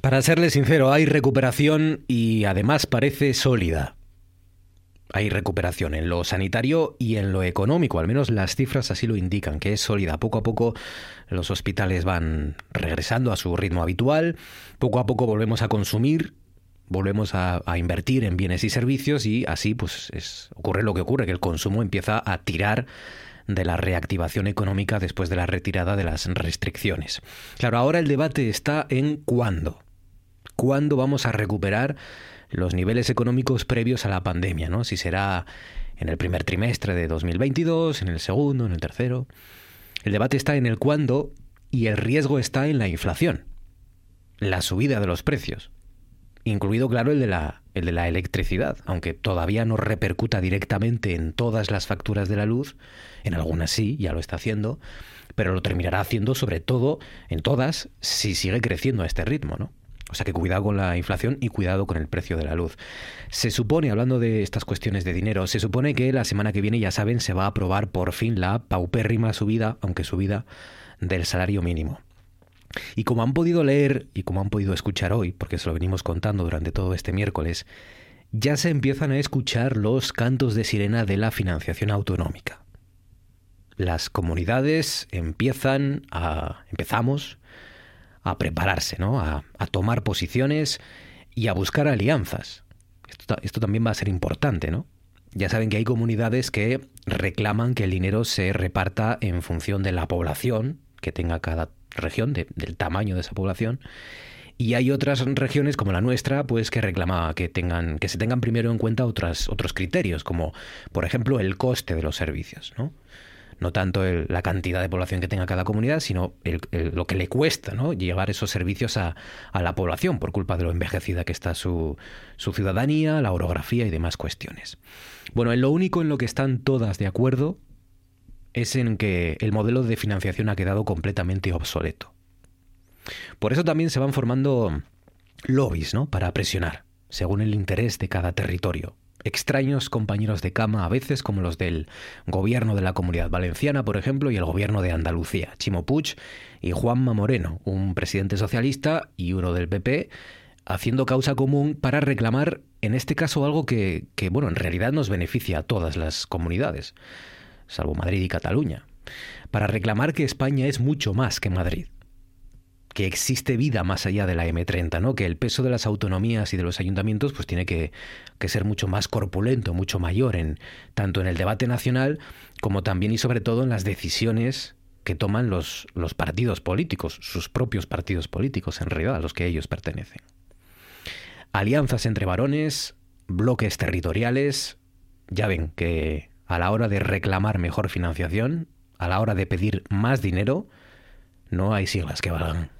Para serle sincero, hay recuperación y además parece sólida. Hay recuperación en lo sanitario y en lo económico, al menos las cifras así lo indican, que es sólida. Poco a poco los hospitales van regresando a su ritmo habitual, poco a poco volvemos a consumir, volvemos a, invertir en bienes y servicios y así pues es, ocurre lo que ocurre, que el consumo empieza a tirar de la reactivación económica después de la retirada de las restricciones. Claro, ahora el debate está en cuándo. ¿Cuándo vamos a recuperar los niveles económicos previos a la pandemia, ¿no? Si será en el primer trimestre de 2022, en el segundo, en el tercero. El debate está en el cuándo y el riesgo está en la inflación, la subida de los precios, incluido, claro, el de la, el de la electricidad, aunque todavía no repercuta directamente en todas las facturas de la luz, en algunas sí, ya lo está haciendo, pero lo terminará haciendo sobre todo en todas si sigue creciendo a este ritmo, ¿no? O sea que cuidado con la inflación y cuidado con el precio de la luz. Se supone, hablando de estas cuestiones de dinero, se supone que la semana que viene, ya saben, se va a aprobar por fin la paupérrima subida, aunque subida, del salario mínimo. Y como han podido leer y como han podido escuchar hoy, porque se lo venimos contando durante todo este miércoles, ya se empiezan a escuchar los cantos de sirena de la financiación autonómica. Las comunidades empiezan a empezamos a prepararse, ¿no? a, tomar posiciones y a buscar alianzas. Esto, esto, también va a ser importante, ¿no? Ya saben que hay comunidades que reclaman que el dinero se reparta en función de la población que tenga cada región, del tamaño de esa población. Y hay otras regiones como la nuestra, pues que reclama que tengan, que se tengan primero en cuenta otros criterios, como por ejemplo el coste de los servicios, ¿no? No tanto la cantidad de población que tenga cada comunidad, sino lo que le cuesta ¿no? llevar esos servicios a, la población por culpa de lo envejecida que está su, su ciudadanía, la orografía y demás cuestiones. Bueno, en lo único en lo que están todas de acuerdo es en que el modelo de financiación ha quedado completamente obsoleto. Por eso también se van formando lobbies, ¿no? Para presionar, según el interés de cada territorio extraños compañeros de cama a veces como los del gobierno de la Comunidad Valenciana, por ejemplo, y el gobierno de Andalucía, Chimo Puig y Juanma Moreno, un presidente socialista y uno del PP, haciendo causa común para reclamar, en este caso, algo que, que bueno, en realidad nos beneficia a todas las comunidades, salvo Madrid y Cataluña, para reclamar que España es mucho más que Madrid que existe vida más allá de la M30, ¿no? Que el peso de las autonomías y de los ayuntamientos pues tiene que, ser mucho más corpulento, mucho mayor en tanto en el debate nacional como también y sobre todo en las decisiones que toman los, los partidos políticos, sus propios partidos políticos en realidad, a los que ellos pertenecen. Alianzas entre varones, bloques territoriales, ya ven que a la hora de reclamar mejor financiación, a la hora de pedir más dinero, no hay siglas que valgan.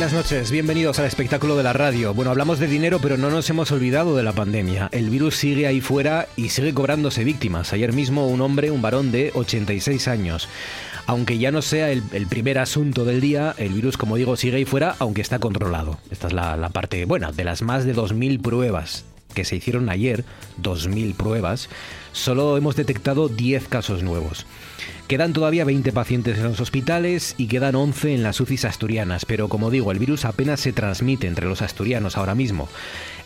Buenas noches, bienvenidos al espectáculo de la radio. Bueno, hablamos de dinero, pero no nos hemos olvidado de la pandemia. El virus sigue ahí fuera y sigue cobrándose víctimas. Ayer mismo un hombre, un varón de 86 años. Aunque ya no sea el, primer asunto del día, el virus, como digo, sigue ahí fuera, aunque está controlado. Esta es la, la parte buena de las más de 2.000 pruebas que se hicieron ayer, 2.000 pruebas, solo hemos detectado 10 casos nuevos. Quedan todavía 20 pacientes en los hospitales y quedan 11 en las UCIs asturianas, pero como digo, el virus apenas se transmite entre los asturianos ahora mismo.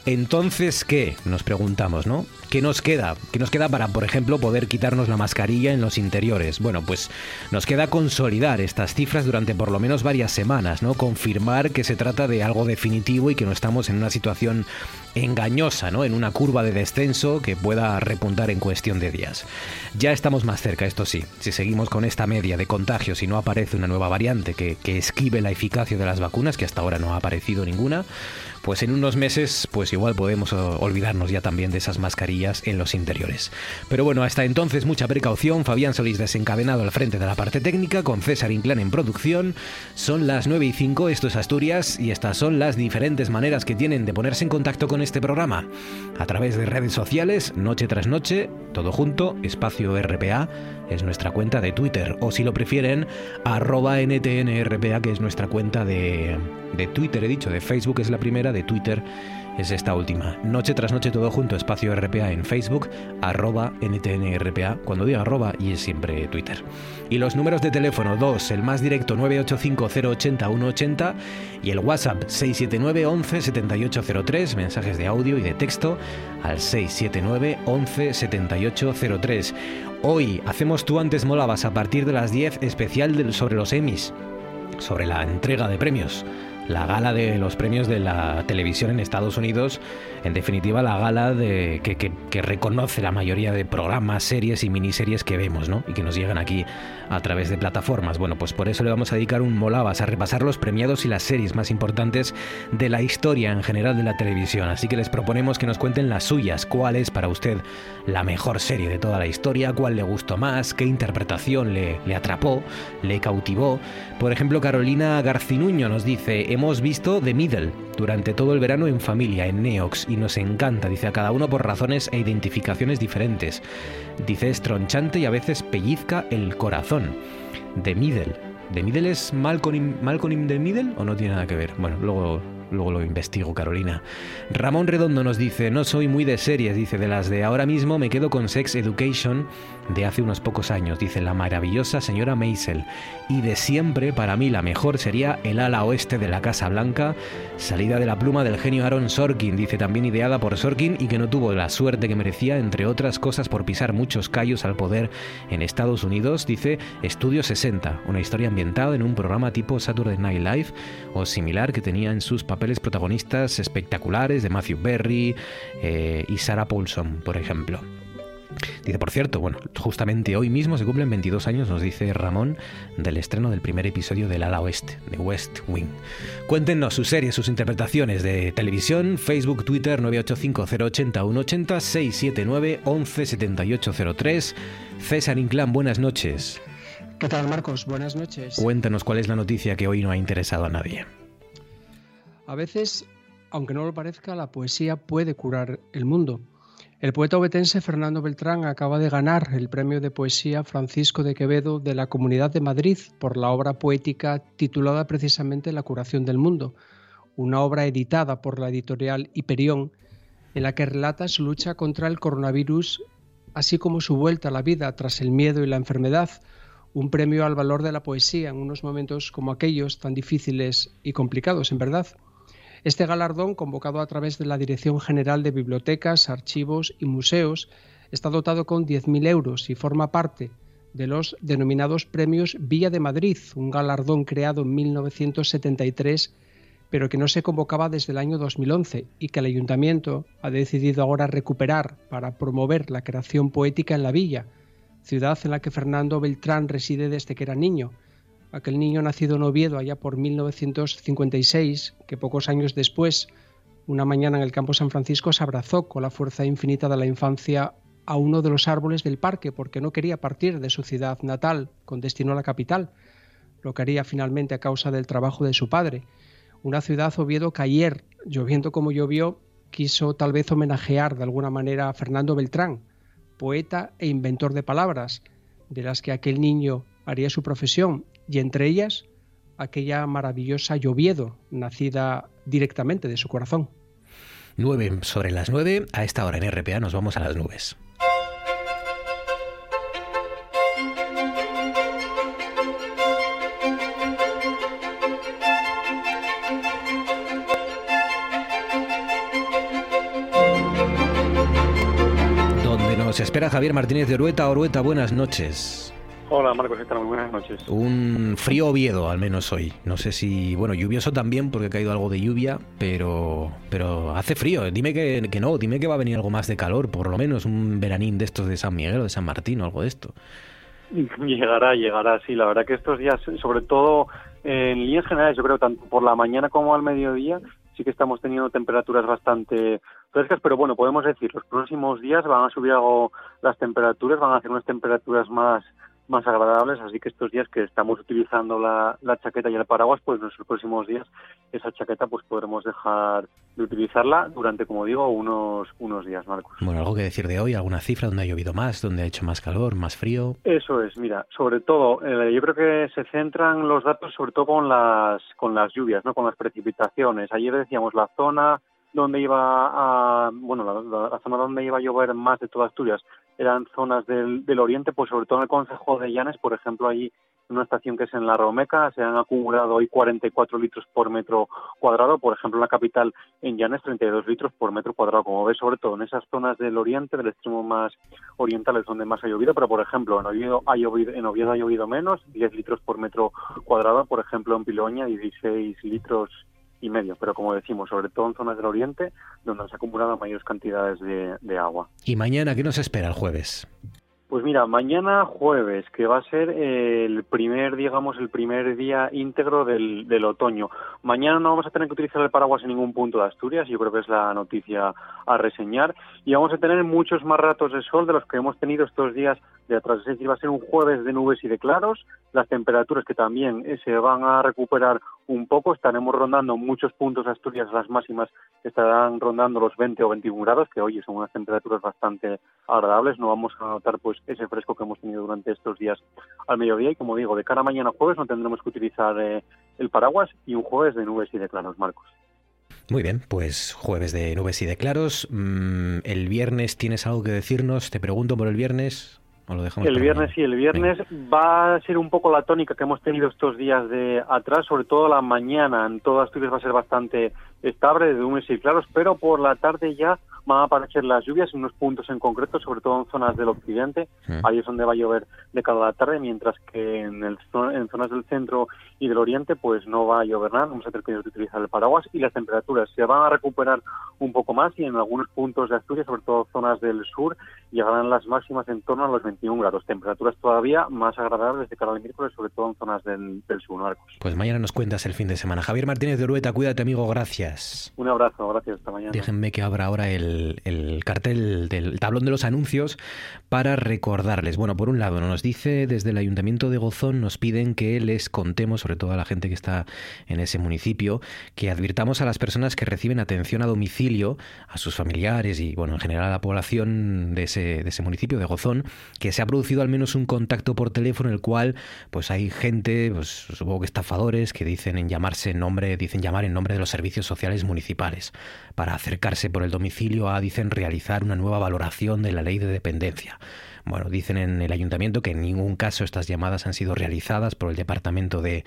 Entonces, ¿qué? Nos preguntamos, ¿no? ¿Qué nos queda? ¿Qué nos queda para, por ejemplo, poder quitarnos la mascarilla en los interiores? Bueno, pues nos queda consolidar estas cifras durante por lo menos varias semanas, ¿no? Confirmar que se trata de algo definitivo y que no estamos en una situación engañosa, ¿no? En una curva de descenso que pueda repuntar en cuestión de días. Ya estamos más cerca, esto sí. Si seguimos con esta media de contagios y no aparece una nueva variante que, que esquive la eficacia de las vacunas, que hasta ahora no ha aparecido ninguna, pues en unos meses, pues igual podemos olvidarnos ya también de esas mascarillas en los interiores. Pero bueno, hasta entonces mucha precaución. Fabián Solís desencadenado al frente de la parte técnica, con César Inclán en producción. Son las 9 y 5, esto es Asturias, y estas son las diferentes maneras que tienen de ponerse en contacto con este programa. A través de redes sociales, noche tras noche, todo junto, espacio RPA, es nuestra cuenta de Twitter, o si lo prefieren, arroba NTNRPA, que es nuestra cuenta de, de Twitter, he dicho, de Facebook es la primera, de Twitter es esta última. Noche tras noche todo junto, espacio RPA en Facebook, arroba NTNRPA, cuando diga arroba y es siempre Twitter. Y los números de teléfono 2, el más directo 985-080-180 y el WhatsApp 679 11 7803, mensajes de audio y de texto al 679 11 7803. Hoy hacemos tú antes molabas a partir de las 10 especial sobre los Emmys, sobre la entrega de premios la gala de los premios de la televisión en Estados Unidos, en definitiva la gala de, que, reconoce la mayoría de programas, series y miniseries que vemos, ¿no? Y que nos llegan aquí a través de plataformas. Bueno, pues por eso le vamos a dedicar un molabas a repasar los premiados y las series más importantes de la historia en general de la televisión. Así que les proponemos que nos cuenten las suyas, cuál es para usted la mejor serie de toda la historia, cuál le gustó más, qué interpretación le, le atrapó, le cautivó. Por ejemplo, Carolina Garcinuño nos dice, hemos visto The Middle durante todo el verano en familia, en Neox, y nos encanta, dice a cada uno por razones e identificaciones diferentes. Dice es tronchante y a veces pellizca el corazón. The Middle. ¿The Middle es Malcolm, Malcolm the Middle o no tiene nada que ver? Bueno, luego luego lo investigo, Carolina. Ramón Redondo nos dice, no soy muy de series, dice, de las de ahora mismo me quedo con Sex Education de hace unos pocos años, dice la maravillosa señora Maisel. Y de siempre, para mí, la mejor sería El ala oeste de la Casa Blanca, salida de la pluma del genio Aaron Sorkin, dice también ideada por Sorkin y que no tuvo la suerte que merecía, entre otras cosas, por pisar muchos callos al poder en Estados Unidos, dice Estudio 60, una historia ambientada en un programa tipo Saturday Night Live o similar que tenía en sus papeles protagonistas espectaculares de Matthew Berry eh, y Sarah Paulson, por ejemplo. Dice, por cierto, bueno, justamente hoy mismo se cumplen 22 años, nos dice Ramón, del estreno del primer episodio del Ala Oeste, de West Wing. Cuéntenos sus series, sus interpretaciones de televisión, Facebook, Twitter 985-080-180, 679-117803. César Inclán, buenas noches. ¿Qué tal, Marcos? Buenas noches. Cuéntanos cuál es la noticia que hoy no ha interesado a nadie. A veces, aunque no lo parezca, la poesía puede curar el mundo. El poeta obetense Fernando Beltrán acaba de ganar el premio de poesía Francisco de Quevedo de la Comunidad de Madrid por la obra poética titulada precisamente La curación del mundo, una obra editada por la editorial Hiperión en la que relata su lucha contra el coronavirus, así como su vuelta a la vida tras el miedo y la enfermedad, un premio al valor de la poesía en unos momentos como aquellos tan difíciles y complicados, en verdad. Este galardón, convocado a través de la Dirección General de Bibliotecas, Archivos y Museos, está dotado con 10.000 euros y forma parte de los denominados Premios Villa de Madrid, un galardón creado en 1973 pero que no se convocaba desde el año 2011 y que el ayuntamiento ha decidido ahora recuperar para promover la creación poética en la villa, ciudad en la que Fernando Beltrán reside desde que era niño aquel niño nacido en Oviedo allá por 1956, que pocos años después, una mañana en el campo San Francisco, se abrazó con la fuerza infinita de la infancia a uno de los árboles del parque porque no quería partir de su ciudad natal con destino a la capital, lo que haría finalmente a causa del trabajo de su padre. Una ciudad Oviedo que ayer, lloviendo como llovió, quiso tal vez homenajear de alguna manera a Fernando Beltrán, poeta e inventor de palabras, de las que aquel niño haría su profesión y entre ellas aquella maravillosa Lloviedo, nacida directamente de su corazón. 9 sobre las 9, a esta hora en RPA nos vamos a las nubes. Donde nos espera Javier Martínez de Orueta. Orueta, buenas noches. Hola Marcos, ¿qué Muy buenas noches. Un frío Oviedo, al menos hoy. No sé si, bueno, lluvioso también porque ha caído algo de lluvia, pero, pero hace frío. Dime que, que no, dime que va a venir algo más de calor, por lo menos un veranín de estos de San Miguel o de San Martín o algo de esto. Llegará, llegará, sí. La verdad que estos días, sobre todo en líneas generales, yo creo, tanto por la mañana como al mediodía, sí que estamos teniendo temperaturas bastante frescas, pero bueno, podemos decir, los próximos días van a subir algo las temperaturas, van a hacer unas temperaturas más más agradables, así que estos días que estamos utilizando la, la, chaqueta y el paraguas, pues en los próximos días esa chaqueta pues podremos dejar de utilizarla durante, como digo, unos, unos días, Marcos. Bueno, ¿algo que decir de hoy? ¿Alguna cifra donde ha llovido más, donde ha hecho más calor, más frío? Eso es, mira, sobre todo, eh, yo creo que se centran los datos sobre todo con las, con las lluvias, ¿no? con las precipitaciones. Ayer decíamos la zona donde iba a, bueno, la, zona donde iba a llover más de toda Asturias eran zonas del, del oriente, pues sobre todo en el Consejo de Llanes, por ejemplo, ahí en una estación que es en La Romeca, se han acumulado hoy 44 litros por metro cuadrado, por ejemplo, en la capital, en Llanes, 32 litros por metro cuadrado, como ves, sobre todo en esas zonas del oriente, del extremo más oriental es donde más ha llovido, pero por ejemplo, en Oviedo ha llovido, en Oviedo ha llovido menos, 10 litros por metro cuadrado, por ejemplo, en Piloña, 16 litros y medio, pero como decimos, sobre todo en zonas del oriente, donde se acumulado mayores cantidades de, de agua. ¿Y mañana qué nos espera el jueves? Pues mira, mañana jueves, que va a ser el primer, digamos, el primer día íntegro del, del, otoño. Mañana no vamos a tener que utilizar el paraguas en ningún punto de Asturias, yo creo que es la noticia a reseñar. Y vamos a tener muchos más ratos de sol de los que hemos tenido estos días de atrás. Es decir, va a ser un jueves de nubes y de claros. Las temperaturas que también eh, se van a recuperar un poco. Estaremos rondando muchos puntos de Asturias, las máximas estarán rondando los 20 o 21 grados, que hoy son unas temperaturas bastante agradables. No vamos a notar pues ese fresco que hemos tenido durante estos días al mediodía y como digo, de cara a mañana jueves no tendremos que utilizar eh, el paraguas y un jueves de nubes y de claros, Marcos. Muy bien, pues jueves de nubes y de claros. Mm, el viernes tienes algo que decirnos. Te pregunto por el viernes. ¿O lo dejamos el viernes sí, el viernes va a ser un poco la tónica que hemos tenido estos días de atrás, sobre todo la mañana. En todas Asturias va a ser bastante estable, de nubes y claros, pero por la tarde ya van a aparecer las lluvias en unos puntos en concreto, sobre todo en zonas del occidente, ahí es donde va a llover de cada la tarde, mientras que en, el, en zonas del centro y del oriente pues no va a llover nada, vamos a tener que utilizar el paraguas y las temperaturas se van a recuperar un poco más y en algunos puntos de Asturias, sobre todo zonas del sur, llegarán las máximas en torno a los 21 grados, temperaturas todavía más agradables de cara al miércoles, sobre todo en zonas del, sur, Marcos. Pues mañana nos cuentas el fin de semana. Javier Martínez de Urueta, cuídate amigo, gracias. Un abrazo, gracias, hasta mañana. Déjenme que abra ahora el, el cartel del tablón de los anuncios para recordarles. Bueno, por un lado, nos dice desde el Ayuntamiento de Gozón, nos piden que les contemos, sobre todo a la gente que está en ese municipio, que advirtamos a las personas que reciben atención a domicilio, a sus familiares y, bueno, en general a la población de ese, de ese municipio, de Gozón, que se ha producido al menos un contacto por teléfono en el cual, pues hay gente, pues supongo que estafadores, que dicen en llamarse en nombre, dicen llamar en nombre de los servicios sociales municipales para acercarse por el domicilio dicen, realizar una nueva valoración de la ley de dependencia. Bueno, dicen en el ayuntamiento que en ningún caso estas llamadas han sido realizadas por el Departamento de,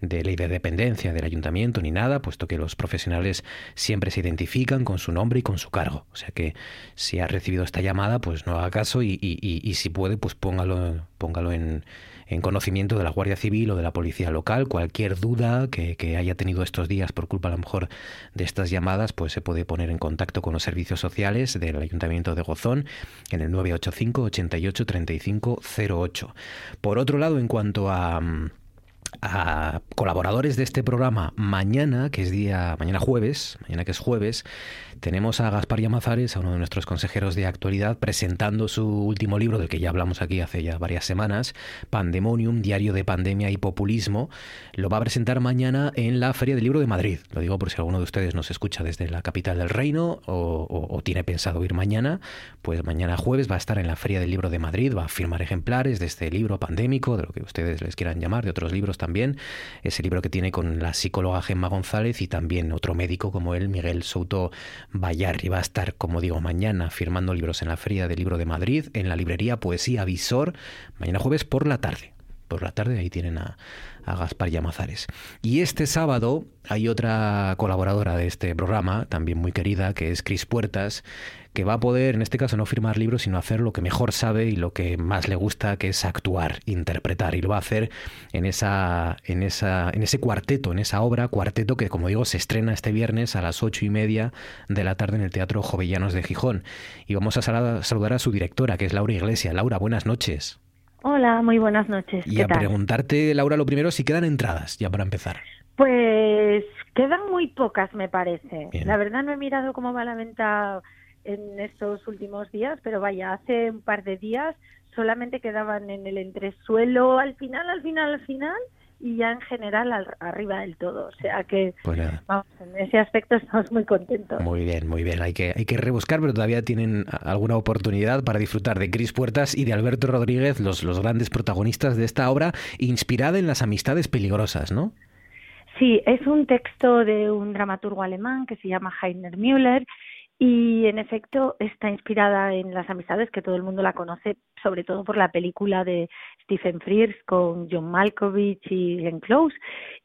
Ley de Dependencia del ayuntamiento ni nada, puesto que los profesionales siempre se identifican con su nombre y con su cargo. O sea que si ha recibido esta llamada, pues no haga caso y, y si puede, pues póngalo, póngalo en, en conocimiento de la Guardia Civil o de la Policía Local. Cualquier duda que, haya tenido estos días por culpa a lo mejor de estas llamadas, pues se puede poner en contacto con los servicios sociales del Ayuntamiento de Gozón en el 985 88 35 08. Por otro lado, en cuanto a a colaboradores de este programa mañana, que es día, mañana jueves, mañana que es jueves, tenemos a Gaspar Llamazares, a uno de nuestros consejeros de actualidad, presentando su último libro, del que ya hablamos aquí hace ya varias semanas, Pandemonium, Diario de Pandemia y Populismo. Lo va a presentar mañana en la Feria del Libro de Madrid. Lo digo por si alguno de ustedes nos escucha desde la capital del reino o, tiene pensado ir mañana, pues mañana jueves va a estar en la Feria del Libro de Madrid, va a firmar ejemplares de este libro pandémico, de lo que ustedes les quieran llamar, de otros libros también. Ese libro que tiene con la psicóloga Gemma González y también otro médico como él, Miguel Souto Bayarri va a estar, como digo, mañana firmando libros en la Feria del Libro de Madrid, en la librería Poesía Visor, mañana jueves por la tarde. por la tarde, ahí tienen a, a Gaspar Llamazares. Y este sábado hay otra colaboradora de este programa, también muy querida, que es Cris Puertas, que va a poder, en este caso, no firmar libros, sino hacer lo que mejor sabe y lo que más le gusta, que es actuar, interpretar. Y lo va a hacer en, esa, en, esa, en ese cuarteto, en esa obra, cuarteto que, como digo, se estrena este viernes a las ocho y media de la tarde en el Teatro Jovellanos de Gijón. Y vamos a saludar a su directora, que es Laura Iglesia. Laura, buenas noches. Hola, muy buenas noches. Y a preguntarte, Laura, lo primero, si quedan entradas, ya para empezar. Pues quedan muy pocas, me parece. La verdad no he mirado cómo va la venta en estos últimos días, pero vaya, hace un par de días solamente quedaban en el entresuelo al final, al final, al final y ya en general arriba del todo. O sea que pues vamos, en ese aspecto estamos muy contentos. Muy bien, muy bien. Hay que, hay que rebuscar, pero todavía tienen alguna oportunidad para disfrutar de Cris Puertas y de Alberto Rodríguez, los, los grandes protagonistas de esta obra, inspirada en las amistades peligrosas, ¿no? Sí, es un texto de un dramaturgo alemán que se llama Heiner Müller y en efecto está inspirada en las amistades que todo el mundo la conoce, sobre todo por la película de Stephen Frears con John Malkovich y Glenn Close.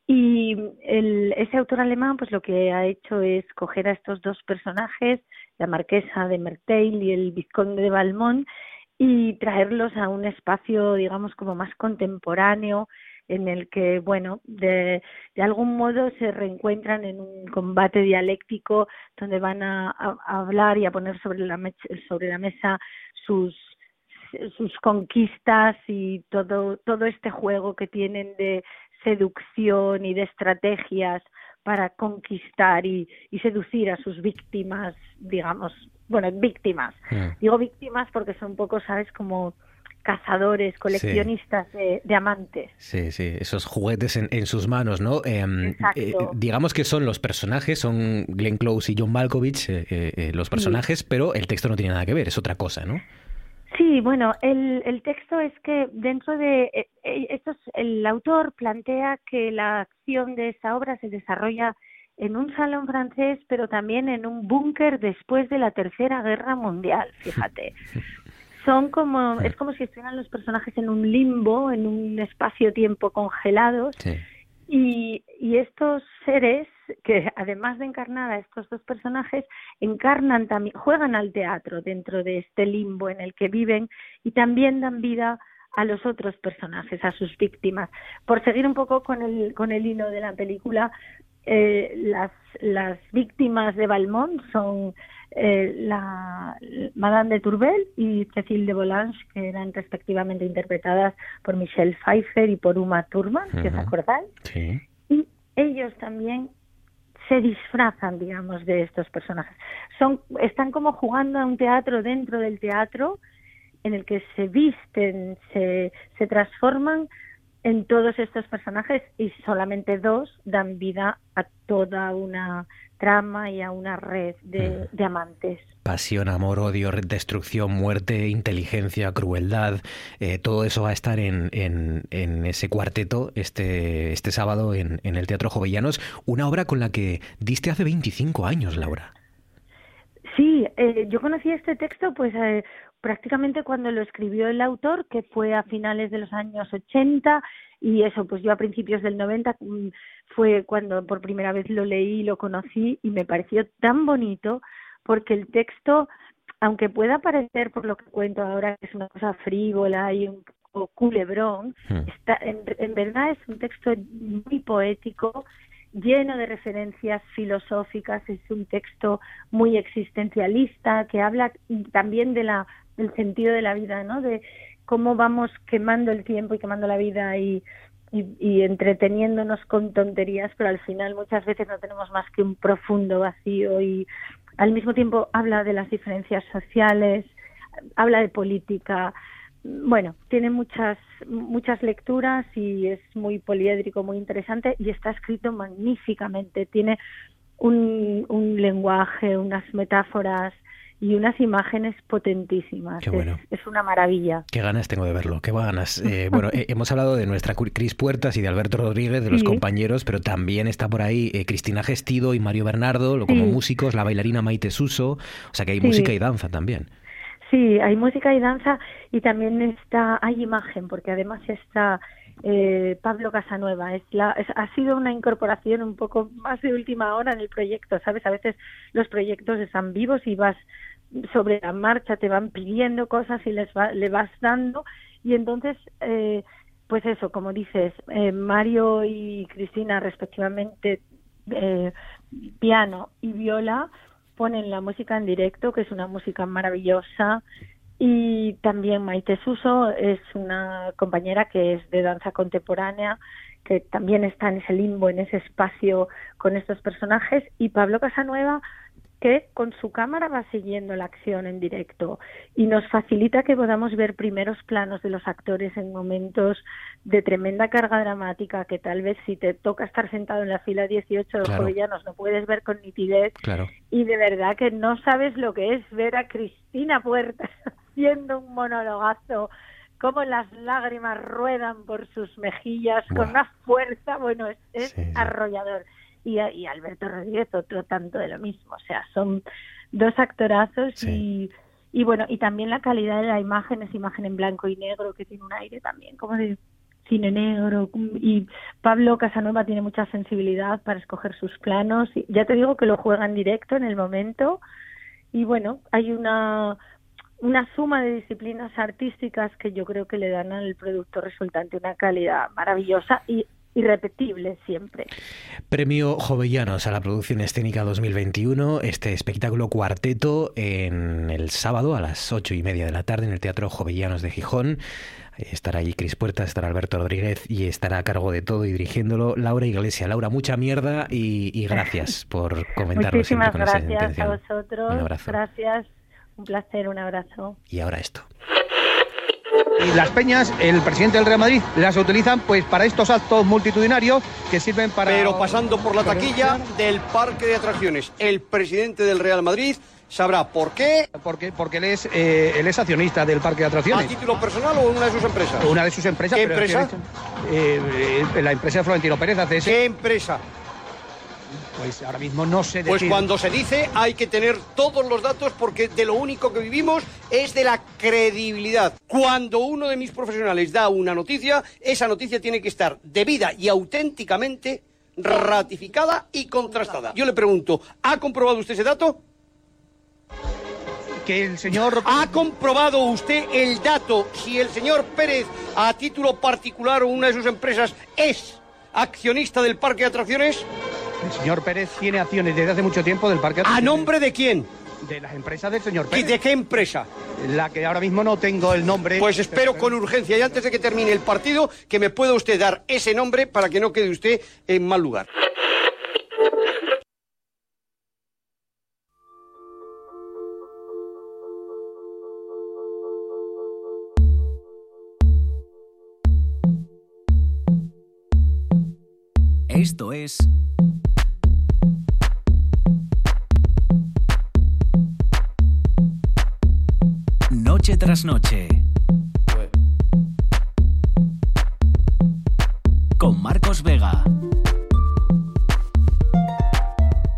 Y el, ese autor alemán pues lo que ha hecho es coger a estos dos personajes, la marquesa de Merteil y el vizconde de Valmont, y traerlos a un espacio, digamos, como más contemporáneo, en el que, bueno, de, de algún modo se reencuentran en un combate dialéctico donde van a, hablar y a poner sobre la, sobre la mesa sus sus conquistas y todo todo este juego que tienen de seducción y de estrategias para conquistar y, y seducir a sus víctimas, digamos, bueno, víctimas. Mm. Digo víctimas porque son un poco, ¿sabes? Como cazadores, coleccionistas de, amantes. Sí, sí, esos juguetes en, sus manos, ¿no? Em, eh, digamos que son los personajes, son Glenn Close y John Malkovich, eh, eh, los personajes, pero el texto no tiene nada que ver, es otra cosa, ¿no? Sí, bueno, el, el texto es que dentro de estos, el autor plantea que la acción de esa obra se desarrolla en un salón francés, pero también en un búnker después de la Tercera Guerra Mundial, fíjate. son como, es como si estuvieran los personajes en un limbo, en un espacio-tiempo congelados. Y, y estos seres, que además de encarnar a estos dos personajes, encarnan también, juegan al teatro dentro de este limbo en el que viven y también dan vida a los otros personajes, a sus víctimas. Por seguir un poco con el, con el hilo de la película, eh, las, las víctimas de Valmont son eh, la Madame de Tourbel y Cécile de Volange, que eran respectivamente interpretadas por Michelle Pfeiffer y por Uma Thurman, que os acordáis. Y ellos también se disfrazan, digamos, de estos personajes. Son, están como jugando a un teatro dentro del teatro en el que se visten, se, se transforman en todos estos personajes y solamente dos dan vida a toda una trama y a una red de, mm. amantes. Pasión, amor, odio, destrucción, muerte, inteligencia, crueldad, eh, todo eso va a estar en, en, ese cuarteto este, este sábado en, en el Teatro Jovellanos, una obra con la que diste hace 25 años, Laura. Sí, eh, yo conocí este texto pues eh, prácticamente cuando lo escribió el autor, que fue a finales de los años 80 y eso, pues yo a principios del 90 mm, fue cuando por primera vez lo leí y lo conocí y me pareció tan bonito porque el texto, aunque pueda parecer por lo que cuento ahora que es una cosa frívola y un poco culebrón, hmm. está, en, en verdad es un texto muy poético lleno de referencias filosóficas, es un texto muy existencialista que habla también de la el sentido de la vida, ¿no? De cómo vamos quemando el tiempo y quemando la vida y, y, entreteniéndonos con tonterías, pero al final muchas veces no tenemos más que un profundo vacío y al mismo tiempo habla de las diferencias sociales, habla de política, bueno, tiene muchas muchas lecturas y es muy poliédrico, muy interesante y está escrito magníficamente. Tiene un, un lenguaje, unas metáforas y unas imágenes potentísimas. es, una maravilla. Qué ganas tengo de verlo, qué ganas. Eh, bueno, eh, hemos hablado de nuestra Cris Puertas y de Alberto Rodríguez, de los compañeros, pero también está por ahí eh, Cristina Gestido y Mario Bernardo, como músicos, la bailarina Maite Suso, o sea que hay música y danza también. Sí, hay música y danza y también está, hay imagen, porque además está eh, Pablo Casanueva. Es la, ha sido una incorporación un poco más de última hora en el proyecto, ¿sabes? A veces los proyectos están vivos y vas sobre la marcha, te van pidiendo cosas y les le vas dando y entonces, eh, pues eso, como dices, eh, Mario y Cristina respectivamente, eh, piano y viola, ponen la música en directo, que es una música maravillosa, y también Maite Suso es una compañera que es de danza contemporánea, que también está en ese limbo, en ese espacio con estos personajes, y Pablo Casanueva que con su cámara va siguiendo la acción en directo. Y nos facilita que podamos ver primeros planos de los actores en momentos de tremenda carga dramática que tal vez si te toca estar sentado en la fila 18 de los jovellanos no puedes ver con nitidez. Y de verdad que no sabes lo que es ver a Cristina Puertas haciendo un monologazo cómo las lágrimas ruedan por sus mejillas con una fuerza, bueno, es, arrollador. Y, Alberto Rodríguez otro tanto de lo mismo. O sea, son dos actorazos y, y bueno, y también la calidad de la imagen es imagen en blanco y negro que tiene un aire también como de cine negro y Pablo Casanova tiene mucha sensibilidad para escoger sus planos y ya te digo que lo juega en directo en el momento y bueno hay una una suma de disciplinas artísticas que yo creo que le dan al producto resultante una calidad maravillosa y irrepetible siempre. Premio Jovellanos a la producción escénica 2021, este espectáculo cuarteto en el sábado a las ocho y media de la tarde en el Teatro Jovellanos de Gijón. Estará allí Cris Puerta, estará Alberto Rodríguez y estará a cargo de todo y dirigiéndolo Laura Iglesia. Laura, mucha mierda y, gracias por comentarlo Muchísimas con gracias a vosotros. Un abrazo. Gracias, un placer, un abrazo. Y ahora esto. Y las peñas, el presidente del Real Madrid las utilizan pues para estos actos multitudinarios que sirven para... Pero pasando por la taquilla del parque de atracciones, el presidente del Real Madrid sabrá por qué. Porque, porque él, es, eh, él es accionista del parque de atracciones. ¿A título personal o una de sus empresas? Una de sus empresas. ¿Qué empresa? Eh, eh, la empresa de Florentino Pérez hace ¿Qué empresa? Pues ahora mismo no sé Pues cuando se dice hay que tener todos los datos porque de lo único que vivimos es de la credibilidad. Cuando uno de mis profesionales da una noticia, esa noticia tiene que estar debida y auténticamente ratificada y contrastada. Yo le pregunto, ¿ha comprobado usted ese dato? que el señor... ¿Ha comprobado usted el dato si el señor Pérez, a título particular o una de sus empresas, es accionista del parque de atracciones? El señor Pérez tiene acciones desde hace mucho tiempo del parque. ¿A nombre de quién? De las empresas del señor Pérez. ¿Y de qué empresa? La que ahora mismo no tengo el nombre. Pues espero con urgencia y antes de que termine el partido que me pueda usted dar ese nombre para que no quede usted en mal lugar. Esto es Noche tras noche. Con Marcos Vega.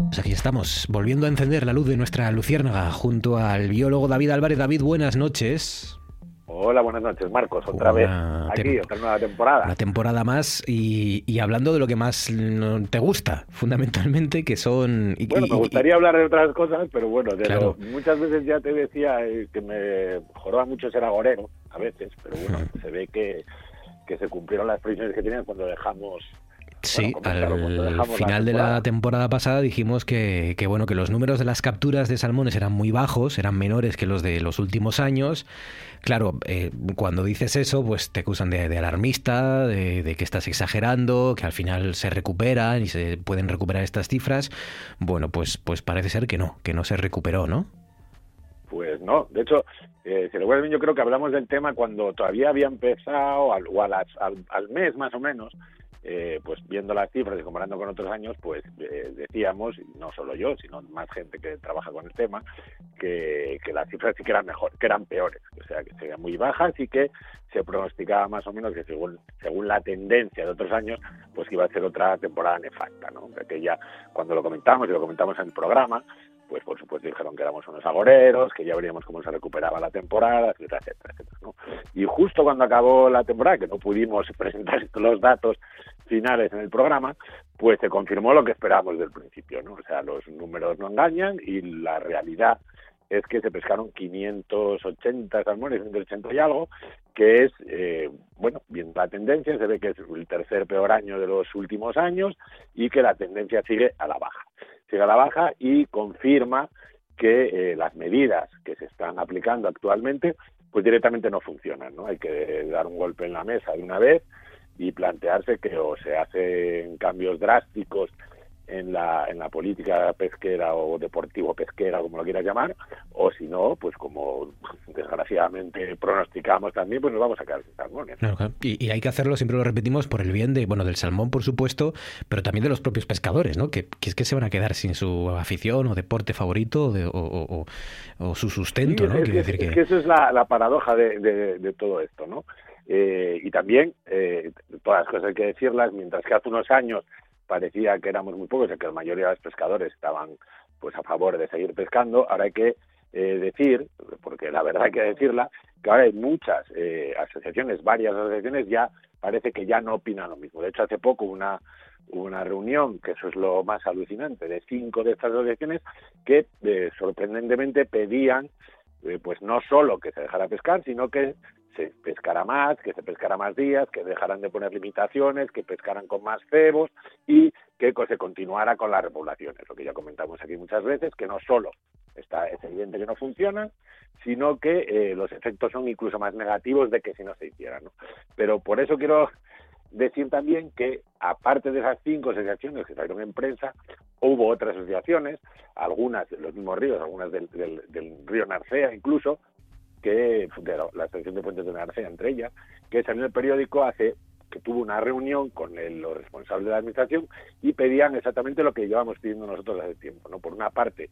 Pues aquí estamos, volviendo a encender la luz de nuestra luciérnaga junto al biólogo David Álvarez. David, buenas noches. Hola, buenas noches, Marcos. Otra vez aquí, otra nueva temporada. Una temporada más y, hablando de lo que más te gusta, fundamentalmente, que son... bueno, me gustaría hablar de otras cosas, pero bueno, muchas veces ya te decía eh, que me joroba mucho ser agorero, a veces, pero bueno, se ve que, que se cumplieron las previsiones que tenían cuando dejamos Sí, al final de la temporada pasada dijimos que, que, bueno que los números de las capturas de salmones eran muy bajos, eran menores que los de los últimos años. Claro, eh, cuando dices eso, pues te acusan de, alarmista, de, que estás exagerando, que al final se recuperan y se pueden recuperar estas cifras. Bueno, pues pues parece ser que no, que no se recuperó, ¿no? Pues no, de hecho, eh, si lo yo creo que hablamos del tema cuando todavía había empezado, al, o al mes más o menos, eh, pues viendo las cifras y comparando con otros años, pues eh, decíamos, no solo yo, sino más gente que trabaja con el tema, que, las cifras sí que eran mejor, que eran peores, o sea, que serían muy bajas y que se pronosticaba más o menos que según según la tendencia de otros años, pues iba a ser otra temporada nefasta, ¿no? Que ya cuando lo comentamos y lo comentamos en el programa, pues por supuesto dijeron que éramos unos agoreros, que ya veríamos cómo se recuperaba la temporada, etcétera, etcétera, etcétera ¿no? Y justo cuando acabó la temporada, que no pudimos presentar los datos finales en el programa, pues se confirmó lo que esperábamos desde el principio, ¿no? O sea, los números no engañan y la realidad es que se pescaron 580 salmones, 180 y algo, que es, eh, bueno, bien la tendencia, se ve que es el tercer peor año de los últimos años y que la tendencia sigue a la baja. Sigue a la baja y confirma que eh, las medidas que se están aplicando actualmente pues directamente no funcionan, ¿no? Hay que dar un golpe en la mesa de una vez y plantearse que o se hacen cambios drásticos en la, en la política pesquera o deportivo pesquera, como lo quieras llamar, o si no, pues como desgraciadamente pronosticamos también, pues nos vamos a quedar sin salmones. Y, hay que hacerlo, siempre lo repetimos, por el bien de, bueno, del salmón, por supuesto, pero también de los propios pescadores, ¿no? Que, es que se van a quedar sin su afición o deporte favorito o, su sustento, ¿no? Es, decir que... eso es la, paradoja de, todo esto, ¿no? Eh, y también, eh, todas las cosas hay que decirlas, mientras que hace unos años parecía que éramos muy pocos y que la mayoría de los pescadores estaban pues a favor de seguir pescando, ahora hay que eh, decir, porque la verdad hay que decirla, que ahora hay muchas eh, asociaciones, varias asociaciones ya parece que ya no opinan lo mismo. De hecho, hace poco una una reunión, que eso es lo más alucinante, de cinco de estas asociaciones que eh, sorprendentemente pedían pues no solo que se dejara pescar, sino que se pescara más, que se pescara más días, que dejaran de poner limitaciones, que pescaran con más cebos y que se continuara con las repoblaciones, lo que ya comentamos aquí muchas veces, que no solo está, es evidente que no funcionan, sino que eh, los efectos son incluso más negativos de que si no se hicieran. Pero por eso quiero decir también que, aparte de esas cinco asociaciones que salieron en prensa, hubo otras asociaciones, algunas de los mismos ríos, algunas del, del río Narcea incluso, que de la, Asociación de Fuentes de Narcea entre ellas, que salió en el periódico hace que tuvo una reunión con el, los responsables de la administración y pedían exactamente lo que llevamos pidiendo nosotros hace tiempo, ¿no? Por una parte,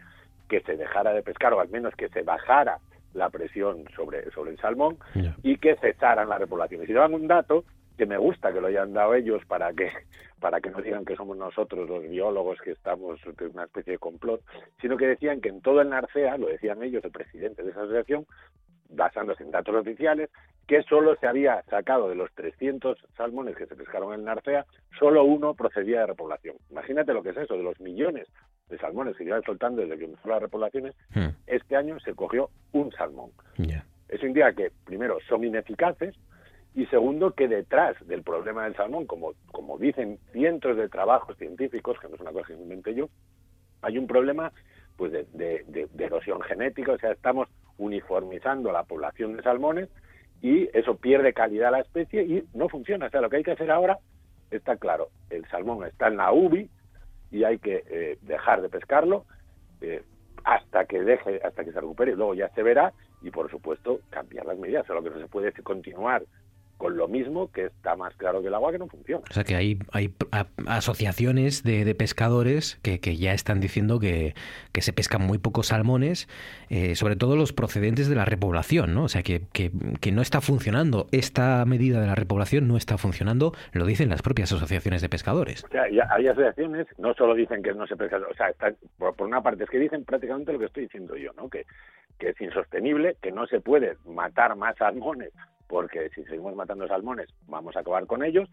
que se dejara de pescar o al menos que se bajara la presión sobre, sobre el salmón y que cesaran las repoblaciones. Y daban un dato que me gusta que lo hayan dado ellos para que para que no digan que somos nosotros los biólogos que estamos en una especie de complot, sino que decían que en todo el Narcea, lo decían ellos, el presidente de esa asociación, basándose en datos oficiales, que solo se había sacado de los 300 salmones que se pescaron en Narcea, solo uno procedía de repoblación. Imagínate lo que es eso, de los millones de salmones que llevan soltando desde que empezó las repoblaciones, hmm. este año se cogió un salmón. Eso indica que, primero, son ineficaces, y segundo, que detrás del problema del salmón, como, como dicen cientos de trabajos científicos, que no es una cosa que inventé yo, hay un problema pues de, de, erosión genética, o sea, estamos uniformizando la población de salmones y eso pierde calidad a la especie y no funciona. O sea, lo que hay que hacer ahora está claro, el salmón está en la UBI y hay que eh, dejar de pescarlo eh, hasta que deje, hasta que se recupere luego ya se verá y por supuesto cambiar las medidas. O sea, lo que no se puede es continuar con lo mismo que está más claro que el agua que no funciona. O sea que hay, hay asociaciones de, pescadores que, ya están diciendo que, se pescan muy pocos salmones, eh, sobre todo los procedentes de la repoblación, ¿no? O sea que, que, no está funcionando, esta medida de la repoblación no está funcionando, lo dicen las propias asociaciones de pescadores. O sea, hay asociaciones, no solo dicen que no se pesca, o sea, por, por, una parte es que dicen prácticamente lo que estoy diciendo yo, ¿no? Que, que es insostenible, que no se puede matar más salmones porque si seguimos matando salmones vamos a acabar con ellos.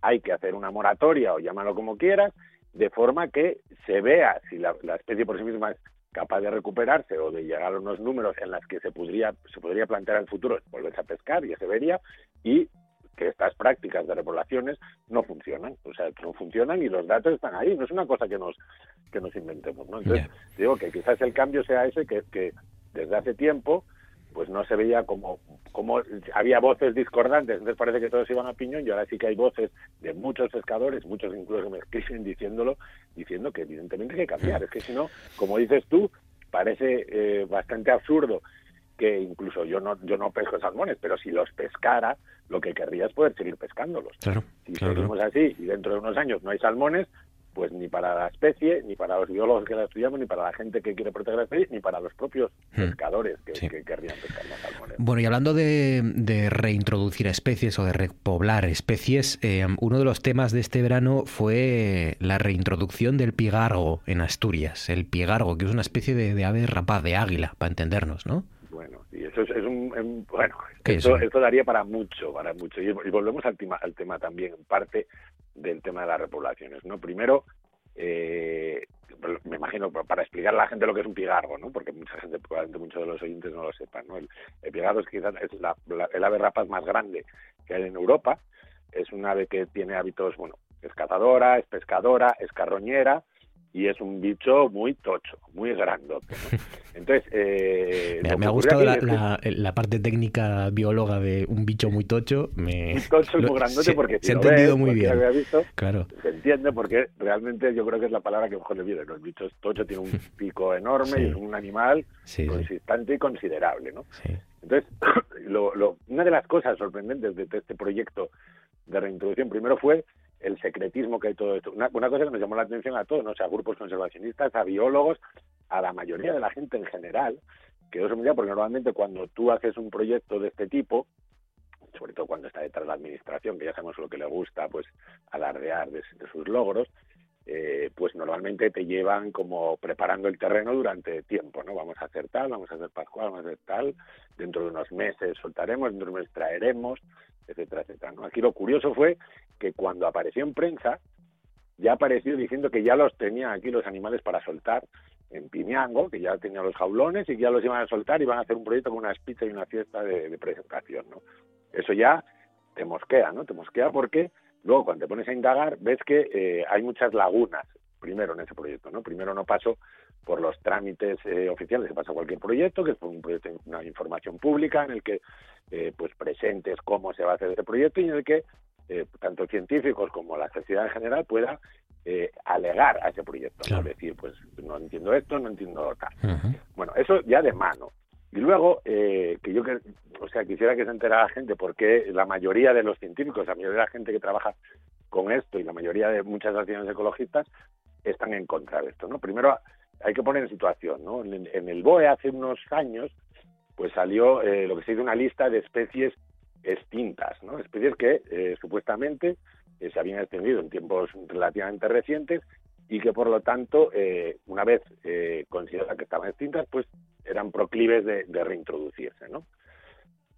Hay que hacer una moratoria o llámalo como quieras, de forma que se vea si la, especie por sí misma es capaz de recuperarse o de llegar a unos números en los que se podría, se podría plantear el futuro volverse a pescar, ya se vería, y que estas prácticas de repoblaciones no funcionan, o sea, no funcionan y los datos están ahí, no es una cosa que nos que nos inventemos, ¿no? Entonces, digo que quizás el cambio sea ese que, que desde hace tiempo pues no se veía como, como había voces discordantes, entonces parece que todos iban a piñón y ahora sí que hay voces de muchos pescadores, muchos incluso me escriben diciéndolo, diciendo que evidentemente hay que cambiar, es que si no, como dices tú, parece eh, bastante absurdo que incluso yo no yo no pesco salmones, pero si los pescara, lo que querría es poder seguir pescándolos. Claro, si seguimos así y dentro de unos años no hay salmones, pues ni para la especie, ni para los biólogos que la estudiamos, ni para la gente que quiere proteger la especie, ni para los propios Hmm. pescadores que, Sí. que querrían pescar más salmones. Bueno, y hablando de, de reintroducir especies o de repoblar especies, eh, uno de los temas de este verano fue la reintroducción del pigargo en Asturias. El pigargo, que es una especie de, de ave rapaz, de águila, para entendernos, ¿no? Bueno, y eso es, es un, un- bueno, ¿Qué esto, es? esto daría para mucho, para mucho. Y, y volvemos al tema, al tema también, en parte del tema de las repoblaciones, ¿no? Primero, eh, me imagino, para explicar a la gente lo que es un pigargo, ¿no? Porque mucha gente, probablemente muchos de los oyentes no lo sepan, ¿no? El, el pigargo es quizás es la- el ave rapaz más grande que hay en Europa. Es un ave que tiene hábitos, bueno, es cazadora, es pescadora, es carroñera y es un bicho muy tocho, muy grandote, ¿no? Entonces, eh, Me, ha gustado la, que- parte técnica bióloga de un bicho muy tocho. Me, Un tocho lo- muy grandote se- porque si se ha entendido ves, muy bien. haya visto, Claro. se entiende porque realmente yo creo que es la palabra que mejor le viene. ¿no? El bicho es tocho, tiene un pico enorme y es un animal Sí, sí, consistente y considerable. ¿no? Entonces, lo- lo- una de las cosas sorprendentes de este proyecto de reintroducción primero fue el secretismo que hay todo esto. Una, cosa que nos llamó la atención a todos, ¿no? o sea, a grupos conservacionistas, a biólogos, a la mayoría de la gente en general, que sorprendía porque normalmente cuando tú haces un proyecto de este tipo, sobre todo cuando está detrás de la administración, que ya sabemos lo que le gusta, pues alardear de, de sus logros, eh, pues normalmente te llevan como preparando el terreno durante tiempo, ¿no? Vamos a hacer tal, vamos a hacer pascual, vamos a hacer tal, dentro de unos meses soltaremos, dentro de unos meses traeremos, etcétera, etcétera. ¿no? Aquí lo curioso fue que cuando apareció en prensa, ya apareció diciendo que ya los tenía aquí los animales para soltar en Pimiango, que ya tenía los jaulones y que ya los iban a soltar y van a hacer un proyecto con unas pizzas y una fiesta de, de presentación, ¿no? Eso ya te mosquea, ¿no? Te mosquea porque luego cuando te pones a indagar ves que eh, hay muchas lagunas primero en ese proyecto, ¿no? Primero no pasó por los trámites eh, oficiales que pasa cualquier proyecto, que es un proyecto una información pública en el que eh, pues presentes cómo se va a hacer este proyecto y en el que eh, tanto científicos como la sociedad en general pueda eh, alegar a ese proyecto, ¿no? Decir, pues no entiendo esto, no entiendo tal. Bueno, eso ya de mano. Y luego, eh, que yo que, o sea, quisiera que se enterara la gente porque la mayoría de los científicos, la mayoría de la gente que trabaja con esto y la mayoría de muchas asociaciones ecologistas están en contra de esto, ¿no? Primero hay que poner en situación, ¿no? En, en el BOE hace unos años, pues salió eh, lo que se dice una lista de especies extintas, ¿no? Especies que eh, supuestamente eh, se habían extendido en tiempos relativamente recientes y que por lo tanto, eh, una vez consideradas que estaban extintas, pues eran proclives de, de reintroducirse, ¿no?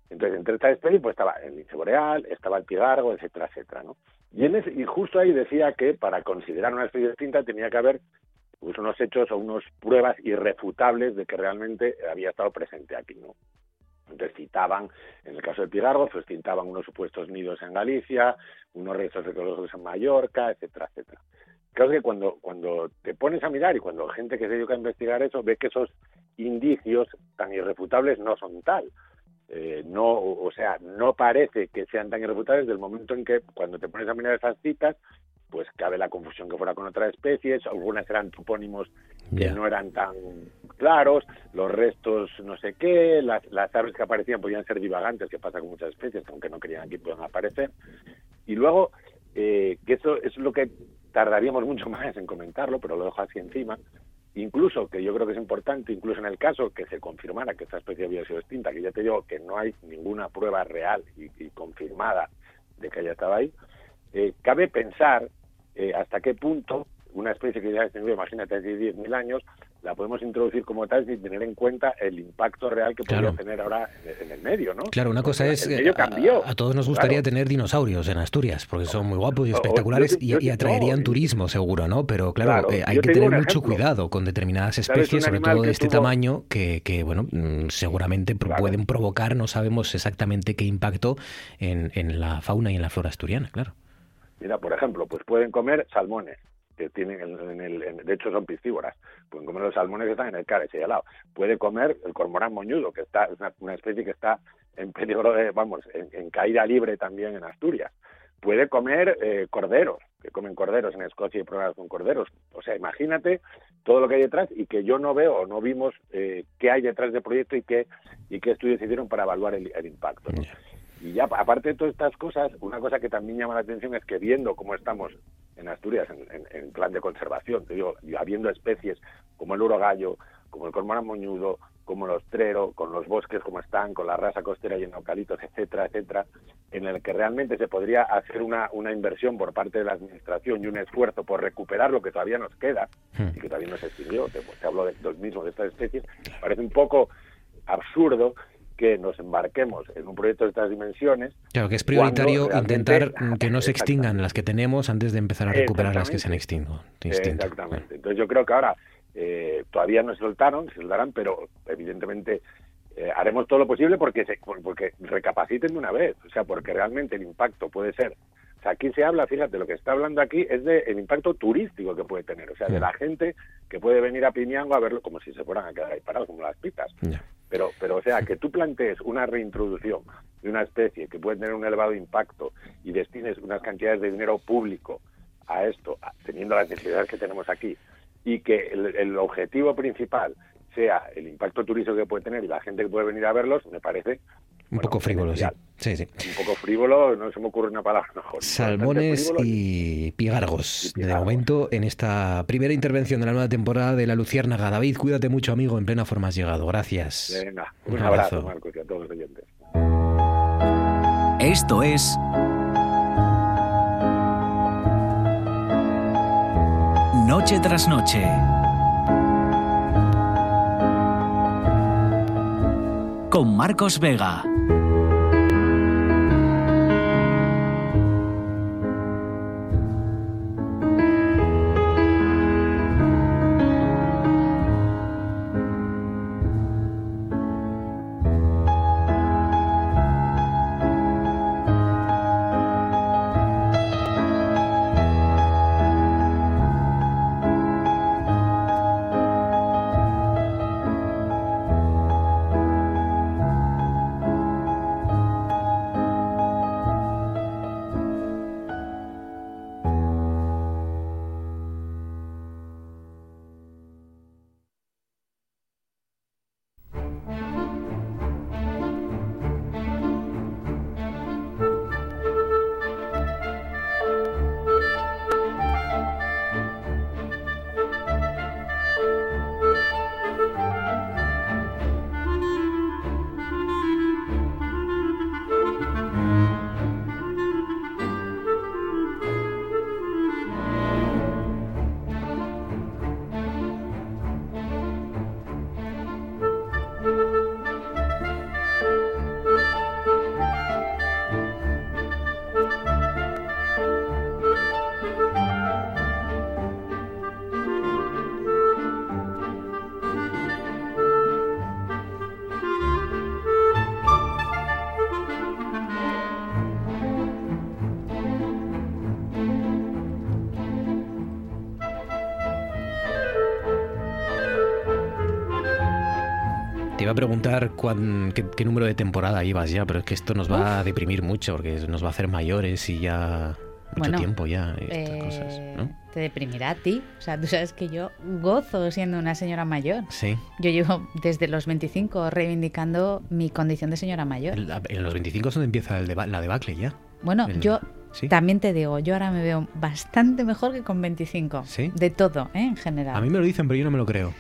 Entonces, entre estas especies, pues estaba el lince boreal, estaba el pigargo, etcétera, etcétera, ¿no? Y, en ese- y justo ahí decía que para considerar una especie extinta tenía que haber pues, unos hechos o unas pruebas irrefutables de que realmente había estado presente aquí, ¿no? Entonces citaban, en el caso del pigargo, pues citaban unos supuestos nidos en Galicia, unos restos ecológicos en Mallorca, etcétera, etcétera. Creo que cuando, cuando te pones a mirar y cuando gente que se dedica a investigar eso ve que esos indicios tan irrefutables no son tal. Eh, no, o sea, no parece que sean tan irrefutables del momento en que cuando te pones a mirar esas citas, pues cabe la confusión que fuera con otras especies, algunas eran topónimos que no eran tan claros, los restos no sé qué, las, las aves que aparecían podían ser divagantes, que pasa con muchas especies, que aunque no querían aquí pueden aparecer. Y luego, eh, que eso es lo que tardaríamos mucho más en comentarlo, pero lo dejo así encima, incluso, que yo creo que es importante, incluso en el caso que se confirmara que esta especie había sido extinta, que ya te digo que no hay ninguna prueba real y, y confirmada de que haya estado ahí, eh, cabe pensar eh, hasta qué punto una especie que ya ha extinguido, imagínate, hace 10.000 años, la podemos introducir como tal sin tener en cuenta el impacto real que Claro. podría tener ahora en, el medio, ¿no? Claro, una cosa es. El eh, medio a- cambió. A, todos nos gustaría Claro. tener dinosaurios en Asturias, porque son muy guapos y O- o- espectaculares yo- y, atraerían no, y- turismo, seguro, ¿no? Pero claro, Claro, eh, hay que tener mucho cuidado con determinadas especies, sobre todo de este tuvo- tamaño, que, que, bueno, mm, seguramente pueden provocar, no sabemos exactamente qué impacto en, en la fauna y en la flora asturiana, claro. Mira, por ejemplo, pues pueden comer salmones, que tienen, en, el, de hecho son piscívoras. Pueden comer los salmones que están en el Cares y al lado. Puede comer el cormorán moñudo, que está es una, especie que está en peligro de, vamos, en, caída libre también en Asturias. Puede comer eh, corderos, que comen corderos en Escocia y pruebas con corderos. O sea, imagínate todo lo que hay detrás y que yo no veo o no vimos eh, qué hay detrás del proyecto y qué, y qué estudios hicieron para evaluar el, el impacto. Y ya, aparte de todas estas cosas, una cosa que también llama la atención es que viendo cómo estamos en Asturias en, en- en plan de conservación. Te digo, y habiendo especies como el urogallo, como el cormorán moñudo, como el ostrero, con los bosques como están, con la raza costera llena de eucaliptos, etcétera, etcétera, en el que realmente se podría hacer una, una inversión por parte de la administración y un esfuerzo por recuperar lo que todavía nos queda Hmm. y que todavía no se extinguió. Te, te hablo de, del mismo de estas especies. Parece un poco absurdo que nos embarquemos en un proyecto de estas dimensiones Claro, que es prioritario intentar que no se extingan las que tenemos antes de empezar a recuperar las que se han extinto. Exactamente. Entonces yo creo que ahora eh, todavía no se soltaron, se soltarán, pero evidentemente eh, haremos todo lo posible porque se, por- porque recapaciten de una vez, o sea, porque realmente el impacto puede ser. O sea, aquí se habla, fíjate, lo que está hablando aquí es del impacto turístico que puede tener, o sea, de la gente que puede venir a Piñango a verlo como si se fueran a quedar ahí parados, como las pitas. Pero, pero, o sea, que tú plantees una reintroducción de una especie que puede tener un elevado impacto y destines unas cantidades de dinero público a esto, teniendo las necesidades que tenemos aquí, y que el, el objetivo principal sea el impacto turístico que puede tener y la gente que puede venir a verlos, me parece Un bueno, poco frívolo, sí. demencial. Sí, sí. un poco frívolo, no se me ocurre una palabra mejor. Salmones frívolo y pigargos. Y De momento, en esta primera intervención de la nueva temporada de La Luciérnaga. David, cuídate mucho, amigo. En plena forma has llegado. Gracias. Venga, un, Un abrazo, abrazo. Marcos, y a todos los oyentes. Esto es Noche tras noche. Con Marcos Vega. Cuán- qué, qué número de temporada ibas ya, pero es que esto nos va a deprimir mucho porque nos va a hacer mayores y ya mucho Bueno, tiempo ya estas Eh, cosas, ¿no? Te deprimirá a ti. O sea, tú sabes que yo gozo siendo una señora mayor. Sí. Yo llevo desde los 25 reivindicando mi condición de señora mayor. En, en los 25 es donde empieza el deba- la debacle ya. Bueno, el- yo ¿Sí? también te digo, yo ahora me veo bastante mejor que con 25. ¿Sí? De todo, ¿eh? en general. A mí me lo dicen, pero yo no me lo creo.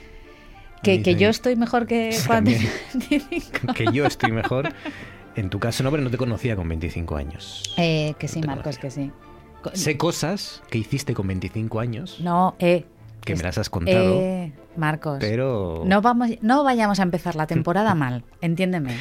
Que, me que yo estoy mejor que cuando También. tenía 25. que yo estoy mejor. En tu caso no, pero no te conocía con 25 años. Eh, que sí, No te Marcos, que sí. Sé cosas que hiciste con 25 años No, eh. que me es- las has contado, eh, Marcos. pero... No, vamos, no vayamos a empezar la temporada mal, entiéndeme.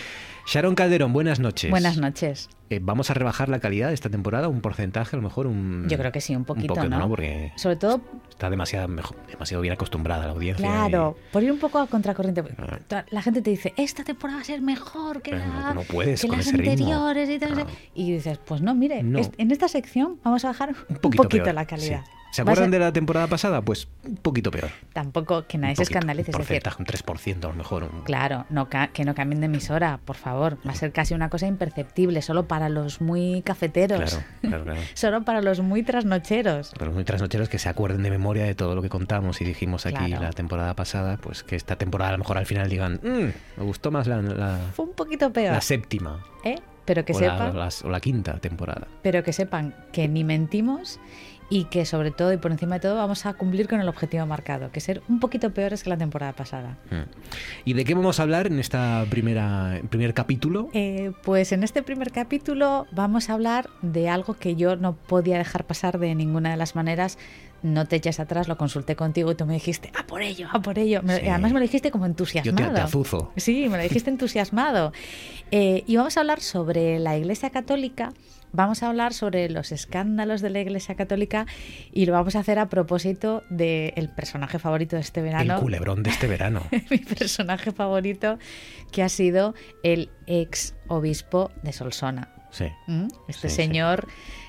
Sharon Calderón, buenas noches. Buenas noches. Eh, ¿Vamos a rebajar la calidad de esta temporada? ¿Un porcentaje a lo mejor? Un... Yo creo que sí, un poquito, poco, ¿no? Porque Sobre todo, está demasiado, mejor- demasiado bien acostumbrada la audiencia. claro, por ir un poco a contracorriente. Ah. La gente te dice, esta temporada va a ser mejor que, Pero la, no- no puedes que con las ese ritmo. anteriores y tal. No. Y dices, pues no, mire, No. en esta sección vamos a bajar un Un poquito, poquito, peor, la calidad. sí. ¿Se a acuerdan de la temporada pasada? Pues un poquito peor. Tampoco que nadie Un se poquito, escandalice, Un es decir, porcentaje, un 3% a lo mejor. un- Claro, no que no cambien de emisora, por favor. Va a ser casi una cosa imperceptible, solo para los muy cafeteros. Claro, claro, claro. Solo para los muy trasnocheros. Pero muy trasnocheros que se acuerden de memoria de todo lo que contamos y dijimos aquí la temporada pasada, pues que esta temporada a lo mejor al final digan, "Mm, me gustó más la, la- Fue un poquito peor. la séptima ¿eh? Pero que o, sepan, las- o la quinta temporada. pero que sepan que ni mentimos y que sobre todo y por encima de todo vamos a cumplir con el objetivo marcado, que es ser un poquito peores que la temporada pasada. Mm. ¿Y de qué vamos a hablar en primera primer capítulo? Eh, pues en este primer capítulo vamos a hablar de algo que yo no podía dejar pasar de ninguna de las maneras. No te eches atrás, lo consulté contigo y tú me dijiste, a por ello, a por ello. Me- Sí. Además me lo dijiste como entusiasmado. Yo te, te azuzo. Sí, me lo dijiste entusiasmado. Eh, y vamos a hablar sobre la Iglesia Católica, vamos a hablar sobre los escándalos de la Iglesia Católica y lo vamos a hacer a propósito del personaje favorito de este verano. El culebrón de este verano. Mi personaje favorito, que ha sido el ex obispo de Solsona. Sí. ¿Mm? Este Sí, sí.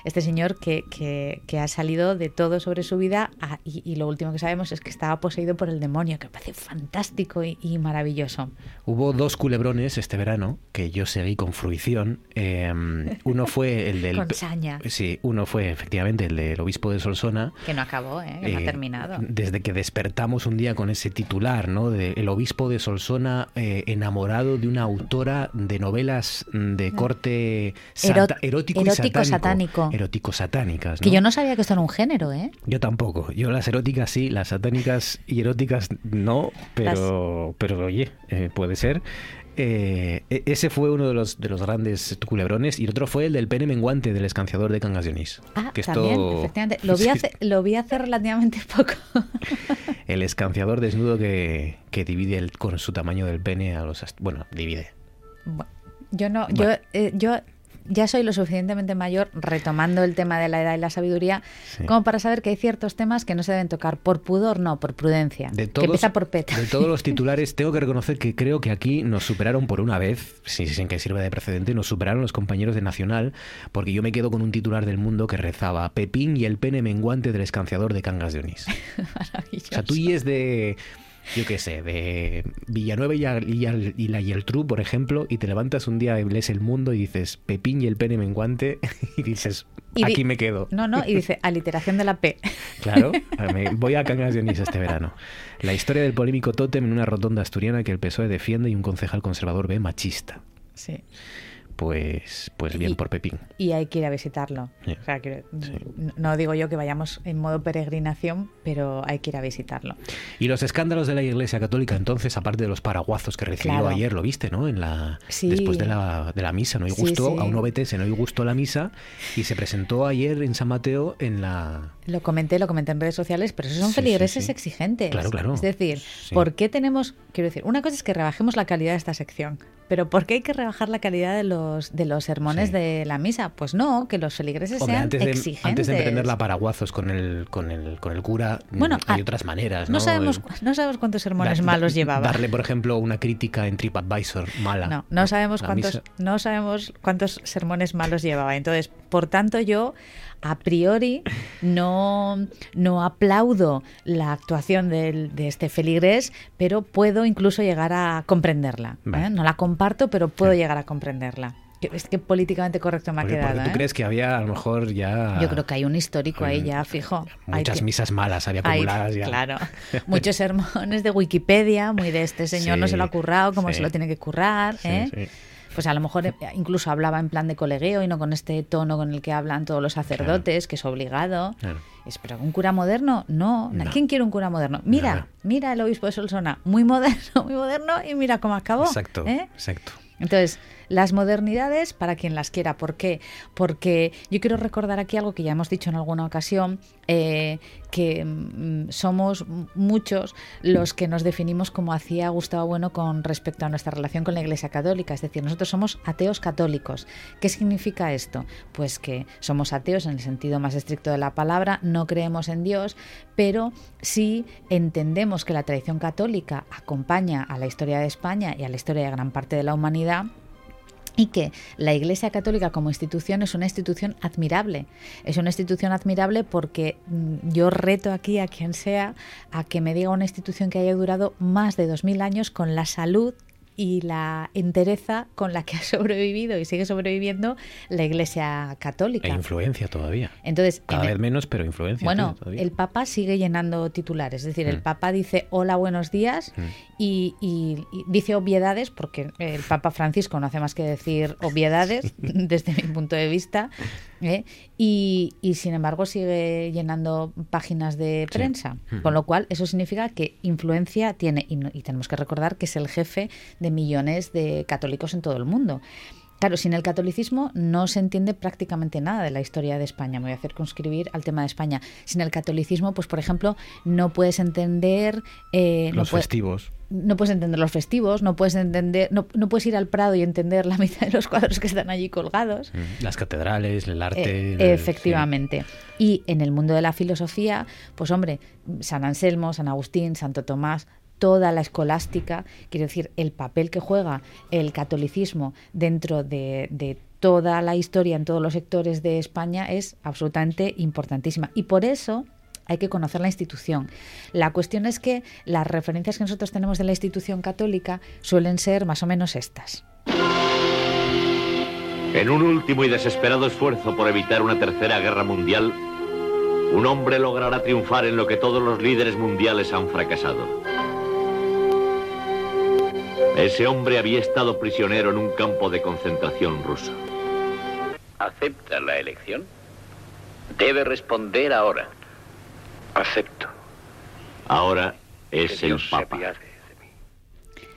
Este señor que, que- que ha salido de todo sobre su vida ah, y, y lo último que sabemos es que estaba poseído por el demonio, que me parece fantástico y, y maravilloso. Hubo dos culebrones este verano que yo seguí con fruición. Eh, uno fue el del... Con saña. Sí, uno fue efectivamente el del obispo de Solsona. Que no acabó, ¿eh? que no ha Eh, terminado. Desde que despertamos un día con ese titular, ¿no? De el obispo de Solsona eh, enamorado de una autora de novelas mm, de corte Erot- sata- erótico, y erótico satánico. satánico. Erótico satánicas, Que yo no sabía que esto era un género, ¿eh? Yo tampoco. Yo las eróticas sí, las satánicas y eróticas no, pero, pero oye, eh, puede ser. Eh, e- ese fue uno de los, de los grandes culebrones y el otro fue el del pene menguante del escanciador de Cangas de Onís. Ah, que también, esto- efectivamente. Lo vi, hace, lo vi hace relativamente poco. El escanciador desnudo que, que divide el- con su tamaño del pene a los... Bueno, divide. Bueno, yo no, Bueno. yo, eh, yo ya soy lo suficientemente mayor, retomando el tema de la edad y la sabiduría, Sí. como para saber que hay ciertos temas que no se deben tocar por pudor, no, por prudencia. De que empieza por peta. de todos los titulares, tengo que reconocer que creo que aquí nos superaron por una vez, sin, sin que sirva de precedente, nos superaron los compañeros de Nacional, porque yo me quedo con un titular del mundo que rezaba Pepín y el pene menguante del escanciador de Cangas de Onís. O sea, tú y es de, yo qué sé, de Villanueva y, y, la Geltrú, por ejemplo, y te levantas un día y lees El Mundo y dices Pepín y el pene menguante y dices, Y di- aquí me quedo. No, no, y dice aliteración de la P. Claro, me- voy a Cangas de Onís este verano. La historia del polémico tótem en una rotonda asturiana que el PSOE defiende y un concejal conservador ve machista. Sí. Pues, pues bien Y- por Pepín. Y hay que ir a visitarlo. Sí. O sea, que, n- no digo yo que vayamos en modo peregrinación, pero hay que ir a visitarlo. Y los escándalos de la Iglesia Católica, entonces, aparte de los paraguazos que recibió Claro. ayer, lo viste, ¿no? En la Sí. después de la, de la misa, no hay gusto sí. a un OBT, no hay gusto la misa y se presentó ayer en San Mateo en la Lo comenté, lo comenté en redes sociales, pero esos son Sí, feligreses sí. exigentes. Claro, claro. Es decir. ¿por qué tenemos, quiero decir, una cosa es que rebajemos la calidad de esta sección, pero ¿por qué hay que rebajar la calidad de los de los sermones de la misa? Pues no, que los feligreses Hombre, sean antes de, exigentes. antes de emprender la paraguazos con el, con el, con el cura, mm, Bueno, hay ah, otras maneras, ¿no? no sabemos, El- cu- no sabemos cuántos sermones malos da- llevaba. Darle, por ejemplo, una crítica en TripAdvisor mala. No, no sabemos cuántos, misa- no sabemos cuántos sermones malos llevaba. Entonces, por tanto, yo a priori no, no aplaudo la actuación del- de este feligrés, pero puedo incluso llegar a comprenderla. ¿eh? No la comparto, pero puedo llegar a comprenderla. Es que políticamente correcto me ha Porque, porque quedado. tú ¿eh? crees que había a lo mejor ya Yo creo que hay un histórico ahí ya fijo. Muchas misas malas había hay- acumuladas ya. Claro. Muchos sermones de Wikipedia, muy de este señor no se lo ha currado como sí. se lo tiene que currar. Sí, ¿eh? sí. Pues a lo mejor eh, incluso hablaba en plan de colegueo y no con este tono con el que hablan todos los sacerdotes, que es obligado. Claro. Es, pero un cura moderno, no. No. ¿Quién quiere un cura moderno? Mira, Nada. mira el obispo de Solsona, muy moderno, muy moderno y mira cómo acabó. Exacto, ¿eh? exacto. Entonces, las modernidades para quien las quiera. ¿Por qué? Porque yo quiero recordar aquí algo que ya hemos dicho en alguna ocasión, eh, que mm, somos muchos los que nos definimos como hacía Gustavo Bueno con respecto a nuestra relación con la Iglesia Católica. Es decir, nosotros somos ateos católicos. ¿Qué significa esto? Pues que somos ateos en el sentido más estricto de la palabra, no creemos en Dios, pero sí entendemos que la tradición católica acompaña a la historia de España y a la historia de gran parte de la humanidad y que la Iglesia Católica como institución es una institución admirable. Es una institución admirable porque mm, yo reto aquí a quien sea a que me diga una institución que haya durado más de 2000 años con la salud y la entereza con la que ha sobrevivido y sigue sobreviviendo la Iglesia Católica. Hay influencia todavía. Entonces, Cada en- vez menos, pero influencia. bueno, todavía. el Papa sigue llenando titulares, es decir, el Mm. Papa dice hola, buenos días Mm. y, y- y dice obviedades, porque el Papa Francisco no hace más que decir obviedades desde mi punto de vista, ¿eh? y, y, sin embargo sigue llenando páginas de prensa. Con lo cual, eso significa que influencia tiene, y, y tenemos que recordar que es el jefe de millones de católicos en todo el mundo. Claro, sin el catolicismo no se entiende prácticamente nada de la historia de España. Me voy a hacer conscribir al tema de España. Sin el catolicismo, pues por ejemplo, no puedes entender... Eh, los no festivos. No puedes entender los festivos, no puedes entender, no, no, puedes ir al Prado y entender la mitad de los cuadros que están allí colgados. Mm, las catedrales, el arte. Eh, efectivamente. Sí. Y en el mundo de la filosofía, pues hombre, San Anselmo, San Agustín, Santo Tomás, toda la escolástica, quiero decir, el papel que juega el catolicismo dentro de, de, toda la historia en todos los sectores de España es absolutamente importantísima. Y por eso hay que conocer la institución. La cuestión es que las referencias que nosotros tenemos de la institución católica suelen ser más o menos estas. En un último y desesperado esfuerzo por evitar una tercera guerra mundial, un hombre logrará triunfar en lo que todos los líderes mundiales han fracasado. Ese hombre había estado prisionero en un campo de concentración ruso. ¿Acepta la elección? Debe responder ahora. Acepto. Ahora es el Papa.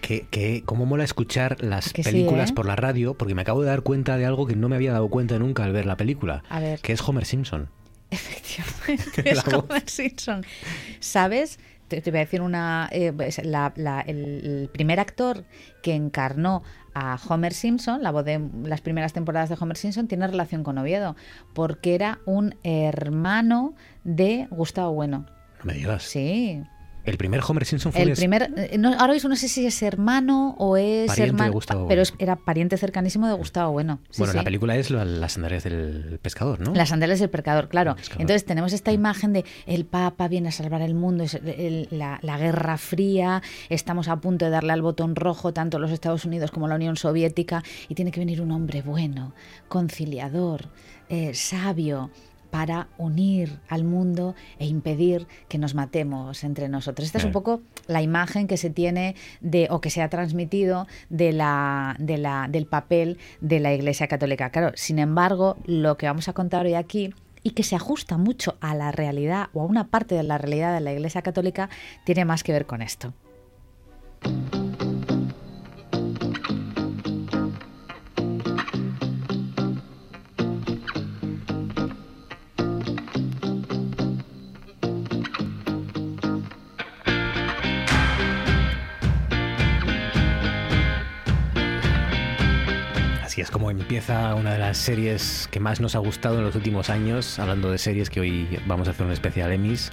Que, que, cómo mola escuchar las que películas sí, ¿eh? por la radio, porque me acabo de dar cuenta de algo que no me había dado cuenta nunca al ver la película, A ver. que es Homer Simpson. Efectivamente, es Homer Simpson. ¿Sabes? Te, te, voy a decir una. Eh, la, la, el, el, primer actor que encarnó a Homer Simpson, la voz de las primeras temporadas de Homer Simpson, tiene relación con Oviedo, porque era un hermano de Gustavo Bueno. No me digas. Sí. El primer Homer Simpson fue el primer. No, ahora mismo no sé si es hermano o es hermano. Gustavo pero bueno. es, era pariente cercanísimo de Gustavo Bueno. Sí, bueno, sí. la película es la, las sandalias del pescador, ¿no? Las sandalias del pescador, claro. pescador. Entonces tenemos esta imagen de el Papa viene a salvar el mundo, es el, la, la, Guerra Fría, estamos a punto de darle al botón rojo tanto los Estados Unidos como la Unión Soviética y tiene que venir un hombre bueno, conciliador, eh, sabio para unir al mundo e impedir que nos matemos entre nosotros. Esta es un poco la imagen que se tiene de o que se ha transmitido de la, de la, del papel de la Iglesia Católica. Claro, sin embargo, lo que vamos a contar hoy aquí y que se ajusta mucho a la realidad o a una parte de la realidad de la Iglesia Católica tiene más que ver con esto. Así es como empieza una de las series que más nos ha gustado en los últimos años, hablando de series que hoy vamos a hacer un especial Emmys,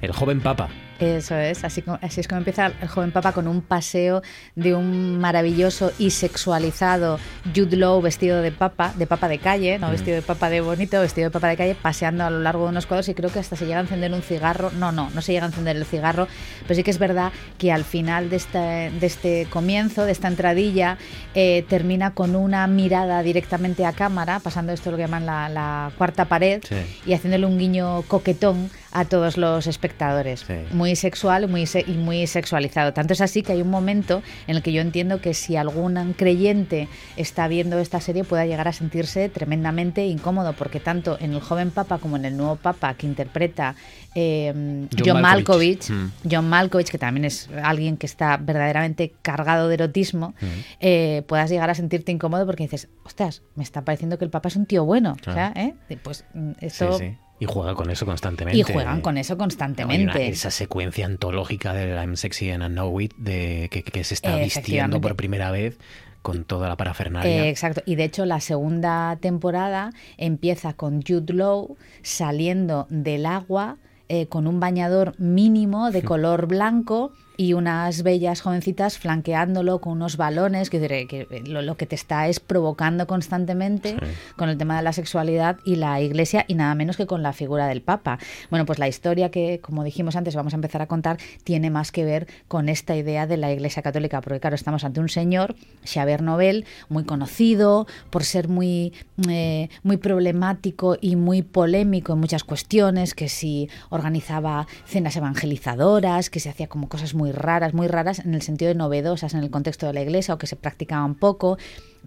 El joven papa. Eso es, así, como, así es como empieza el joven papa con un paseo de un maravilloso y sexualizado Jude Law vestido de papa, de papa de calle, no mm. vestido de papa de bonito, vestido de papa de calle, paseando a lo largo de unos cuadros y creo que hasta se llega a encender un cigarro. No, no, no se llega a encender el cigarro, pero sí que es verdad que al final de este, de este comienzo, de esta entradilla, eh, termina con una mirada directamente a cámara, pasando esto lo que llaman la, la cuarta pared Sí. y haciéndole un guiño coquetón a todos los espectadores. Sí. Muy sexual muy se y muy sexualizado. Tanto es así que hay un momento en el que yo entiendo que si algún creyente está viendo esta serie pueda llegar a sentirse tremendamente incómodo, porque tanto en el joven papa como en el nuevo papa que interpreta eh, John, John Malkovich, Malkovich. Mm. John Malkovich, que también es alguien que está verdaderamente cargado de erotismo, eh, puedas llegar a sentirte incómodo porque dices, ostras, me está pareciendo que el papa es un tío bueno. Claro. O sea, ¿eh? Pues mm, esto... Sí, sí. Y juega con eso constantemente. Y juegan con eso constantemente. una- esa secuencia antológica del I'm sexy and I know it, de, que, que se está vistiendo por primera vez con toda la parafernalia. Eh, exacto. Y de hecho, la segunda temporada empieza con Jude Law saliendo del agua eh, con un bañador mínimo de color blanco y unas bellas jovencitas flanqueándolo con unos balones, que, lo, lo que te está es provocando constantemente Sí. con el tema de la sexualidad y la iglesia y nada menos que con la figura del Papa. Bueno, pues la historia que, como dijimos antes, vamos a empezar a contar, tiene más que ver con esta idea de la iglesia católica, porque claro, estamos ante un señor, Xavier Nobel, muy conocido por ser muy, eh, muy problemático y muy polémico en muchas cuestiones, que si organizaba cenas evangelizadoras, que se hacía como cosas muy muy raras, muy raras en el sentido de novedosas en el contexto de la iglesia o que se practicaban poco.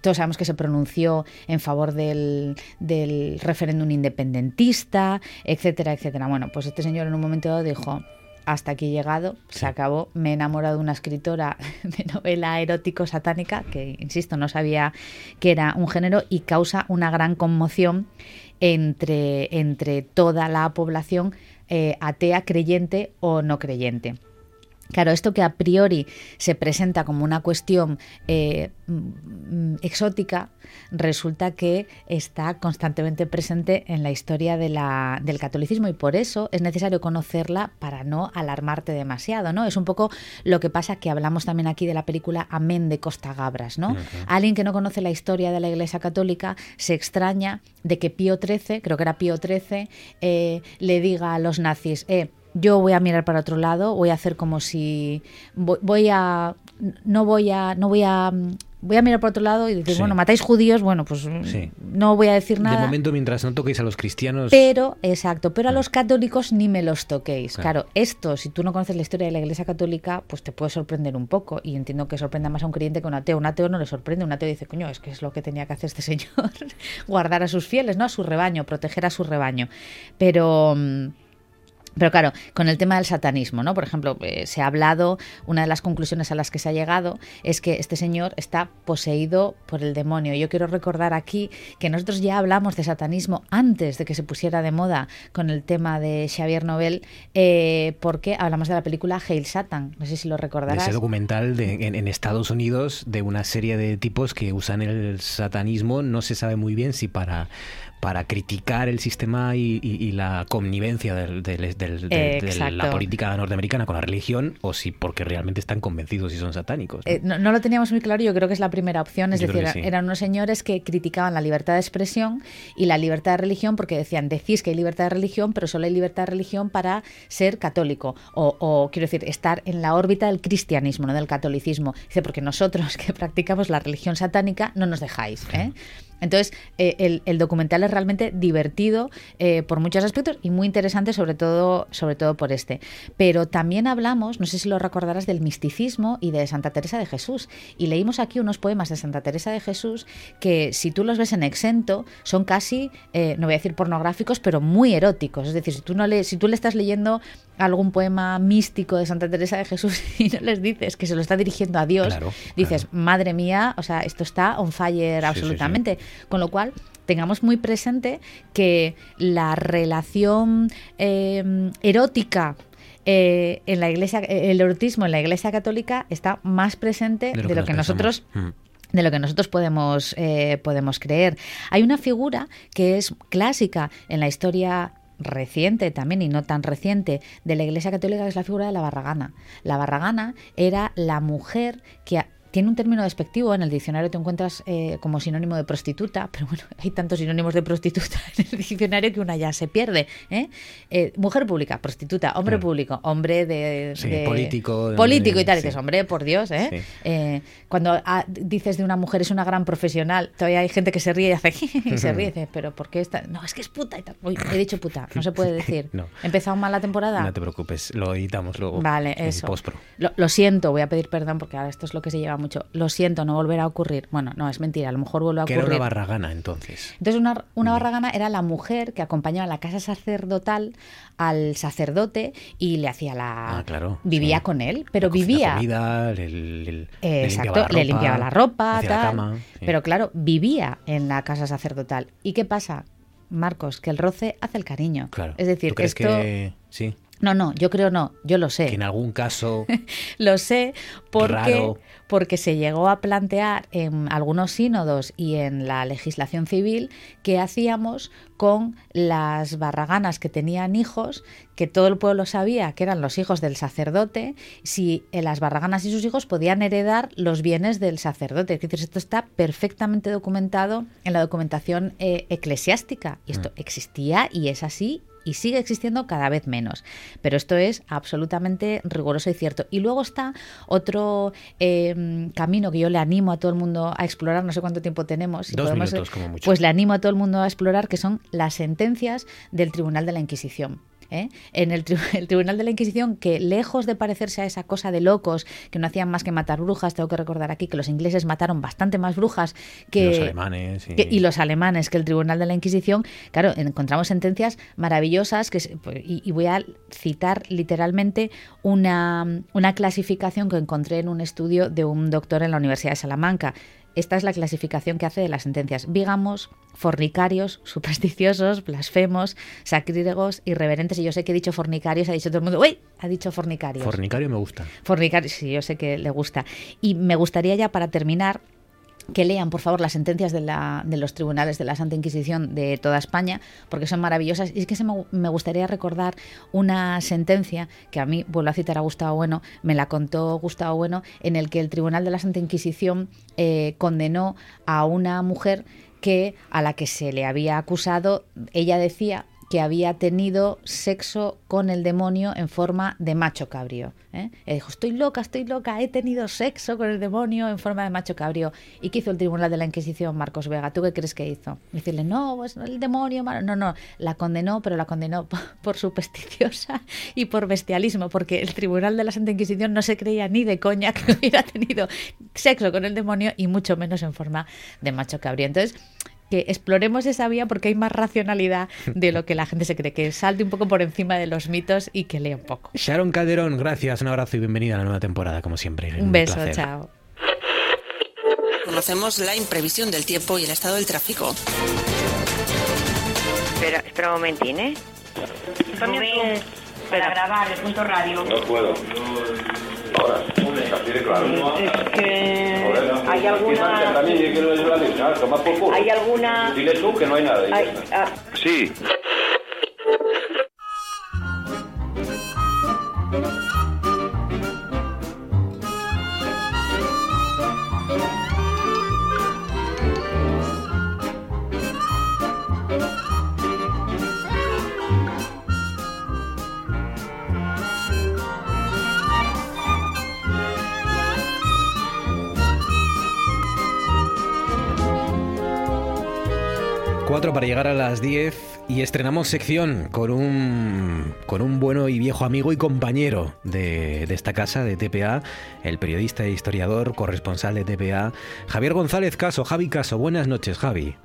Todos sabemos que se pronunció en favor del, del referéndum independentista, etcétera, etcétera. Bueno, pues este señor en un momento dado dijo, hasta aquí he llegado, se acabó, me he enamorado de una escritora de novela erótico satánica, que insisto, no sabía que era un género y causa una gran conmoción entre, entre toda la población eh, atea, creyente o no creyente. Claro, esto que a priori se presenta como una cuestión eh, mm, exótica, resulta que está constantemente presente en la historia de la, del catolicismo y por eso es necesario conocerla para no alarmarte demasiado, ¿no? Es un poco lo que pasa que hablamos también aquí de la película Amén de Costa Gabras, ¿no? Alguien que no conoce la historia de la Iglesia Católica se extraña de que Pío XIII, creo que era Pío XIII, eh, le diga a los nazis, eh, yo voy a mirar para otro lado, voy a hacer como si voy, a no voy a no voy a voy a mirar por otro lado y decir, bueno, matáis judíos, bueno, pues no voy a decir nada. De momento, mientras no toquéis a los cristianos. Pero, exacto, pero a los católicos ni me los toquéis. Claro. esto, si tú no conoces la historia de la Iglesia Católica, pues te puede sorprender un poco. Y entiendo que sorprenda más a un creyente que a un ateo. Un ateo no le sorprende. Un ateo dice, coño, es que es lo que tenía que hacer este señor. Guardar a sus fieles, ¿no? A su rebaño, proteger a su rebaño. Pero. Pero claro, con el tema del satanismo, ¿no? Por ejemplo, eh, se ha hablado, una de las conclusiones a las que se ha llegado es que este señor está poseído por el demonio. Yo quiero recordar aquí que nosotros ya hablamos de satanismo antes de que se pusiera de moda con el tema de Xavier Nobel, eh, porque hablamos de la película Hail Satan. No sé si lo recordarás. Ese documental de, en, Estados Unidos de una serie de tipos que usan el satanismo, no se sabe muy bien si para para criticar el sistema y, la connivencia de la política norteamericana con la religión o si porque realmente están convencidos y son satánicos. Eh, ¿no? lo teníamos muy claro, yo creo que es la primera opción, es decir, eran unos señores que criticaban la libertad de expresión y la libertad de religión porque decían, decís que hay libertad de religión, pero solo hay libertad de religión para ser católico o, o quiero decir, estar en la órbita del cristianismo, no del catolicismo. Dice, porque nosotros que practicamos la religión satánica no nos dejáis. ¿eh? Entonces, eh, el, documental es realmente divertido eh, por muchos aspectos y muy interesante, sobre todo, sobre todo por este. Pero también hablamos, no sé si lo recordarás, del misticismo y de Santa Teresa de Jesús. Y leímos aquí unos poemas de Santa Teresa de Jesús que, si tú los ves en exento, son casi, eh, no voy a decir pornográficos, pero muy eróticos. Es decir, si tú, no le, si tú le estás leyendo algún poema místico de Santa Teresa de Jesús y no les dices que se lo está dirigiendo a Dios, dices, madre mía, o sea, esto está on fire absolutamente. Con lo cual, tengamos muy presente que la relación eh, erótica eh, en la iglesia, el erotismo en la iglesia católica está más presente de lo, que, nosotros mm. de lo que nosotros podemos, eh, podemos creer. Hay una figura que es clásica en la historia reciente también y no tan reciente de la Iglesia Católica que es la figura de la barragana. La barragana era la mujer que tiene un término despectivo, en el diccionario te encuentras eh, como sinónimo de prostituta, pero bueno, hay tantos sinónimos de prostituta en el diccionario que una ya se pierde. ¿eh? Eh, mujer pública, prostituta, hombre público, hombre de, político. Político y tal, y dices, hombre, por Dios. cuando ah, dices de una mujer es una gran profesional, todavía hay gente que se ríe y hace, y se ríe, dice, pero ¿por qué está? No, es que es puta y tal. he dicho puta, no se puede decir. no. ¿He empezado mal la temporada? No te preocupes, lo editamos luego. Vale, eso. Lo, lo siento, voy a pedir perdón porque ahora esto es lo que se lleva mucho. Lo siento, no volverá a ocurrir. Bueno, no, es mentira, a lo mejor vuelve a ocurrir. ¿Qué era una barragana entonces? Entonces, una, una barragana era la mujer que acompañaba a la casa sacerdotal al sacerdote y le hacía la. Ah, claro. Vivía con él, pero vivía. Comida, le, Exacto, le limpiaba la ropa, tal. Pero claro, vivía en la casa sacerdotal. ¿Y qué pasa? Marcos, que el roce hace el cariño. Claro. Es decir, ¿Tú esto... que sí? No, no, yo creo no, yo lo sé. Que en algún caso. lo sé porque, porque se llegó a plantear en algunos sínodos y en la legislación civil que hacíamos con las barraganas que tenían hijos, que todo el pueblo sabía que eran los hijos del sacerdote, si las barraganas y sus hijos podían heredar los bienes del sacerdote. Es decir, esto está perfectamente documentado en la documentación eh, eclesiástica. Y esto mm. existía y es así y sigue existiendo cada vez menos. Pero esto es absolutamente riguroso y cierto. Y luego está otro em, camino que yo le animo a todo el mundo a explorar, no sé cuánto tiempo tenemos. Si Dos minutos, como mucho. Pues le animo a todo el mundo a explorar, que son las sentencias del Tribunal de la Inquisición. ¿Eh? en el, el, Tribunal de la Inquisición, que lejos de parecerse a esa cosa de locos, que no hacían más que matar brujas, tengo que recordar aquí que los ingleses mataron bastante más brujas que... los alemanes. Y... Que, y los alemanes, que el Tribunal de la Inquisición, claro, encontramos sentencias maravillosas, que, y, y voy a citar literalmente una, una clasificación que encontré en un estudio de un doctor en la Universidad de Salamanca. Esta es la clasificación que hace de las sentencias. Vígamos, fornicarios, supersticiosos, blasfemos, sacrílegos, irreverentes. Y yo sé que he dicho fornicarios, ha dicho todo el mundo, ¡uy! Ha dicho fornicarios. Fornicario me gusta. Fornicarios, sí, yo sé que le gusta. Y me gustaría ya para terminar que lean, por favor, las sentencias de, la, de, los tribunales de la Santa Inquisición de toda España, porque son maravillosas. Y es que me, me, gustaría recordar una sentencia que a mí, vuelvo a citar a Gustavo Bueno, me la contó Gustavo Bueno, en el que el Tribunal de la Santa Inquisición eh, condenó a una mujer que a la que se le había acusado, ella decía que había tenido sexo con el demonio en forma de macho cabrío. ¿eh? Dijo, estoy loca, estoy loca, he tenido sexo con el demonio en forma de macho cabrío. ¿Y qué hizo el Tribunal de la Inquisición, Marcos Vega? ¿Tú qué crees que hizo? Decirle, no, pues el demonio, no, no, la condenó, pero la condenó por supersticiosa y por bestialismo, porque el Tribunal de la Santa Inquisición no se creía ni de coña que hubiera tenido sexo con el demonio y mucho menos en forma de macho cabrío. Entonces, que exploremos esa vía porque hay más racionalidad de lo que la gente se cree, que salte un poco por encima de los mitos y que lea un poco. Sharon Calderón, gracias, un abrazo y bienvenida a la nueva temporada, como siempre. Un, un beso, placer. chao. Conocemos la imprevisión del tiempo y el estado del tráfico. Espera, espera un momentín, ¿eh? Rubén, para grabar el punto radio. No puedo. Ahora, así de claro. Es que hay alguna... También toma por culo. Hay alguna... Dile tú que no hay nada. Hay, ah. Sí. Para llegar a las 10 y estrenamos sección con un, con un bueno y viejo amigo y compañero de, de, esta casa, de TPA, el periodista e historiador, corresponsal de TPA, Javier González Caso. Javi Caso, buenas noches, Javi.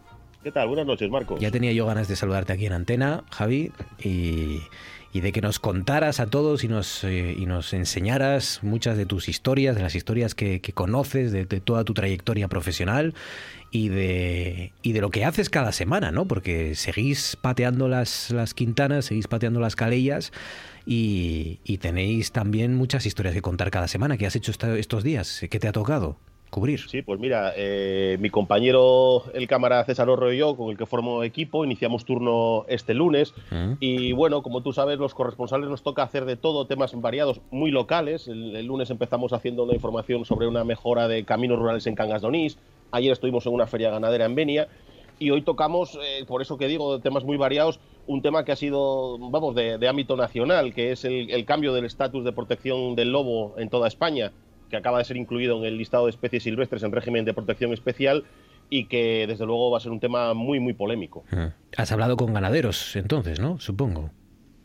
¿Qué tal? Buenas noches, Marcos. Ya tenía yo ganas de saludarte aquí en antena, Javi, y, y de que nos contaras a todos y nos, eh, y nos enseñaras muchas de tus historias, de las historias que, conoces, de, toda tu trayectoria profesional y de, y de lo que haces cada semana, ¿no? Porque seguís pateando las, las quintanas, seguís pateando las calellas y, y, tenéis también muchas historias que contar cada semana. ¿Qué has hecho estos días? ¿Qué te ha tocado? Sí, pues mira, eh, mi compañero, el cámara César Orro y yo, con el que formo equipo, iniciamos turno este lunes. -huh. Y bueno, como tú sabes, los corresponsales nos toca hacer de todo, temas variados, muy locales. El, el lunes empezamos haciendo una información sobre una mejora de caminos rurales en Cangas de Onís. Ayer estuvimos en una feria ganadera en Benia. Y hoy tocamos, eh, por eso que digo, temas muy variados, un tema que ha sido, vamos, de, de ámbito nacional, que es el, el cambio del estatus de protección del lobo en toda España que acaba de ser incluido en el listado de especies silvestres en régimen de protección especial y que desde luego va a ser un tema muy muy polémico. Has hablado con ganaderos entonces, ¿no? Supongo.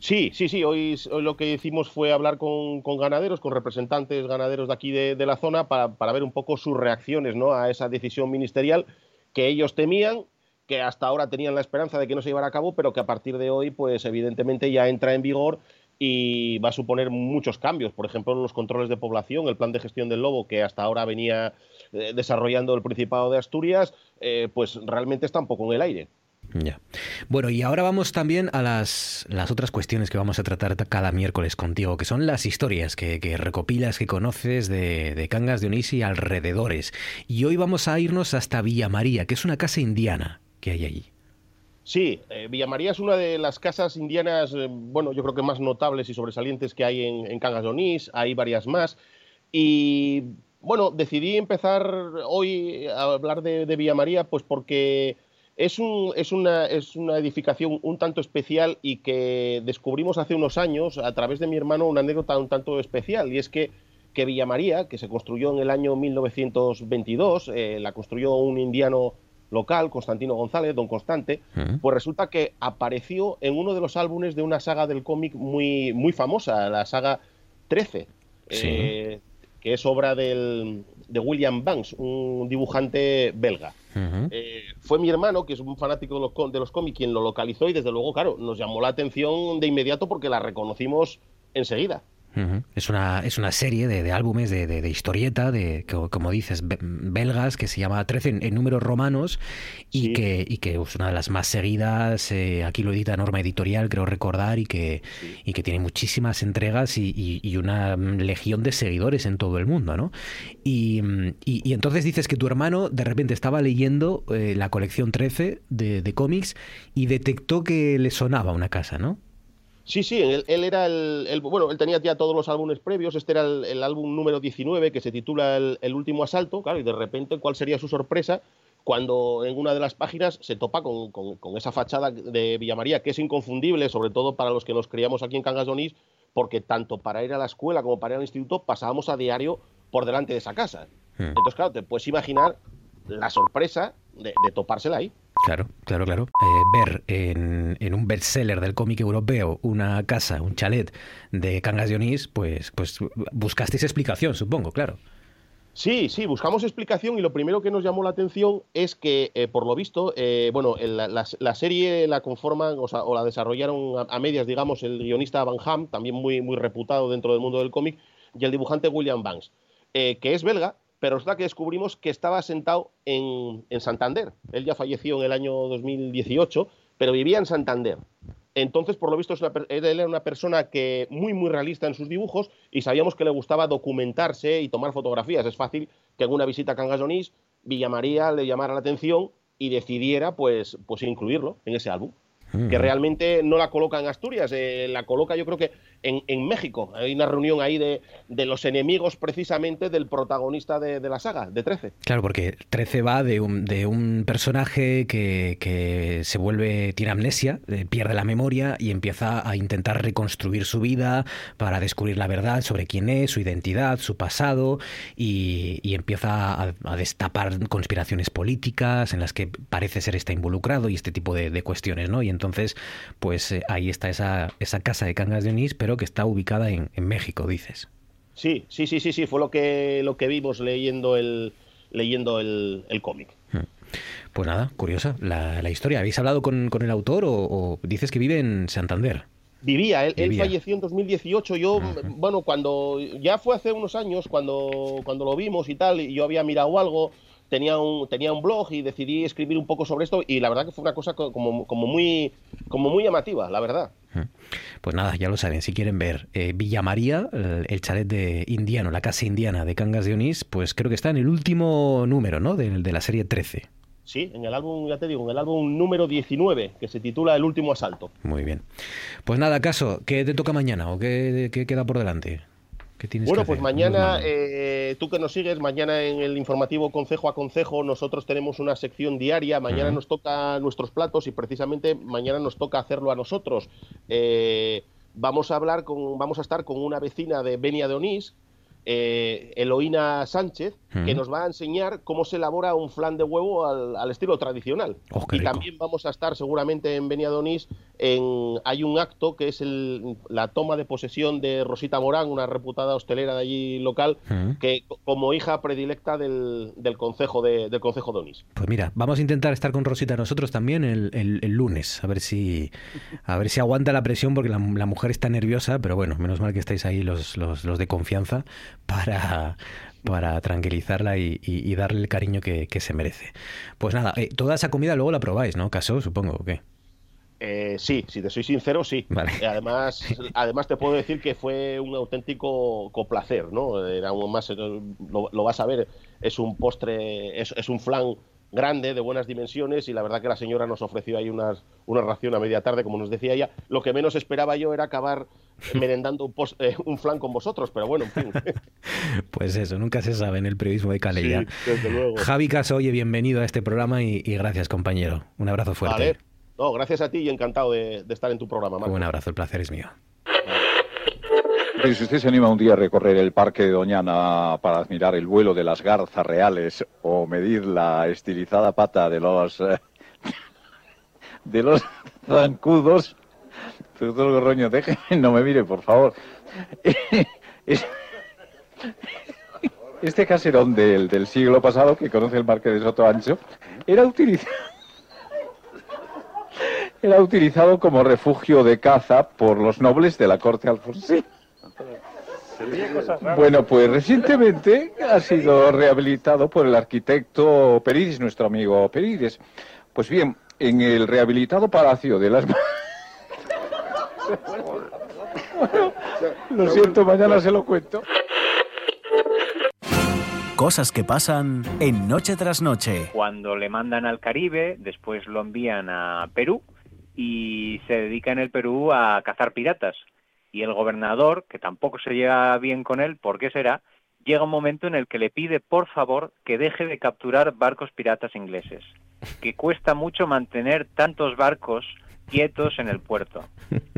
Sí, sí, sí. Hoy, hoy lo que hicimos fue hablar con, con, ganaderos, con representantes ganaderos de aquí de, de la zona para, para, ver un poco sus reacciones ¿no? a esa decisión ministerial que ellos temían, que hasta ahora tenían la esperanza de que no se llevara a cabo, pero que a partir de hoy, pues evidentemente ya entra en vigor y va a suponer muchos cambios. Por ejemplo, los controles de población, el plan de gestión del lobo que hasta ahora venía eh, desarrollando el Principado de Asturias, eh, pues realmente está un poco en el aire. Ya. Bueno, y ahora vamos también a las, las, otras cuestiones que vamos a tratar cada miércoles contigo, que son las historias que, recopilas, que conoces de, de, Cangas de Onís y alrededores. Y hoy vamos a irnos hasta Villa María, que es una casa indiana que hay allí. Sí, eh, Villa María es una de las casas indianas, eh, bueno, yo creo que más notables y sobresalientes que hay en, en Cangas de Onís, hay varias más. Y bueno, decidí empezar hoy a hablar de, de Villa María, pues porque es, un, es, una, edificación un tanto especial y que descubrimos hace unos años, a través de mi hermano, una anécdota un tanto especial, y es que que Villa María, que se construyó en el año 1922, eh, la construyó un indiano local, Constantino González, Don Constante, pues resulta que apareció en uno de los álbumes de una saga del cómic muy, muy famosa, la saga 13, eh, que es obra del, de William Banks, un dibujante belga. Eh, fue mi hermano, que es un fanático de los, de los cómics, quien lo localizó y desde luego, claro, nos llamó la atención de inmediato porque la reconocimos enseguida. Es una, es una serie de, álbumes de, de, historieta, de, como dices, belgas, que se llama 13 en, números romanos y, que, y que es una de las más seguidas. Eh, aquí lo edita Norma Editorial, creo recordar, y que, y que tiene muchísimas entregas y, una legión de seguidores en todo el mundo. ¿no? Y, y, entonces dices que tu hermano de repente estaba leyendo eh, la colección 13 de, de cómics y detectó que le sonaba una casa, ¿no? Sí, sí, él, era el, Bueno, él tenía ya todos los álbumes previos. Este era el, álbum número 19 que se titula el, último asalto. Claro, y de repente, ¿cuál sería su sorpresa? Cuando en una de las páginas se topa con, esa fachada de Villamaría, que es inconfundible, sobre todo para los que nos criamos aquí en Cangas de porque tanto para ir a la escuela como para ir al instituto pasábamos a diario por delante de esa casa. Hmm. Entonces, claro, te puedes imaginar la sorpresa de, de topársela ahí. Claro, claro, claro. Eh, ver en, en, un bestseller del cómic europeo una casa, un chalet de Cangas Dionís, pues, pues buscasteis explicación, supongo, claro. Sí, sí, buscamos explicación y lo primero que nos llamó la atención es que, eh, por lo visto, eh, bueno, la, serie la conforman o, la desarrollaron a, medias, digamos, el guionista Van Ham, también muy, muy reputado dentro del mundo del cómic, y el dibujante William Banks, que es belga, pero resulta que descubrimos que estaba sentado en, Santander. Él ya falleció en el año 2018, pero vivía en Santander. Entonces, por lo visto, él era una persona que muy, muy realista en sus dibujos y sabíamos que le gustaba documentarse y tomar fotografías. Es fácil que en una visita a Cangas Villa María le llamara la atención y decidiera pues, pues incluirlo en ese álbum. Que realmente no la coloca en Asturias, eh, la coloca yo creo que en, México. Hay una reunión ahí de, los enemigos precisamente del protagonista de, la saga, de 13. Claro, porque 13 va de un, de un personaje que, se vuelve, tiene amnesia, eh, pierde la memoria y empieza a intentar reconstruir su vida para descubrir la verdad sobre quién es, su identidad, su pasado y, empieza a, destapar conspiraciones políticas en las que parece ser está involucrado y este tipo de, cuestiones, ¿no? Y entonces, pues eh, ahí está esa, esa casa de Cangas de Onís, pero que está ubicada en, México, dices. Sí, sí, sí, sí, sí, fue lo que, lo que vimos leyendo el, leyendo el, cómic. Hmm. Pues nada, curiosa la, historia. ¿Habéis hablado con, el autor o, dices que vive en Santander? Vivía, él, falleció en 2018. Yo, bueno, cuando ya fue hace unos años, cuando, cuando lo vimos y tal, y yo había mirado algo, tenía un, tenía un blog y decidí escribir un poco sobre esto, y la verdad que fue una cosa como, como, muy, como muy llamativa, la verdad. Pues nada, ya lo saben, si quieren ver eh, Villa María, el, chalet de indiano, la casa indiana de Cangas de Onís, pues creo que está en el último número, ¿no? De, de la serie 13. Sí, en el álbum, ya te digo, en el álbum número 19, que se titula El último asalto. Muy bien. Pues nada, caso, ¿qué te toca mañana o qué, qué queda por delante? Bueno, pues mañana, eh, tú que nos sigues, mañana en el informativo Consejo a Consejo, nosotros tenemos una sección diaria. Mañana nos toca nuestros platos y precisamente mañana nos toca hacerlo a nosotros. Eh, vamos a hablar con, vamos a estar con una vecina de Benia de Onís, eh, Eloína Sánchez, que nos va a enseñar cómo se elabora un flan de huevo al, estilo tradicional. Oh, y también vamos a estar seguramente en Beniadonis, en, hay un acto que es el, la toma de posesión de Rosita Morán, una reputada hostelera de allí local, que como hija predilecta del, del concejo de, del concejo de Onís. Pues mira, vamos a intentar estar con Rosita nosotros también el, el, lunes, a ver si a ver si aguanta la presión, porque la, mujer está nerviosa, pero bueno, menos mal que estáis ahí los, los, los de confianza para para tranquilizarla y, darle el cariño que, se merece. Pues nada, eh, toda esa comida luego la probáis, ¿no? Caso, supongo, ¿o qué? Eh, sí, si te soy sincero, sí. Además, además te puedo decir que fue un auténtico placer, ¿no? Era más, lo, vas a ver, es un postre, es, un flan grande, de buenas dimensiones, y la verdad que la señora nos ofreció ahí unas, una ración a media tarde, como nos decía ella. Lo que menos esperaba yo era acabar merendando un, eh, un flan con vosotros, pero bueno, en fin. pues eso, nunca se sabe en el periodismo de Calella. Javi Caso, oye, bienvenido a este programa y, gracias, compañero. Un abrazo fuerte. No, gracias a ti y encantado de, estar en tu programa. Un abrazo, el placer es mío. Si usted se anima un día a recorrer el parque de Doñana para admirar el vuelo de las garzas reales o medir la estilizada pata de los eh, de los zancudos, doctor Gorroño, déjeme, no me mire, por favor. Es- Este caserón del, del siglo pasado, que conoce el parque de Soto Ancho, era utilizado era utilizado como refugio de caza por los nobles de la corte alfonsina. Bueno, pues recientemente ha sido rehabilitado por el arquitecto Perides, nuestro amigo Perides. Pues bien, en el rehabilitado Palacio de las... Bueno, lo siento, mañana se lo cuento. Cosas que pasan en Noche tras Noche. Cuando le mandan al Caribe, después lo envían a Perú y se dedica en el Perú a cazar piratas. Y el gobernador, que tampoco se lleva bien con él, ¿por qué será? Llega un momento en el que le pide, por favor, que deje de capturar barcos piratas ingleses, que cuesta mucho mantener tantos barcos quietos en el puerto.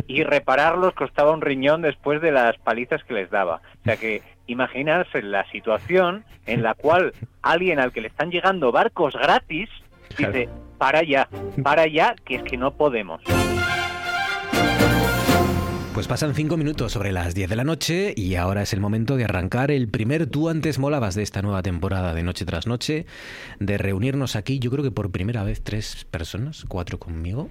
Y repararlos costaba un riñón después de las palizas que les daba. O sea que imaginarse la situación en la cual alguien al que le están llegando barcos gratis dice, para ya, para ya, que es que no podemos. Pues pasan cinco minutos sobre las 10 de la noche y ahora es el momento de arrancar el primer Tú antes molabas de esta nueva temporada de Noche tras Noche, de reunirnos aquí, yo creo que por primera vez tres personas, cuatro conmigo,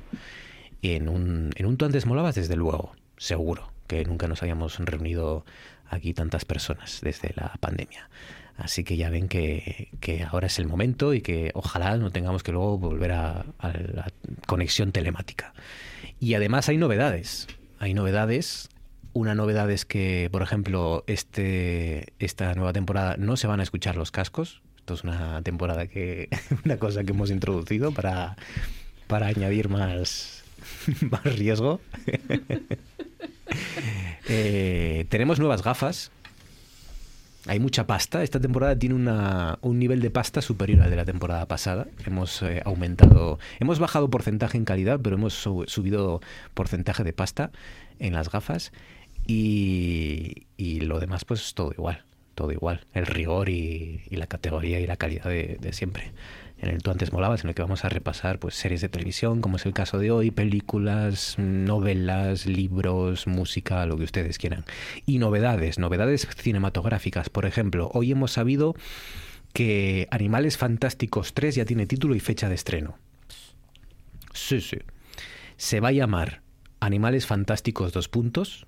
en un, en un Tú antes molabas desde luego, seguro, que nunca nos habíamos reunido aquí tantas personas desde la pandemia. Así que ya ven que, que ahora es el momento y que ojalá no tengamos que luego volver a, a la conexión telemática. Y además hay novedades. Hay novedades. Una novedad es que, por ejemplo, este, esta nueva temporada no se van a escuchar los cascos. Esto es una temporada que. una cosa que hemos introducido para, para añadir más, más riesgo. Eh, tenemos nuevas gafas. Hay mucha pasta. Esta temporada tiene una- un nivel de pasta superior al de la temporada pasada. Hemos eh, aumentado, hemos bajado porcentaje en calidad, pero hemos su- subido porcentaje de pasta en las gafas. Y, y lo demás, pues todo igual. Todo igual. El rigor y, y la categoría y la calidad de, de siempre. En el Tú antes molabas, en el que vamos a repasar pues series de televisión, como es el caso de hoy, películas, novelas, libros, música, lo que ustedes quieran. Y novedades, novedades cinematográficas. Por ejemplo, hoy hemos sabido que Animales Fantásticos 3 ya tiene título y fecha de estreno. Sí, sí. Se va a llamar Animales Fantásticos dos puntos.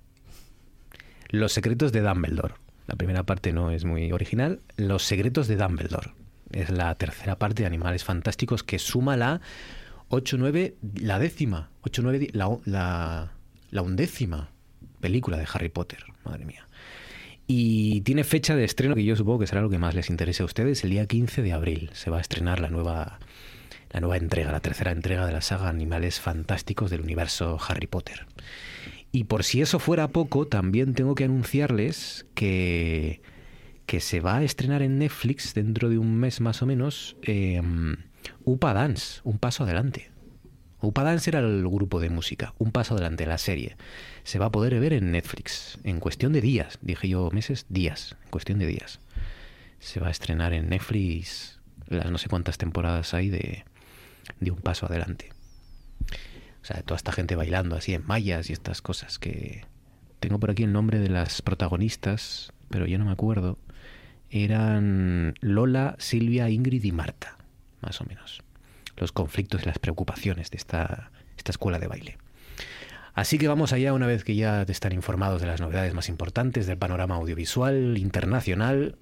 Los secretos de Dumbledore. La primera parte no es muy original. Los secretos de Dumbledore. Es la tercera parte de Animales Fantásticos que suma la 8-9, la décima, 8-9, di- la, la, la undécima película de Harry Potter. Madre mía. Y tiene fecha de estreno que yo supongo que será lo que más les interese a ustedes. El día 15 de abril se va a estrenar la nueva, la nueva entrega, la tercera entrega de la saga Animales Fantásticos del universo Harry Potter. Y por si eso fuera poco, también tengo que anunciarles que, que se va a estrenar en Netflix dentro de un mes más o menos eh, Upa Dance, un paso adelante. Upa Dance era el grupo de música, un paso adelante, la serie. Se va a poder ver en Netflix en cuestión de días, dije yo meses, días, en cuestión de días. Se va a estrenar en Netflix las no sé cuántas temporadas hay de, de un paso adelante. O sea, toda esta gente bailando así en mallas y estas cosas que... Tengo por aquí el nombre de las protagonistas, pero yo no me acuerdo. Eran Lola, Silvia, Ingrid y Marta, más o menos. Los conflictos y las preocupaciones de esta, esta escuela de baile. Así que vamos allá una vez que ya están informados de las novedades más importantes del panorama audiovisual internacional.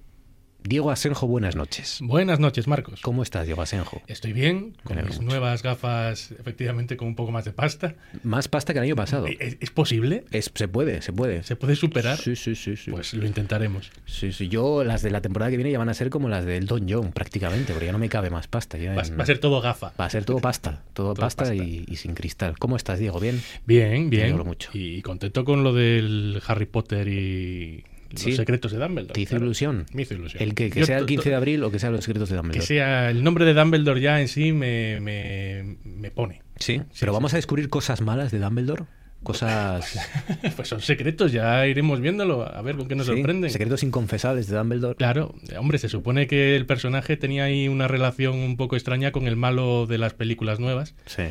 Diego Asenjo, buenas noches. Buenas noches, Marcos. ¿Cómo estás, Diego Asenjo? Estoy bien, con mis mucho. nuevas gafas, efectivamente, con un poco más de pasta. Más pasta que el año pasado. ¿Es, es posible? Es, se puede, se puede. ¿Se puede superar? Sí, sí, sí, sí. Pues lo intentaremos. Sí, sí. Yo, las de la temporada que viene ya van a ser como las del Don John, prácticamente, porque ya no me cabe más pasta. ya Va, en- va a ser todo gafa. Va a ser todo pasta, todo, Todo pasta, pasta. Y, y sin cristal. ¿Cómo estás, Diego? ¿Bien? Bien, bien. alegro mucho. Y contento con lo del Harry Potter y Sí. los secretos de Dumbledore. ¿Te hizo claro. ilusión? Me hizo ilusión. El que, que Yo sea el to- 15 de abril o que sea los secretos de Que Dumbledore. sea el nombre de Dumbledore ya en sí me, me, me pone. Sí, pero vamos a descubrir cosas malas de Dumbledore. Cosas... pues son secretos, ya iremos viéndolo, a ver con qué nos Sí, sorprenden. Secretos inconfesables de Dumbledore. Claro, hombre, se supone que el personaje tenía ahí una relación un poco extraña con el malo de las películas nuevas. Sí.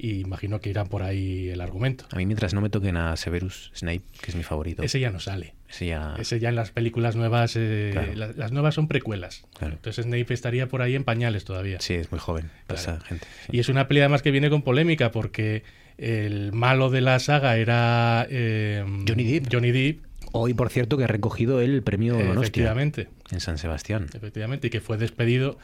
Y imagino que irán por ahí el argumento. A mí mientras no me toquen a Severus Snape, que es mi favorito. Ese ya no sale. Ese ya... Ese ya en las películas nuevas, eh, Claro. la- las nuevas son precuelas. Claro. Entonces Snape estaría por ahí en pañales todavía. Sí, es muy joven Claro. Y es una pelea además que viene con polémica porque el malo de la saga era eh, Johnny Depp. Johnny Depp, Hoy, por cierto, que ha recogido el premio Donostia efectivamente, en San Sebastián. efectivamente, y que fue despedido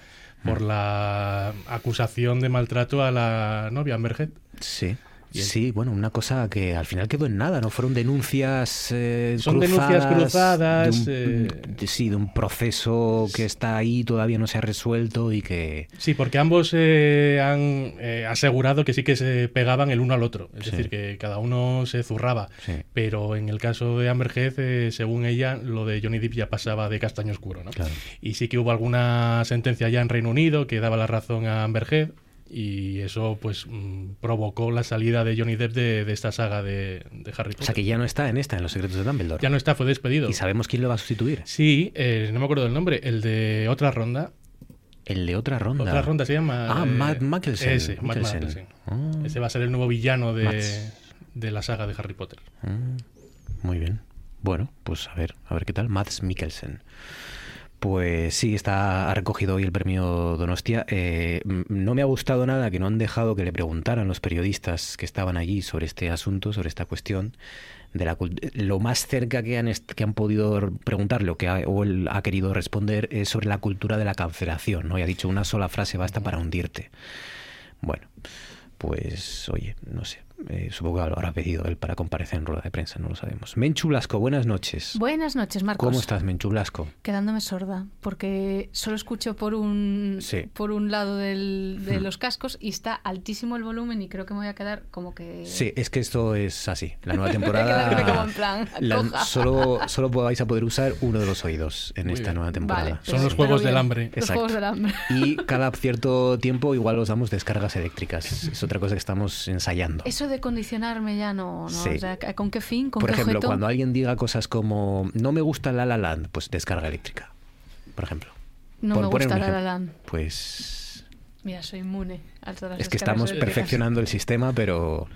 por la acusación de maltrato a la novia Amber Heard. Sí. Sí, bueno, una cosa que al final quedó en nada, ¿no? Fueron denuncias eh, Son denuncias cruzadas, de un- eh. de- sí, de un proceso que está ahí, todavía no se ha resuelto y que... Sí, porque ambos eh, han eh, asegurado que sí que se pegaban el uno al otro. Es Sí. decir, que cada uno se zurraba. Sí. Pero en el caso de Amber Heard, según ella, lo de Johnny Depp ya pasaba de castaño oscuro. ¿no? Claro. Y sí que hubo alguna sentencia ya en Reino Unido que daba la razón a Amber Heard. Y eso pues mm, provocó la salida de Johnny Depp de, de esta saga de, de Harry Potter. O sea, que ya no está en esta, en Los Secretos de Dumbledore. Ya no está, fue despedido. ¿Y sabemos quién lo va a sustituir? Sí, eh, no me acuerdo del nombre, el de otra ronda. El de otra ronda. Otra ronda se llama. Ah, eh, Matt Mikkelsen. Ese, Matt. Ah. Ese va a ser el nuevo villano de, de la saga de Harry Potter. Mm, Muy bien. Bueno, pues a ver, a ver qué tal. Mads Mikkelsen. Pues sí, está, ha recogido hoy el premio Donostia. Eh, no me ha gustado nada que no han dejado que le preguntaran los periodistas que estaban allí sobre este asunto, sobre esta cuestión. De la, lo más cerca que han, que han podido preguntarle o que ha, o él ha querido responder es sobre la cultura de la cancelación. ¿no? Y ha dicho una sola frase basta para hundirte. Bueno, pues oye, no sé. Eh, supongo que lo habrá pedido él para comparecer en rueda de prensa, no lo sabemos. Menchu Blasco, buenas noches. Buenas noches, Marcos. ¿Cómo estás, Menchu Blasco? Quedándome sorda, porque solo escucho por un, Sí. por un lado del- de Hmm. los cascos y está altísimo el volumen y creo que me voy a quedar como que... Sí, es que esto es así. La nueva Voy a quedarme como temporada. en plan, la- solo, solo vais a poder usar uno de los oídos en Muy esta bien. nueva temporada. Vale, Son los juegos del hambre. Los juegos del hambre. Y cada cierto tiempo igual os damos descargas eléctricas. Es otra cosa que estamos ensayando. Eso de condicionarme ya no, no. Sí. O sea, ¿con qué fin? ¿Con Por qué ejemplo, objeto? cuando alguien diga cosas como no me gusta La La Land, pues descarga eléctrica. Por ejemplo. No Por me gusta La La. Land. Pues Mira, soy inmune a todas las es que estamos perfeccionando el sistema, pero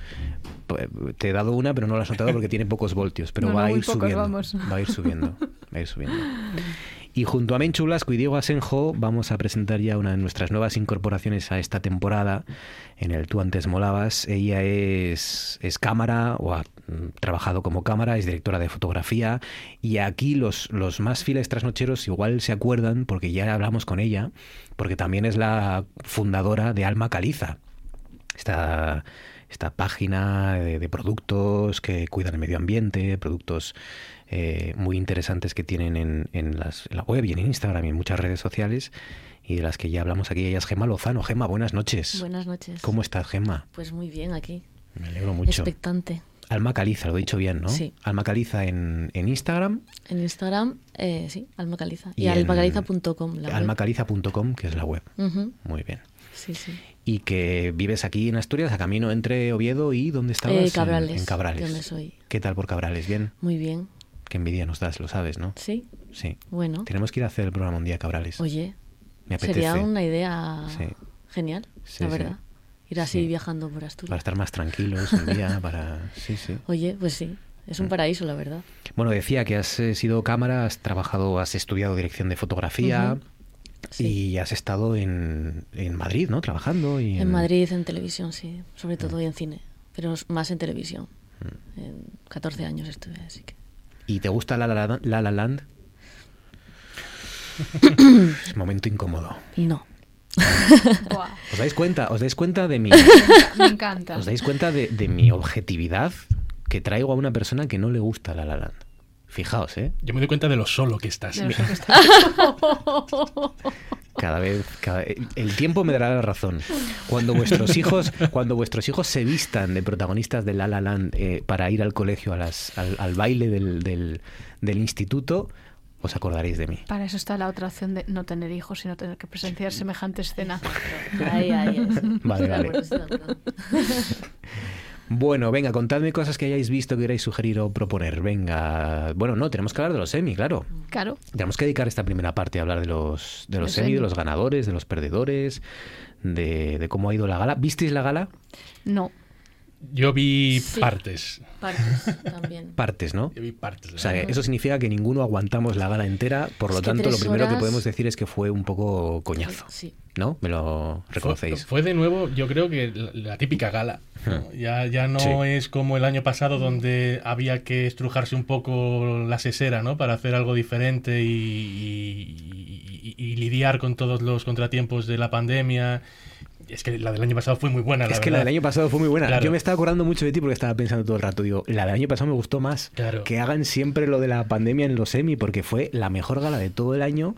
pues, te he dado una, pero no la has notado porque tiene pocos voltios, pero No, va no, a ir subiendo. Va a ir subiendo. Va a ir subiendo. Y junto a Menchu Blasco y Diego Asenjo vamos a presentar ya una de nuestras nuevas incorporaciones a esta temporada en el Tú antes molabas. Ella es, es cámara o ha mm, trabajado como cámara, es directora de fotografía y aquí los, los más fieles trasnocheros igual se acuerdan porque ya hablamos con ella, porque también es la fundadora de Alma Caliza. Esta, esta página de, de productos que cuidan el medio ambiente, productos eh, muy interesantes que tienen en, en las- en la web y en Instagram y en muchas redes sociales y de las que ya hablamos aquí. Ella es Gema Lozano. Gema, buenas noches. Buenas noches. ¿Cómo estás, Gema? Pues muy bien aquí. Me alegro mucho. Expectante. Alma Caliza, lo he dicho bien, ¿no? Sí. Alma Caliza en, en Instagram, En Instagram, eh, sí, Almacaliza. Y, Y almacaliza.com, almacaliza.com, que es la web. Muy bien. Sí, sí. Y que vives aquí en Asturias, a camino entre Oviedo y ¿dónde estabas? Eh, En- Cabrales, En, Cabrales. de donde soy. ¿Qué tal por Cabrales? ¿Bien? Muy bien. Qué envidia nos das, lo sabes, ¿no? Sí. Sí. Bueno. Tenemos que ir a hacer el programa un día a Cabrales. Oye, Me apetece. sería una idea Sí. genial, Sí, la sí. verdad. Ir así Sí. viajando por Asturias. Para estar más tranquilos un día, para... Sí, sí. Oye, pues sí, es un Mm. paraíso, la verdad. Bueno, decía que has eh, sido cámara, has trabajado, has estudiado dirección de fotografía Y has estado en, en Madrid, ¿no? Trabajando y En Madrid, en televisión, sí. Sobre Mm. todo y en cine. Pero más en televisión. En 14 años estuve, así que. ¿Y te gusta La La, La- La La Land? es momento incómodo. No. ¿Os dais cuenta? ¿Os dais cuenta de mi... me encanta. ¿Os dais cuenta de, de mi objetividad que traigo a una persona que no le gusta La La Land? Fijaos, ¿eh? Yo me doy cuenta de lo solo que estás. De lo que Cada vez, cada- el tiempo me dará la razón. Cuando vuestros hijos, cuando vuestros hijos se vistan de protagonistas de La La Land eh, para ir al colegio, a las, al, al baile del, del, del instituto, os acordaréis de mí. Para eso está la otra opción de no tener hijos, sino tener que presenciar semejante escena. Ahí, ahí es. Vale, vale. Bueno, venga, contadme cosas que hayáis visto, que queráis sugerir o proponer. Venga, bueno, no, tenemos que hablar de los Emmy, claro. Claro. Tenemos que dedicar esta primera parte a hablar de los, de los Los Emmy, de los ganadores, de los perdedores, de, de cómo ha ido la gala. ¿Visteis la gala? No. Yo vi Sí. partes. Partes también. Partes, ¿no? Yo vi partes. O sea, eso significa que ninguno aguantamos la gala entera, por lo Es que tanto, lo primero que horas- podemos decir es que fue un poco coñazo. Sí. ¿No? ¿Me lo Fue, reconocéis? fue de nuevo, yo creo que la, la típica gala. ¿no? Ya, ya no Sí. es como el año pasado donde había que estrujarse un poco la sesera, ¿no? Para hacer algo diferente y, y- y- y lidiar con todos los contratiempos de la pandemia. Es que la del año pasado fue muy buena, la es que la del año pasado fue muy buena. Claro. Yo me estaba acordando mucho de ti porque estaba pensando todo el rato. Digo, la del año pasado me gustó más. Claro. Que hagan siempre lo de la pandemia en los Emmy porque fue la mejor gala de todo el año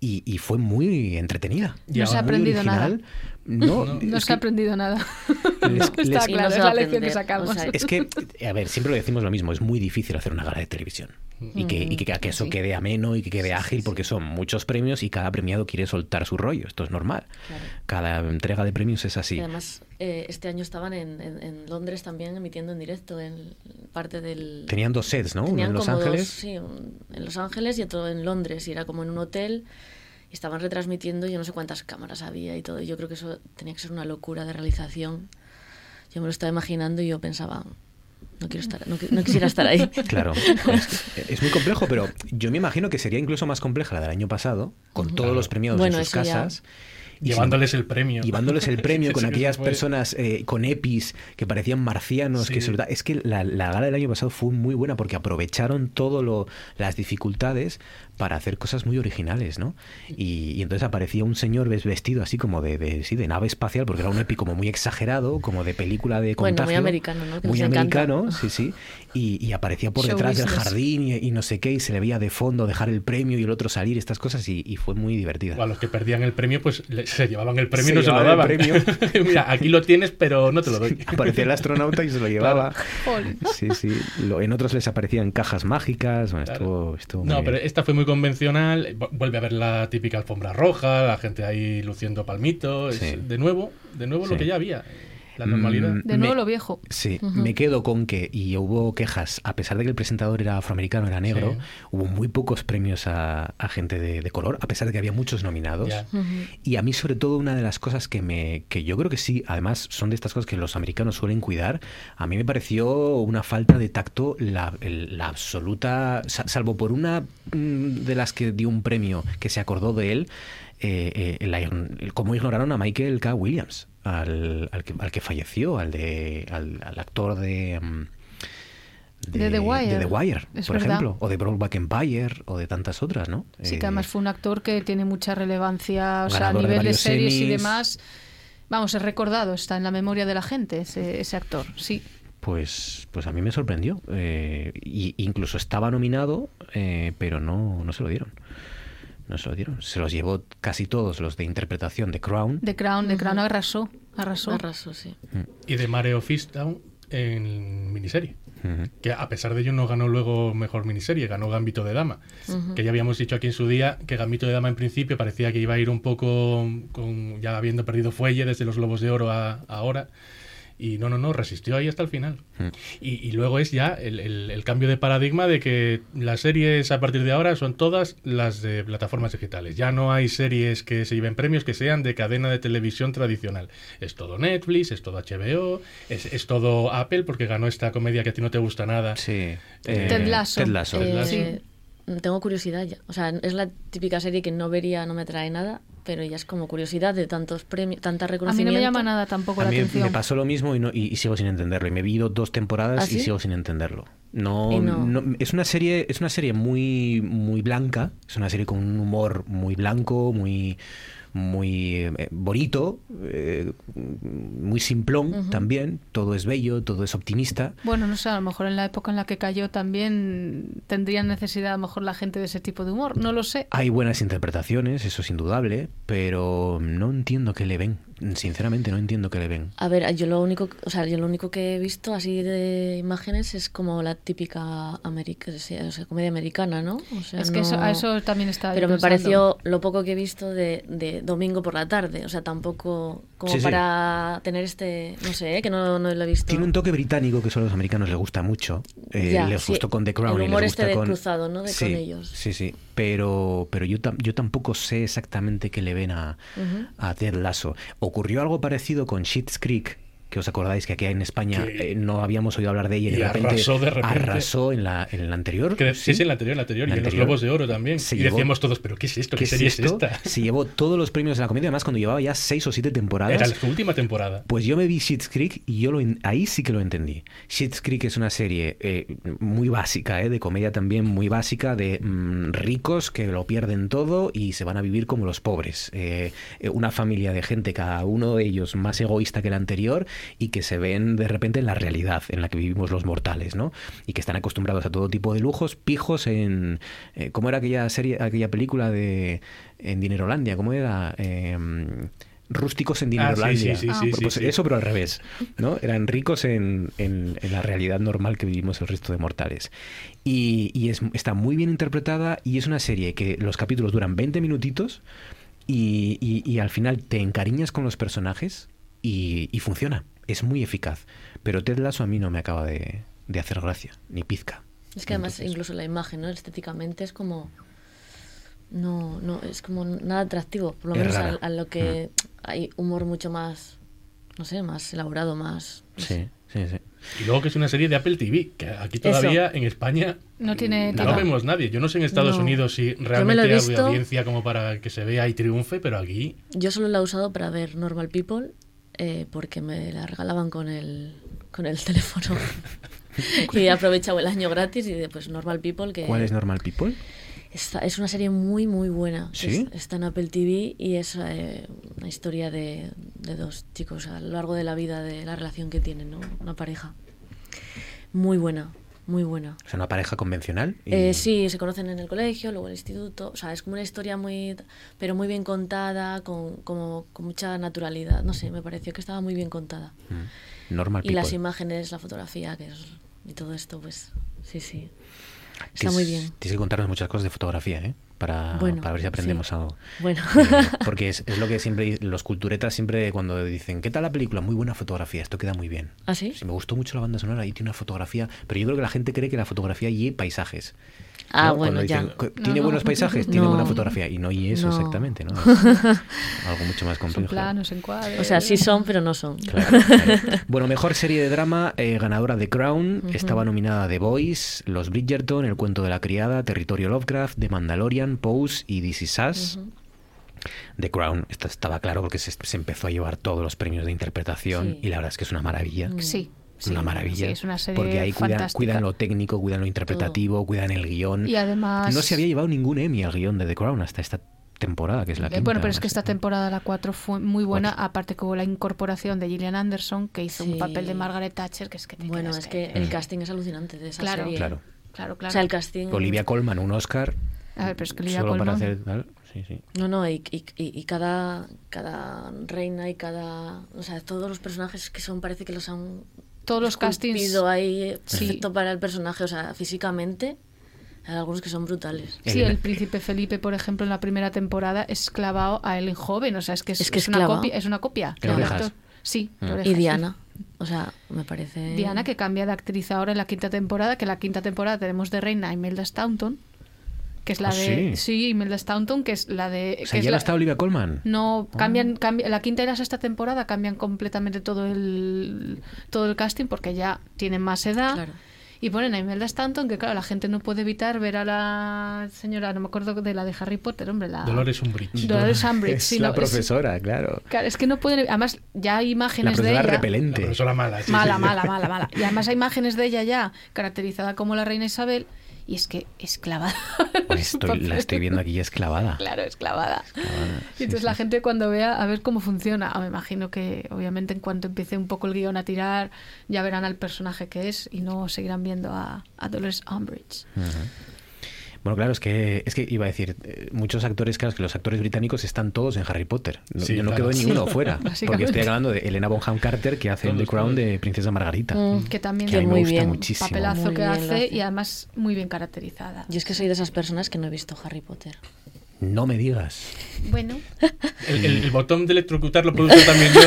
y, y fue muy entretenida. No se ha Muy aprendido original. nada. No, No es se ha que- aprendido nada. les- Está les- claro, es la lección que sacamos. Es que, a ver, siempre lo decimos lo mismo, es muy difícil hacer una gala de televisión. Y que, y que, que eso Sí. quede ameno y que quede ágil, porque son muchos premios y cada premiado quiere soltar su rollo. Esto es normal. Claro. Cada entrega de premios es así. Y además, eh, este año estaban en, en- en Londres también emitiendo en directo en parte del... Tenían dos sets, ¿no? Uno en Los como dos, Ángeles. sí, un- en Los Ángeles y otro en Londres. Y era como en un hotel. Estaban retransmitiendo, yo no sé cuántas cámaras había y todo. Yo creo que eso tenía que ser una locura de realización. Yo me lo estaba imaginando y yo pensaba, no quiero estar, no, no quisiera estar ahí. Claro, es, es muy complejo, pero yo me imagino que sería incluso más compleja la del año pasado, con todos los premiados Bueno, en sus ya- casas. Llevándoles el premio. Llevándoles el premio con aquellas personas eh, con EPIs que parecían marcianos. que Sí. Es que la, la gala del año pasado fue muy buena porque aprovecharon todo lo, las dificultades para hacer cosas muy originales, ¿no? Y, y entonces aparecía un señor ves- vestido así como de, de, sí, de nave espacial, porque era un EPI como muy exagerado, como de película de Bueno, muy contagio. americano, ¿no? Que muy encanta. americano, sí, sí. Y, y aparecía por Show detrás del jardín y, y no sé qué, y se le veía de fondo dejar el premio y el otro salir, estas cosas, y, y fue muy divertida. O a los que perdían el premio, pues le- se llevaban el premio Se y no se lo daban. el premio. Mira, aquí lo tienes, pero no te lo doy. Aparecía el astronauta y se lo llevaba. Jolín. Sí, sí. Lo- en otros les aparecían cajas mágicas. Bueno, estuvo, estuvo muy No, bien. pero esta fue muy convencional. vu- Vuelve a ver la típica alfombra roja, la gente ahí luciendo palmitos. Sí. De nuevo, de nuevo Sí. lo que ya había. La normalidad. Mm, De nuevo me- lo viejo. Sí, me quedo con que, y hubo quejas, a pesar de que el presentador era afroamericano, era negro, Sí. hubo muy pocos premios a, a gente de, de color, a pesar de que había muchos nominados. Y a mí, sobre todo, una de las cosas que me que yo creo que sí, además, son de estas cosas que los americanos suelen cuidar, a mí me pareció una falta de tacto la, el- la absoluta, sa- salvo por una mm, de las que dio un premio que se acordó de él, eh, eh, la- el- cómo ignoraron a Michael K. Williams, al, al que, al que falleció, al, de, al, al actor de... mm, De The Wire. de The Wire, Es por verdad. ejemplo, o de Brokeback Empire, o de tantas otras, ¿no? Sí, Eh, que además fue un actor que tiene mucha relevancia, o sea, a de nivel de, series y demás. Vamos, es recordado, está en la memoria de la gente ese, ese actor, sí. Pues, pues a mí me sorprendió. Eh, y incluso estaba nominado, eh, pero no, no se lo dieron. No se lo dieron. Se los llevó casi todos los de interpretación de Crown. The Crown, The Crown arrasó, arrasó. Arrasó, sí. Y de Mare of Easttown en miniserie. Que a pesar de ello no ganó luego mejor miniserie, ganó Gambito de Dama. Que ya habíamos dicho aquí en su día que Gambito de Dama en principio parecía que iba a ir un poco con ya habiendo perdido fuelle desde los Globos de Oro a, a ahora. Y no, no, no, resistió ahí hasta el final. Mm. Y, y luego es ya el, el- el cambio de paradigma de que las series a partir de ahora son todas las de plataformas digitales. Ya no hay series que se lleven premios que sean de cadena de televisión tradicional. Es todo Netflix, es todo HBO, es, es todo Apple porque ganó esta comedia que a ti no te gusta nada. Sí. Eh, Ted Lasso. Ted Lasso. Eh, Tengo curiosidad ya. O sea, es la típica serie que no vería, no me trae nada, pero ya es como curiosidad de tantos premios, tanta A mí reconocimiento. no me llama nada tampoco A la mí atención. me pasó lo mismo y, no- y- y sigo sin entenderlo. Y me vi do- dos temporadas ¿Ah, y sigo sin entenderlo. No, no. no- es una serie, es una serie muy, muy blanca. Es una serie con un humor muy blanco, muy, muy eh, bonito, eh, muy simplón también. Todo es bello, todo es optimista. Bueno, no sé, a lo mejor en la época en la que cayó también tendrían necesidad a lo mejor la gente de ese tipo de humor, no lo sé. Hay buenas interpretaciones, eso es indudable, pero no entiendo qué le ven. Sinceramente no entiendo qué le ven. A ver, yo lo único, o sea, yo lo único que he visto así de imágenes es como la típica america, o sea, comedia americana, ¿no? O sea, es que eso, no- a eso también está. Pero me pareció lo poco que he visto de, de domingo por la tarde, o sea, tampoco como Sí, sí. para tener este, no sé, ¿eh? que no, no lo he visto. Tiene un toque británico que eso a los americanos les gusta mucho. Eh, Ya, les sí, gustó con The Crown el y humor les este gusta de con... cruzado, ¿no? De sí, con ellos. Sí, sí. Pero, pero yo, tam- yo tampoco sé exactamente qué le ven a, a Ted Lasso. Ocurrió algo parecido con Schitt's Creek, que os acordáis que aquí en España eh, no habíamos oído hablar de ella y, y de, repente arrasó de repente. arrasó en la, en la anterior. Que- sí, sí, en la anterior, en la anterior, y en los. Globos de Oro también. Y llevó- decíamos todos, ¿pero qué es esto? ¿Qué, serie es, esta? Se llevó todos los premios de la comedia, además cuando llevaba ya seis o siete temporadas. Era su última temporada. Pues yo me vi Schitt's Creek y yo lo ahí sí que lo entendí. Schitt's Creek es una serie eh, muy básica, eh, de comedia también muy básica, de mm, ricos que lo pierden todo y se van a vivir como los pobres. Eh, una familia de gente, cada uno de ellos más egoísta que el anterior y que se ven de repente en la realidad en la que vivimos los mortales, ¿no? Y que están acostumbrados a todo tipo de lujos, pijos en... eh, ¿Cómo era aquella serie, aquella película de... en Dinerolandia? ¿Cómo era? Em, Rústicos en Ah, sí, Dinerolandia. sí, sí, sí, Pues sí, sí. Eso, pero al revés, ¿no? Eran ricos en, en- en la realidad normal que vivimos el resto de mortales. Y, y es, está muy bien interpretada y es una serie que los capítulos duran 20 minutitos y, y- y al final te encariñas con los personajes y, y funciona. Es muy eficaz. Pero Ted Lasso a mí no me acaba de, de hacer gracia, ni pizca. Es que además incluso la imagen, ¿no? Estéticamente es como no, no, es como nada atractivo, por lo menos a, lo que hay humor mucho más, no sé, más elaborado, más Sí, sí, sí. Y luego que es una serie de Apple TV, que aquí Eso. todavía en España No tiene no vemos nadie. Yo no sé en Estados No. Unidos si realmente hay audiencia como para que se vea y triunfe, pero aquí Yo solo la he usado para ver Normal People eh, porque me la regalaban con el, con el teléfono. y he aprovechado el año gratis y de pues Normal People que ¿Cuál es Normal People? está- es una serie muy muy buena. ¿Sí? Es- está en Apple TV y es eh, una historia de, de dos chicos a lo largo de la vida de la relación que tienen, ¿no? Una pareja. Muy buena, muy buena. O sea, una pareja convencional. y- Eh, sí, se conocen en el colegio, luego en el instituto. O sea, es como una historia muy. pero muy bien contada, con, como, con mucha naturalidad. No sé, me pareció que estaba muy bien contada. Mm. Normal Y People. las imágenes, la fotografía, que es, y todo esto, pues sí, sí. Está Tienes- muy bien. Tienes que contarnos muchas cosas de fotografía, ¿eh? Para, Bueno, para ver si aprendemos sí. algo. Bueno. Eh, porque es, es lo que siempre, los culturetas siempre cuando dicen, ¿qué tal la película? Muy buena fotografía, esto queda muy bien. ¿Ah, sí? me gustó mucho la banda sonora y tiene una fotografía, pero yo creo que la gente cree que la fotografía y paisajes. Ah, ¿no? bueno, dicen, ya. "Co- No, ¿Tiene no. buenos paisajes? Tiene buena fotografía. Y no y eso No. exactamente, ¿no? Es algo mucho más Son complejo. planos, encuadres. O sea, sí son, pero no son. Claro, claro. Bueno, mejor serie de drama, eh, ganadora de Crown, estaba nominada The Boys, Los Bridgerton, El cuento de la criada, Territorio Lovecraft, The Mandalorian, Pose y This Is Us. The Crown esta estaba claro porque se, se empezó a llevar todos los premios de interpretación Sí. y la verdad es que es una maravilla. Sí. Sí, una maravilla. sí, es una serie porque ahí cuidan, lo técnico, cuidan lo interpretativo, cuidan el guion. Y además- No se había llevado ningún Emmy al guion de The Crown hasta esta temporada, que es la quinta. bueno, pero es que esta temporada, la 4, fue muy buena, aparte que hubo la incorporación de Gillian Anderson, que hizo un papel de Margaret Thatcher, que es que te Bueno, es que el casting es alucinante de esa Claro. serie. Claro. Claro, claro. O sea, el casting. Olivia Colman, un Oscar. A ver, pero es que Olivia solo para hacer tal. Sí, sí. No, no, y, y, y- y cada, cada reina y cada. O sea, todos los personajes que son, parece que los han. Todos los castings- ahí Sí. para el personaje, o sea, físicamente. Hay algunos que son brutales. Sí, el príncipe Felipe, por ejemplo, en la primera temporada es clavado a él joven, o sea, es que es, Es que es una copia, es una copia. En del orejas. actor. Sí, Mm. orejas, Y sí. Diana. O sea, me parece. Diana, que cambia de actriz ahora en la quinta temporada, que en la quinta temporada tenemos de reina a Imelda Staunton, que es la Ah, de... sí. Imelda Staunton, que es la de... O que sea, es ya la- no está Olivia Colman. No, Ah. cambian, cambia, la quinta y la sexta temporada cambian completamente todo el, todo el casting porque ya tienen más edad. Y ponen a Imelda Stanton, que claro, la gente no puede evitar ver a la señora, no me acuerdo de la de Harry Potter, hombre, la... Dolores Umbridge. Dolores Umbridge, Es sí, la no, es- profesora, claro. Claro, es que no pueden... Además, ya hay La imágenes de profesora ella... repelente. La profesora mala, sí, mala, sí. mala, mala, mala. Y además hay imágenes de ella ya caracterizada como la reina Isabel y es que es clavada. Pues estoy- la estoy viendo aquí ya esclavada. Claro, es clavada. Y entonces la gente cuando vea a ver cómo funciona, ah, me imagino que obviamente en cuanto empiece un poco el guion a tirar, ya verán al personaje que es y no seguirán viendo a, a Dolores Umbridge. Bueno, claro, es que, es que iba a decir, eh, muchos actores, claro, es que los actores británicos están todos en Harry Potter. No, Sí, yo no claro. quedó ninguno Sí, fuera. Porque estoy hablando de Elena Bonham Carter, que hace en The Crown de Princesa Margarita. Mm. Que también Que a mí me muy gusta bien. muchísimo. papelazo Muy que bien hace y además muy bien caracterizada. Yo es que soy de esas personas que no he visto Harry Potter. No me digas. Bueno, El, el- el botón de electrocutar lo puedo usar también yo.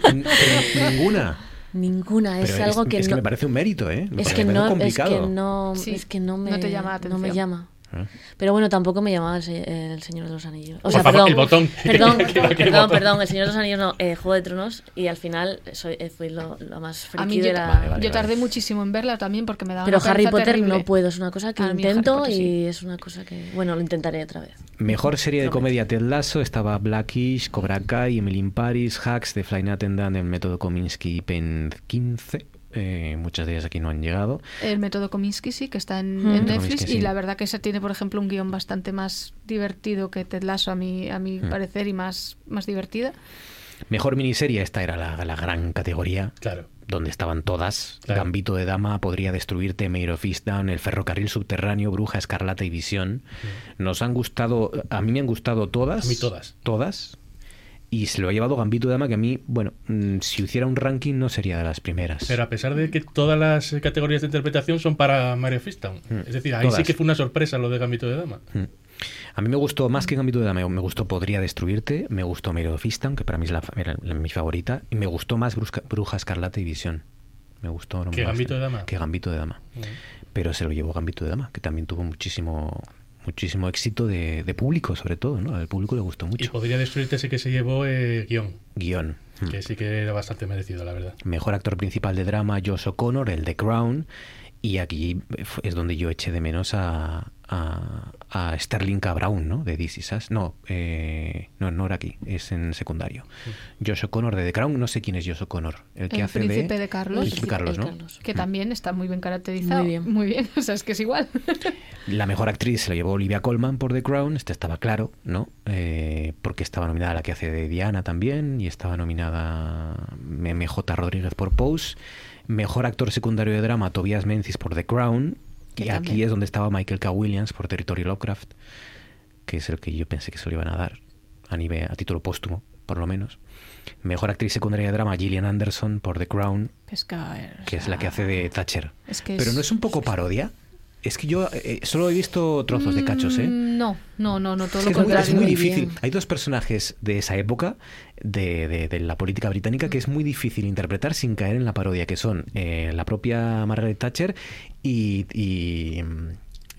Pero ninguna. Ninguna, es Pero algo que es no. me parece un mérito, ¿eh? Me es que no, es complicado. que no, Sí, es que no me, no te llama la no me atención. llama. Ah. Pero bueno, tampoco me llamaba el, se- el Señor de los Anillos. O Por sea, favor, perdón, el botón. Perdón, perdón, botón. perdón, el Señor de los Anillos no, eh, Juego de Tronos y al final soy, eh, fui lo, lo más a mí friki yo, de la... Vale, vale, yo vale. tardé muchísimo en verla también porque me daba Pero una Harry Potter terrible. no puedo, es una cosa que A intento Potter sí. y es una cosa que... Bueno, lo intentaré otra vez. Mejor serie de comedia Ted Lasso estaba Blackish, Cobra Kai, Emily in Paris, Hacks, The Flying Attendant, El Método Kominsky, Pen 15. Eh, muchas de ellas aquí no han llegado. El método Kominsky sí, que está en, Mm. Netflix Kominsky, y sí. la verdad que esa tiene, por ejemplo, un guion bastante más divertido que Ted Lasso a mi, a mi Mm. parecer y más, más divertida. Mejor miniserie, esta era la, la gran categoría. Claro. Donde estaban todas. Claro. Gambito de Dama, Podría Destruirte, Mayor of Easttown, El Ferrocarril Subterráneo, Bruja Escarlata y Visión. Nos han gustado, a mí me han gustado todas. A mí todas. Todas. Y se lo ha llevado Gambito de Dama, que a mí, bueno, mm, si hiciera un ranking no sería de las primeras. Pero a pesar de que todas las eh, categorías de interpretación son para Mario Fistown. Mm. Es decir, ahí Todas. sí que fue una sorpresa lo de Gambito de Dama. Mm. A mí me gustó más que Gambito de Dama, me gustó Podría Destruirte, me gustó Mayor of Easttown, que para mí es la, era la- mi favorita, y me gustó más Brusca- Bruja Escarlata y Visión. Me gustó. ¿Que más Gambito de Dama? Que Gambito de Dama. Mm. Pero se lo llevó Gambito de Dama, que también tuvo muchísimo muchísimo éxito de, de público, sobre todo, ¿no? Al público le gustó Y mucho. podría destruirte ese que se llevó eh, guion, Guión. Mm. que sí que era bastante merecido, la verdad. Mejor actor principal de drama, Josh O'Connor, el de Crown. Y aquí es donde yo eché de menos a, a, a Sterling K. Brown, ¿no? De This Is Us. No, eh, no, no era aquí, es en secundario. Josh O'Connor de The Crown, no sé quién es Josh O'Connor. El que el hace príncipe de... de Carlos, Príncipe Carlos, ¿no? que también está muy bien caracterizado. Muy bien. Muy bien, o sea, es que es igual. La mejor actriz se la llevó Olivia Colman por The Crown, este estaba claro, ¿no? Eh, porque estaba nominada la que hace de Diana también, y estaba nominada MJ Rodríguez por Pose. Mejor actor secundario de drama, Tobias Menzies por The Crown. Que y aquí es donde estaba Michael K. Williams por Territory Lovecraft, que es el que yo pensé que se lo iban a dar, a, nivel, a título póstumo, por lo menos. Mejor actriz secundaria de drama, Gillian Anderson por The Crown, Pesca, que es la que hace de Thatcher. Es que Pero es- no es un poco parodia. Es que yo eh, solo he visto trozos de cachos, ¿eh? Mm, No, no, no, no, todo Es lo contrario. es muy difícil. Hay dos personajes de esa época de, de- de la política británica que es muy difícil interpretar sin caer en la parodia, que son eh, la propia Margaret Thatcher y, y,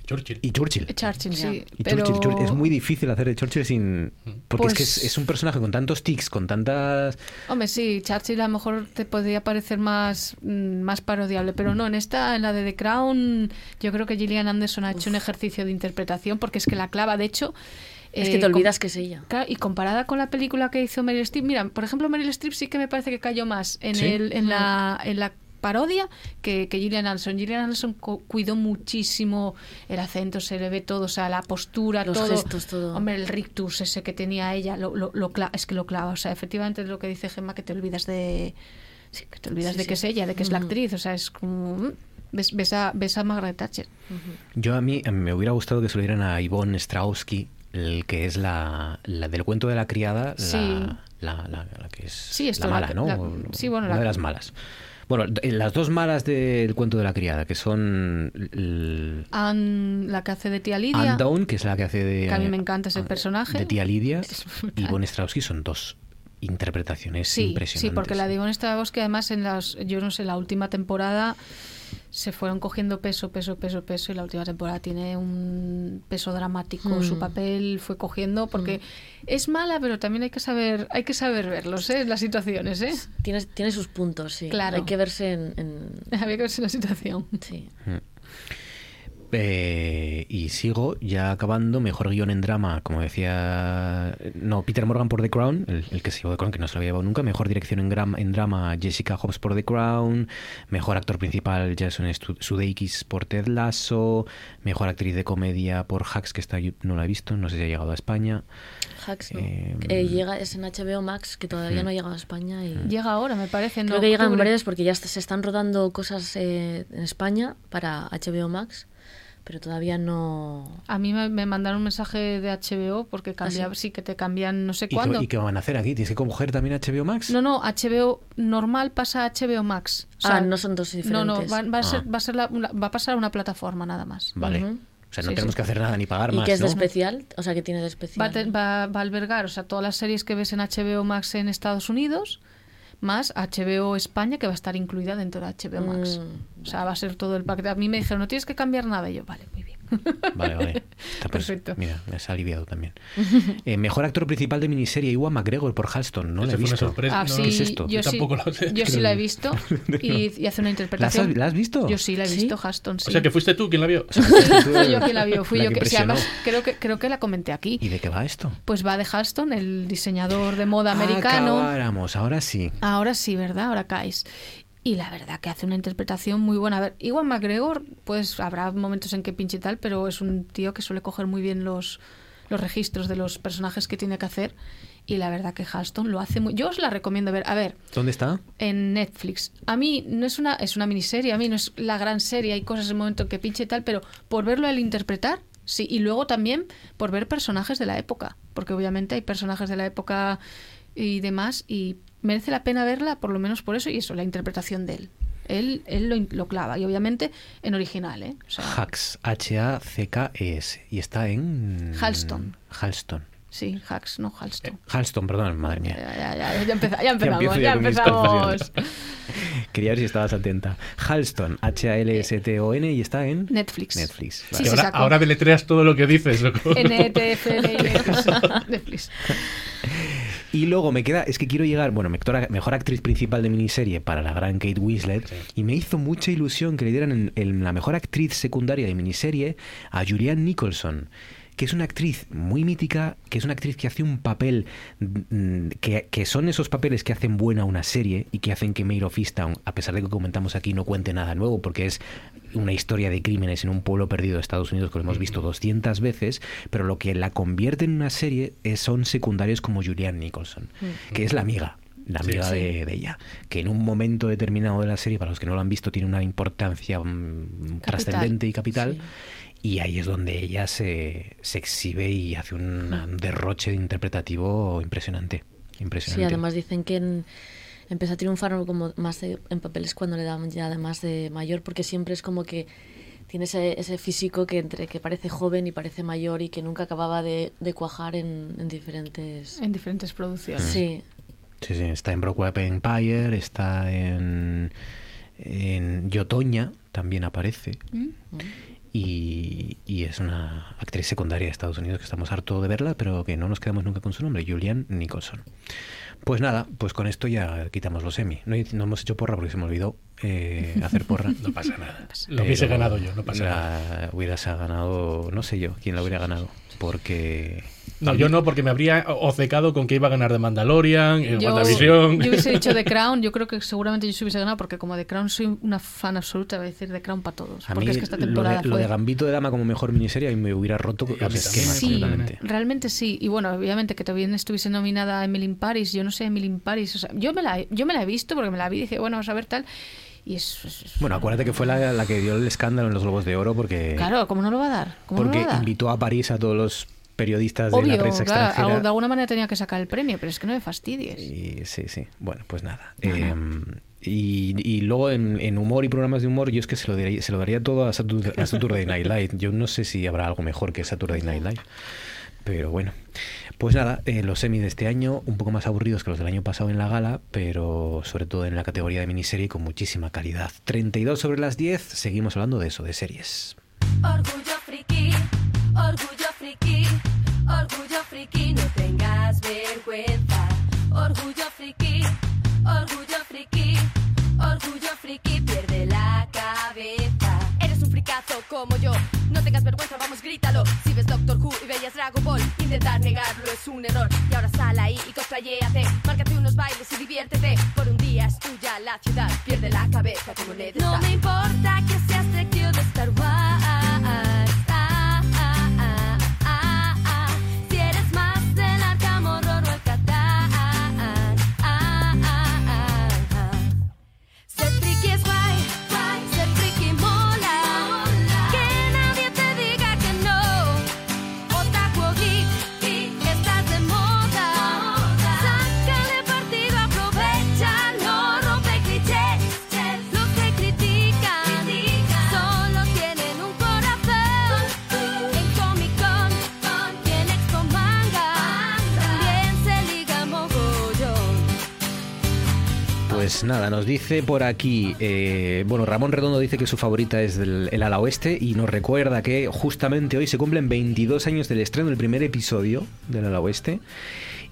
Churchill. y Churchill. Churchill, sí. Y pero... Churchill, Churchill- es muy difícil hacer de Churchill sin... Porque es que es, Pues- es un personaje con tantos tics, con tantas... Hombre, sí, Churchill a lo mejor te podría parecer más, mm, más parodiable, pero no, en esta, en la de The Crown, yo creo que Gillian Anderson ha hecho un ejercicio de interpretación porque es que la clava, de hecho... Es eh, que te olvidas que es ella. Claro, y comparada con la película que hizo Meryl Streep, mira, por ejemplo, Meryl Streep sí que me parece que cayó más en, ¿Sí? el, en, la, en la parodia que, que Gillian Anderson. Gillian Anderson cu- cuidó muchísimo el acento, se le ve todo, o sea, la postura, Los todo. gestos, todo. Hombre, el rictus ese que tenía ella, lo, lo, lo cla- es que lo clava. O sea, efectivamente es lo que dice Gemma, que te olvidas de... Sí, que te olvidas Sí, de sí. que es ella, de que es la Ujú. actriz. O sea, es como... mm, Ves, ves, a, ves a Margaret Thatcher. Yo a mí a mí me hubiera gustado que se lo dieran a Ivonne Strausky, el que es la, la del cuento de la criada, la, Sí. la, la- la que es Sí, esto, la la- mala, ¿no? sí, bueno, una la- de las malas. Bueno, d- las dos malas del cuento de la criada, que son el- Anne, la que hace de tía Lidia. Anne Down, que es la que hace de, que a mí me encanta ese personaje. de tía Lidia, y Strausky son dos interpretaciones Sí, impresionantes. sí, porque la de Ivonne Strahovski, además, en las, yo no sé, la última temporada se fueron cogiendo peso, peso, peso, peso, y la última temporada tiene un peso dramático. Mm. Su papel fue cogiendo, porque es mala, pero también hay que saber, hay que saber verlos, ¿eh? Las situaciones, ¿eh? Tiene, tiene sus puntos, sí. Claro. Hay que verse en... en- Había que verse la situación. Sí. Eh, y sigo ya acabando. Mejor guion en drama, como decía. No, Peter Morgan por The Crown, el, el que se llevó The Crown, que no se lo había llevado nunca. Mejor dirección en, gram- en drama, Jessica Hobbs por The Crown. Mejor actor principal, Jason Sudeikis por Ted Lasso. Mejor actriz de comedia por Hacks, que esta yo no la he visto, no sé si ha llegado a España. Hacks, no. Eh, Eh, llega, es en HBO Max, que todavía Mm. no ha llegado a España. Y... Llega ahora, me parece. en Creo que llegan breves porque ya se están rodando cosas eh, en España para HBO Max, pero todavía no. A mí me, me mandaron un mensaje de HBO porque cambia, ¿Ah, sí? que te cambian no sé ¿Y qué, cuándo. y qué van a hacer aquí? ¿Tienes que coger también HBO Max? No, no, HBO normal pasa a HBO Max. O Ah, no son dos No, no, diferentes. va, va a, ser, Ah. va, a ser la- va a pasar a una plataforma nada más. Vale. O sea, no Sí, tenemos sí. que hacer nada ni pagar ¿Y más, qué es de ¿no? especial? O sea, ¿qué tiene de especial? Va a, te- va- va a albergar, o sea, todas las series que ves en HBO Max en Estados Unidos, más HBO España, que va a estar incluida dentro de HBO Max. Mm, o sea, va a ser todo el paquete. A mí me dijeron, no tienes que cambiar nada. Y yo, vale, muy bien. Vale, vale. Está pues, Perfecto. Mira, me has aliviado también. Eh, mejor actor principal de miniserie, Iwan McGregor por Halston. No la he visto. sorpresa. Ah, No, sí, ¿Qué es esto? Yo, Yo sí, tampoco lo sé. yo sí la he visto y, y hace una interpretación. ¿La has- la has visto? Yo sí la he ¿Sí? visto, Haston. Sí. O sea, que fuiste tú quien la vio. Fui yo quien la vio, fui La yo que que, sí, además, creo que creo que la comenté aquí. ¿Y de qué va esto? Pues va de Halston, el diseñador de moda americano. Acabáramos, ahora sí. Ahora sí, ¿verdad? Ahora caes. Y la verdad que hace una interpretación muy buena. A ver, Iwan McGregor, pues habrá momentos en que pinche y tal, pero es un tío que suele coger muy bien los, los registros de los personajes que tiene que hacer. Y la verdad que Halston lo hace muy... Yo os la recomiendo ver. A ver, ¿Dónde está? en Netflix. A mí no es una, es una miniserie, a mí no es la gran serie, hay cosas en el momento en que pinche y tal, pero por verlo él interpretar, sí. Y luego también por ver personajes de la época, porque obviamente hay personajes de la época y demás, y merece la pena verla por lo menos por eso y eso, la interpretación de él. Él, él lo, lo clava, y obviamente en original, ¿eh? O sea, Hacks, H-A-C-K-E-S. Y está en... Halston. Halston. sí, Hacks, no Halston. Halston, perdón, madre mía. Ya, ya, ya, ya empeza- ya empezamos, ya, mis empezamos. Quería ver si estabas atenta. Halston, H-A-L-S-T-O-N y está en Netflix. Netflix. Sí, Vale. Se ahora, ahora deletreas todo lo que dices. loco. NTFL Netflix. Y luego me queda, es que quiero llegar, bueno, mejor, mejor actriz principal de miniserie para la gran Kate Winslet. Y me hizo mucha ilusión que le dieran en, en la mejor actriz secundaria de miniserie a Julianne Nicholson que es una actriz muy mítica, que es una actriz que hace un papel, mm, que, que son esos papeles que hacen buena una serie y que hacen que Mayor of Easttown, a pesar de que comentamos aquí, no cuente nada nuevo, porque es una historia de crímenes en un pueblo perdido de Estados Unidos que lo hemos visto 200 veces, pero lo que la convierte en una serie es- son secundarios como Julianne Nicholson, que es la amiga la Sí, amiga sí. De, de ella, que en un momento determinado de la serie, para los que no lo han visto, tiene una importancia mm, trascendente y capital. Y ahí es donde ella se, se exhibe y hace un, un derroche interpretativo impresionante. Sí, Impresionante. además dicen que en- empezó a triunfar como más de- en papeles cuando le daban ya además de mayor, porque siempre es como que tiene ese, ese físico que entre que parece joven y parece mayor y que nunca acababa de, de cuajar en, en diferentes... En diferentes producciones. Sí, Sí, sí, está en Brokeback Empire, está en, en Yotoña, también aparece. Mm. Y, y es una actriz secundaria de Estados Unidos que estamos harto de verla, pero que no nos quedamos nunca con su nombre, Julianne Nicholson. Pues nada, pues con esto ya quitamos los Emmy. No, no hemos hecho porra porque se me olvidó eh, hacer porra. No pasa nada. Lo hubiese ganado yo, no pasa nada. la Hubieras ganado, no sé yo quién la hubiera ganado, porque... No, yo no, porque me habría obcecado con que iba a ganar de Mandalorian, en Yo, WandaVision. yo hubiese dicho The Crown, yo creo que seguramente yo se hubiese ganado porque como The Crown soy una fan absoluta, voy a decir The Crown para todos. A porque mí es que esta lo, temporada de, lo fue... de Gambito de Dama como mejor miniserie mí me hubiera roto los esquemas Sí, completamente. realmente sí. Y bueno, obviamente que también estuviese nominada Emily in Paris. Yo no sé, Emily in Paris. O sea, yo me la, yo me la he visto porque me la vi y dije, bueno, vamos a ver tal. Y es, es- es- Bueno, acuérdate que fue la, la que dio el escándalo en los Globos de Oro porque, Claro, ¿cómo no lo va a dar? ¿Cómo no porque lo va a dar? invitó a París a todos los periodistas de Obvio, la prensa claro, extranjera. de alguna manera tenía que sacar el premio, pero es que no me fastidies. Y, sí, sí. Bueno, pues nada. Eh, y, y luego en, en humor y programas de humor, yo es que se lo daría, se lo daría todo a Saturday, a Saturday Night Live. Yo no sé si habrá algo mejor que Saturday Night Live. Pero bueno. Pues nada, eh, los Emmy de este año, un poco más aburridos que los del año pasado en la gala, pero sobre todo en la categoría de miniserie con muchísima calidad. 32 sobre las 10, seguimos hablando de eso, de series. Orgullo friki, orgullo orgullo friki, no tengas vergüenza. Orgullo friki, orgullo friki, orgullo friki, pierde la cabeza. Eres un fricazo como yo, no tengas vergüenza, vamos, grítalo. Si ves Doctor Who y veías Dragon Ball, intentar negarlo es un error. Y ahora sal ahí y cosplayéate, márcate unos bailes y diviértete. Por un día es tuya la ciudad, pierde la cabeza como le No me importa que Pues nada, nos dice por aquí, eh, bueno, Ramón Redondo dice que su favorita es del, el ala oeste y nos recuerda que justamente hoy se cumplen 22 años del estreno del primer episodio del ala oeste.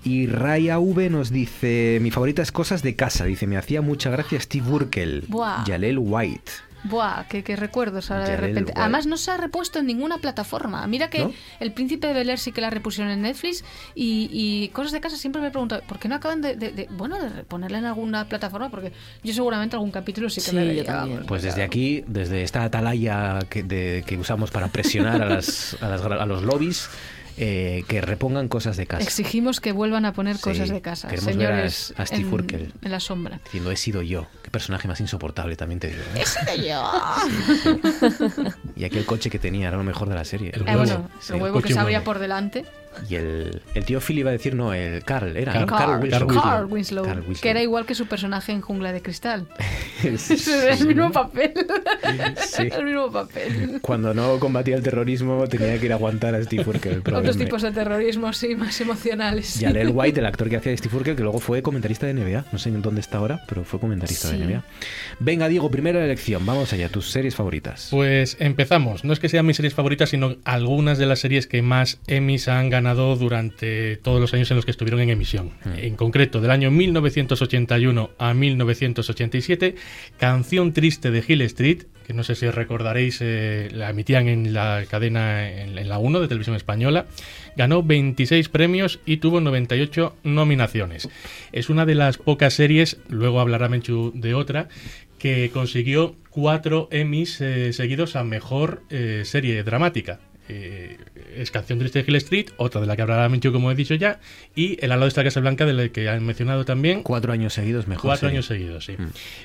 Y Raya V nos dice, mi favorita es Cosas de Casa, dice, me hacía mucha gracia Steve Urkel, Buah. Yalel White. Buah, qué, qué recuerdos ahora de repente. White. Además, no se ha repuesto en ninguna plataforma. Mira que ¿No? El Príncipe de Bel Air sí que la repusieron en Netflix y, y cosas de casa siempre me pregunto, ¿por qué no acaban de, de- de- bueno, de ponerla en alguna plataforma? Porque yo seguramente algún capítulo sí que Sí, me veía. también. Pues desde aquí, desde esta atalaya que, de- que usamos para presionar a, las- a las- a los lobbies, eh, que repongan Cosas de Casa. Exigimos que vuelvan a poner Sí, cosas de casa, queremos ver a- señores, a Steve en, Urkel. en la sombra. Diciendo, he sido yo. Qué personaje más insoportable, también te digo. ¿eh? ¡He sido yo! Y aquel coche que tenía era lo mejor de la serie. Eh, bueno, Sí, el huevo que se abría por delante. Y el, el tío Phil iba a decir, no, el Carl era, ¿no? Carl, Winslow. Carl Winslow, Carl Winslow. que era igual que su personaje en Jungla de Cristal. Sí. Era el mismo papel. Sí. el mismo papel. Cuando no combatía el terrorismo tenía que ir a aguantar a Steve Urkel. Otros tipos de terrorismo, sí, más emocionales. Y Alel White, el actor que hacía de Steve Urkel, que luego fue comentarista de NBA. No sé en dónde está ahora, pero fue comentarista Sí. de NBA. Venga, Diego, primera elección. Vamos allá, tus series favoritas. Pues empezamos. No es que sean mis series favoritas, sino algunas de las series que más Emmys han ganado durante todos los años en los que estuvieron en emisión. En concreto, del año 1981 a 1987, Canción Triste de Hill Street, que no sé si recordaréis, eh, la emitían en la cadena, en, en la 1 de televisión española, ganó 26 premios y tuvo 98 nominaciones. Es una de las pocas series, luego hablará Menchu de otra, que consiguió cuatro Emmys eh, seguidos a mejor eh, serie dramática. Eh, es Canción Triste de Hill Street, otra de la que hablará Menchu, como he dicho ya, y El Alado de esta Casa Blanca, de la que han mencionado también. Cuatro años seguidos, mejor. Cuatro serie. años seguidos, sí.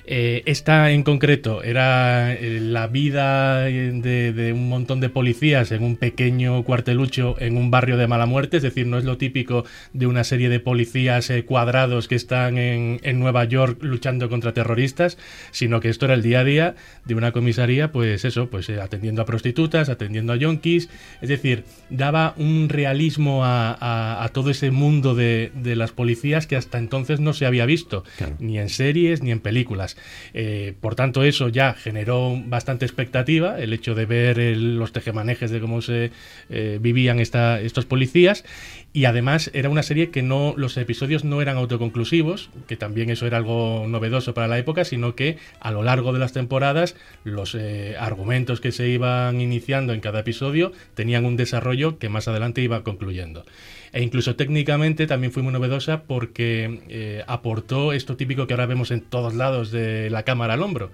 Eh, esta en concreto era eh, la vida de, de un montón de policías en un pequeño cuartelucho en un barrio de mala muerte, es decir, no es lo típico de una serie de policías eh, cuadrados que están en, en Nueva York luchando contra terroristas, sino que esto era el día a día de una comisaría, pues eso, pues atendiendo a prostitutas, atendiendo a yonkis, es decir, daba un realismo a, a- a todo ese mundo de, de las policías que hasta entonces no se había visto, ni en series ni en películas. Eh, por tanto, eso ya generó bastante expectativa, el hecho de ver el- los tejemanejes de cómo se eh, vivían esta- estos policías. Y además era una serie que no los episodios no eran autoconclusivos, que también eso era algo novedoso para la época, sino que a lo largo de las temporadas los eh, argumentos que se iban iniciando en cada episodio tenían un desarrollo que más adelante iba concluyendo. E incluso técnicamente también fue muy novedosa porque eh, aportó esto típico que ahora vemos en todos lados de la cámara al hombro.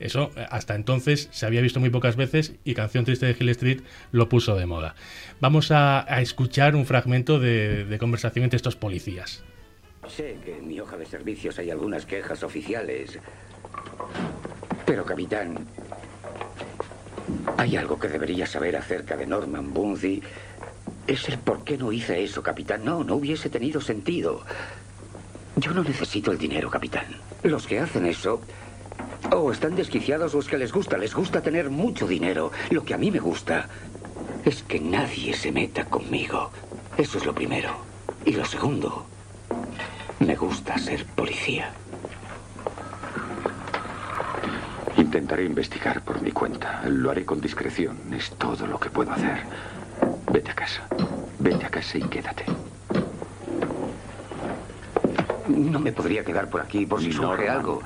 Eso eh, hasta entonces se había visto muy pocas veces y Canción Triste de Hill Street lo puso de moda. Vamos a, a escuchar un fragmento de, de conversación entre estos policías. Sé que en mi hoja de servicios hay algunas quejas oficiales. Pero, capitán, hay algo que debería saber acerca de Norman Bundy. Es el por qué no hice eso, capitán. No, no hubiese tenido sentido. Yo no necesito el dinero, capitán. Los que hacen eso o están desquiciados o es que les gusta. Les gusta tener mucho dinero. Lo que a mí me gusta es que nadie se meta conmigo. Eso es lo primero. Y lo segundo, me gusta ser policía. Intentaré investigar por mi cuenta. Lo haré con discreción. Es todo lo que puedo hacer. Vete a casa. Vete a casa y quédate. No me podría quedar por aquí por si surge algo.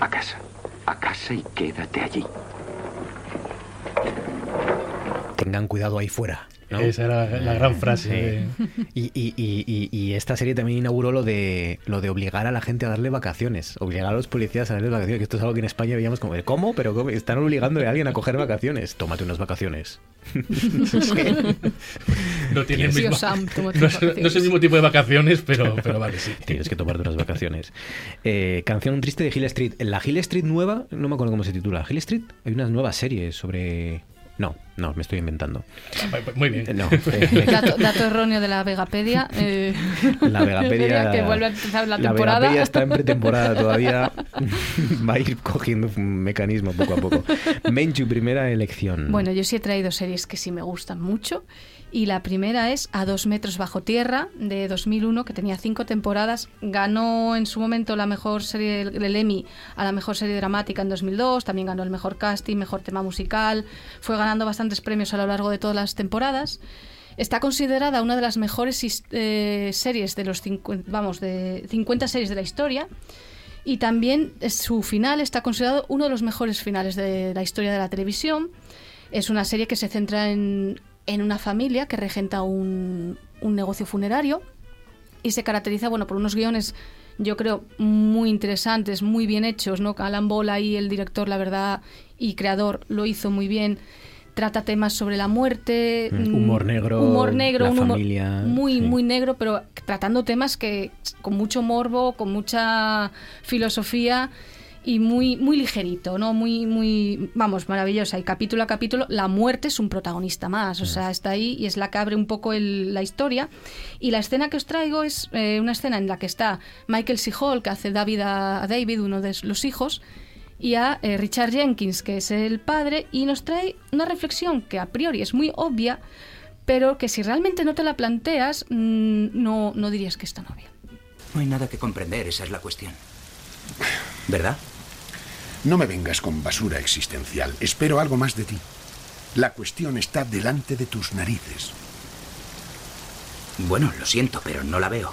A casa. A casa y quédate allí. Tengan cuidado ahí fuera. ¿No? Esa era la gran frase. Y, y- y- y- y esta serie también inauguró lo de lo de obligar a la gente a darle vacaciones, obligar a los policías a darle vacaciones, que esto es algo que en España veíamos como, ¿cómo? Pero ¿cómo? están obligándole a alguien a coger vacaciones. Tómate unas vacaciones. No tiene el Tío mismo- Sam, tómate no, es, no es el mismo tipo de vacaciones, pero, pero vale, sí. Tienes que tomarte unas vacaciones. Eh, canción triste de Hill Street. En la Hill Street nueva, no me acuerdo cómo se titula. Hill Street, hay una nueva serie sobre... No, no, me estoy inventando. Muy bien. No, eh, Dato, dato erróneo de la Vegapedia. eh, La Vegapedia, que vuelve a empezar la la temporada. Vegapedia está en pretemporada todavía. Va a ir cogiendo un mecanismo poco a poco. Menchu, primera elección. Bueno, yo sí he traído series que sí me gustan mucho Y la primera es A dos metros bajo tierra, de 2001, que tenía cinco temporadas. Ganó en su momento la mejor serie del Emmy a la mejor serie dramática en 2002. También ganó el mejor casting, mejor tema musical. Fue ganando bastantes premios a lo largo de todas las temporadas. Está considerada una de las mejores eh, series de los 50, vamos, de 50 series de la historia. Y también eh, su final está considerado uno de los mejores finales de la historia de la televisión. Es una serie que se centra en, en una familia que regenta un, un negocio funerario y se caracteriza bueno, por unos guiones, yo creo, muy interesantes, muy bien hechos. ¿no? Alan Ball ahí, el director, la verdad, y creador, lo hizo muy bien. Trata temas sobre la muerte, Mm, mm, humor negro, humor negro, la un humor familia, muy, sí. muy negro, pero tratando temas que con mucho morbo, con mucha filosofía y muy, muy ligerito, ¿no? Muy, muy, vamos, maravillosa. Y capítulo a capítulo, la muerte es un protagonista más, o sea, está ahí y es la que abre un poco el- la historia. Y la escena que os traigo es eh, una escena en la que está Michael C. Hall, que hace David a, a David, uno de los hijos, y a eh, Richard Jenkins, que es el padre, y nos trae una reflexión que a priori es muy obvia, pero que si realmente no te la planteas, mm, no, no dirías que está novia. No hay nada que comprender, esa es la cuestión. ¿Verdad? No me vengas con basura existencial. Espero algo más de ti. La cuestión está delante de tus narices. Bueno, lo siento, pero no la veo.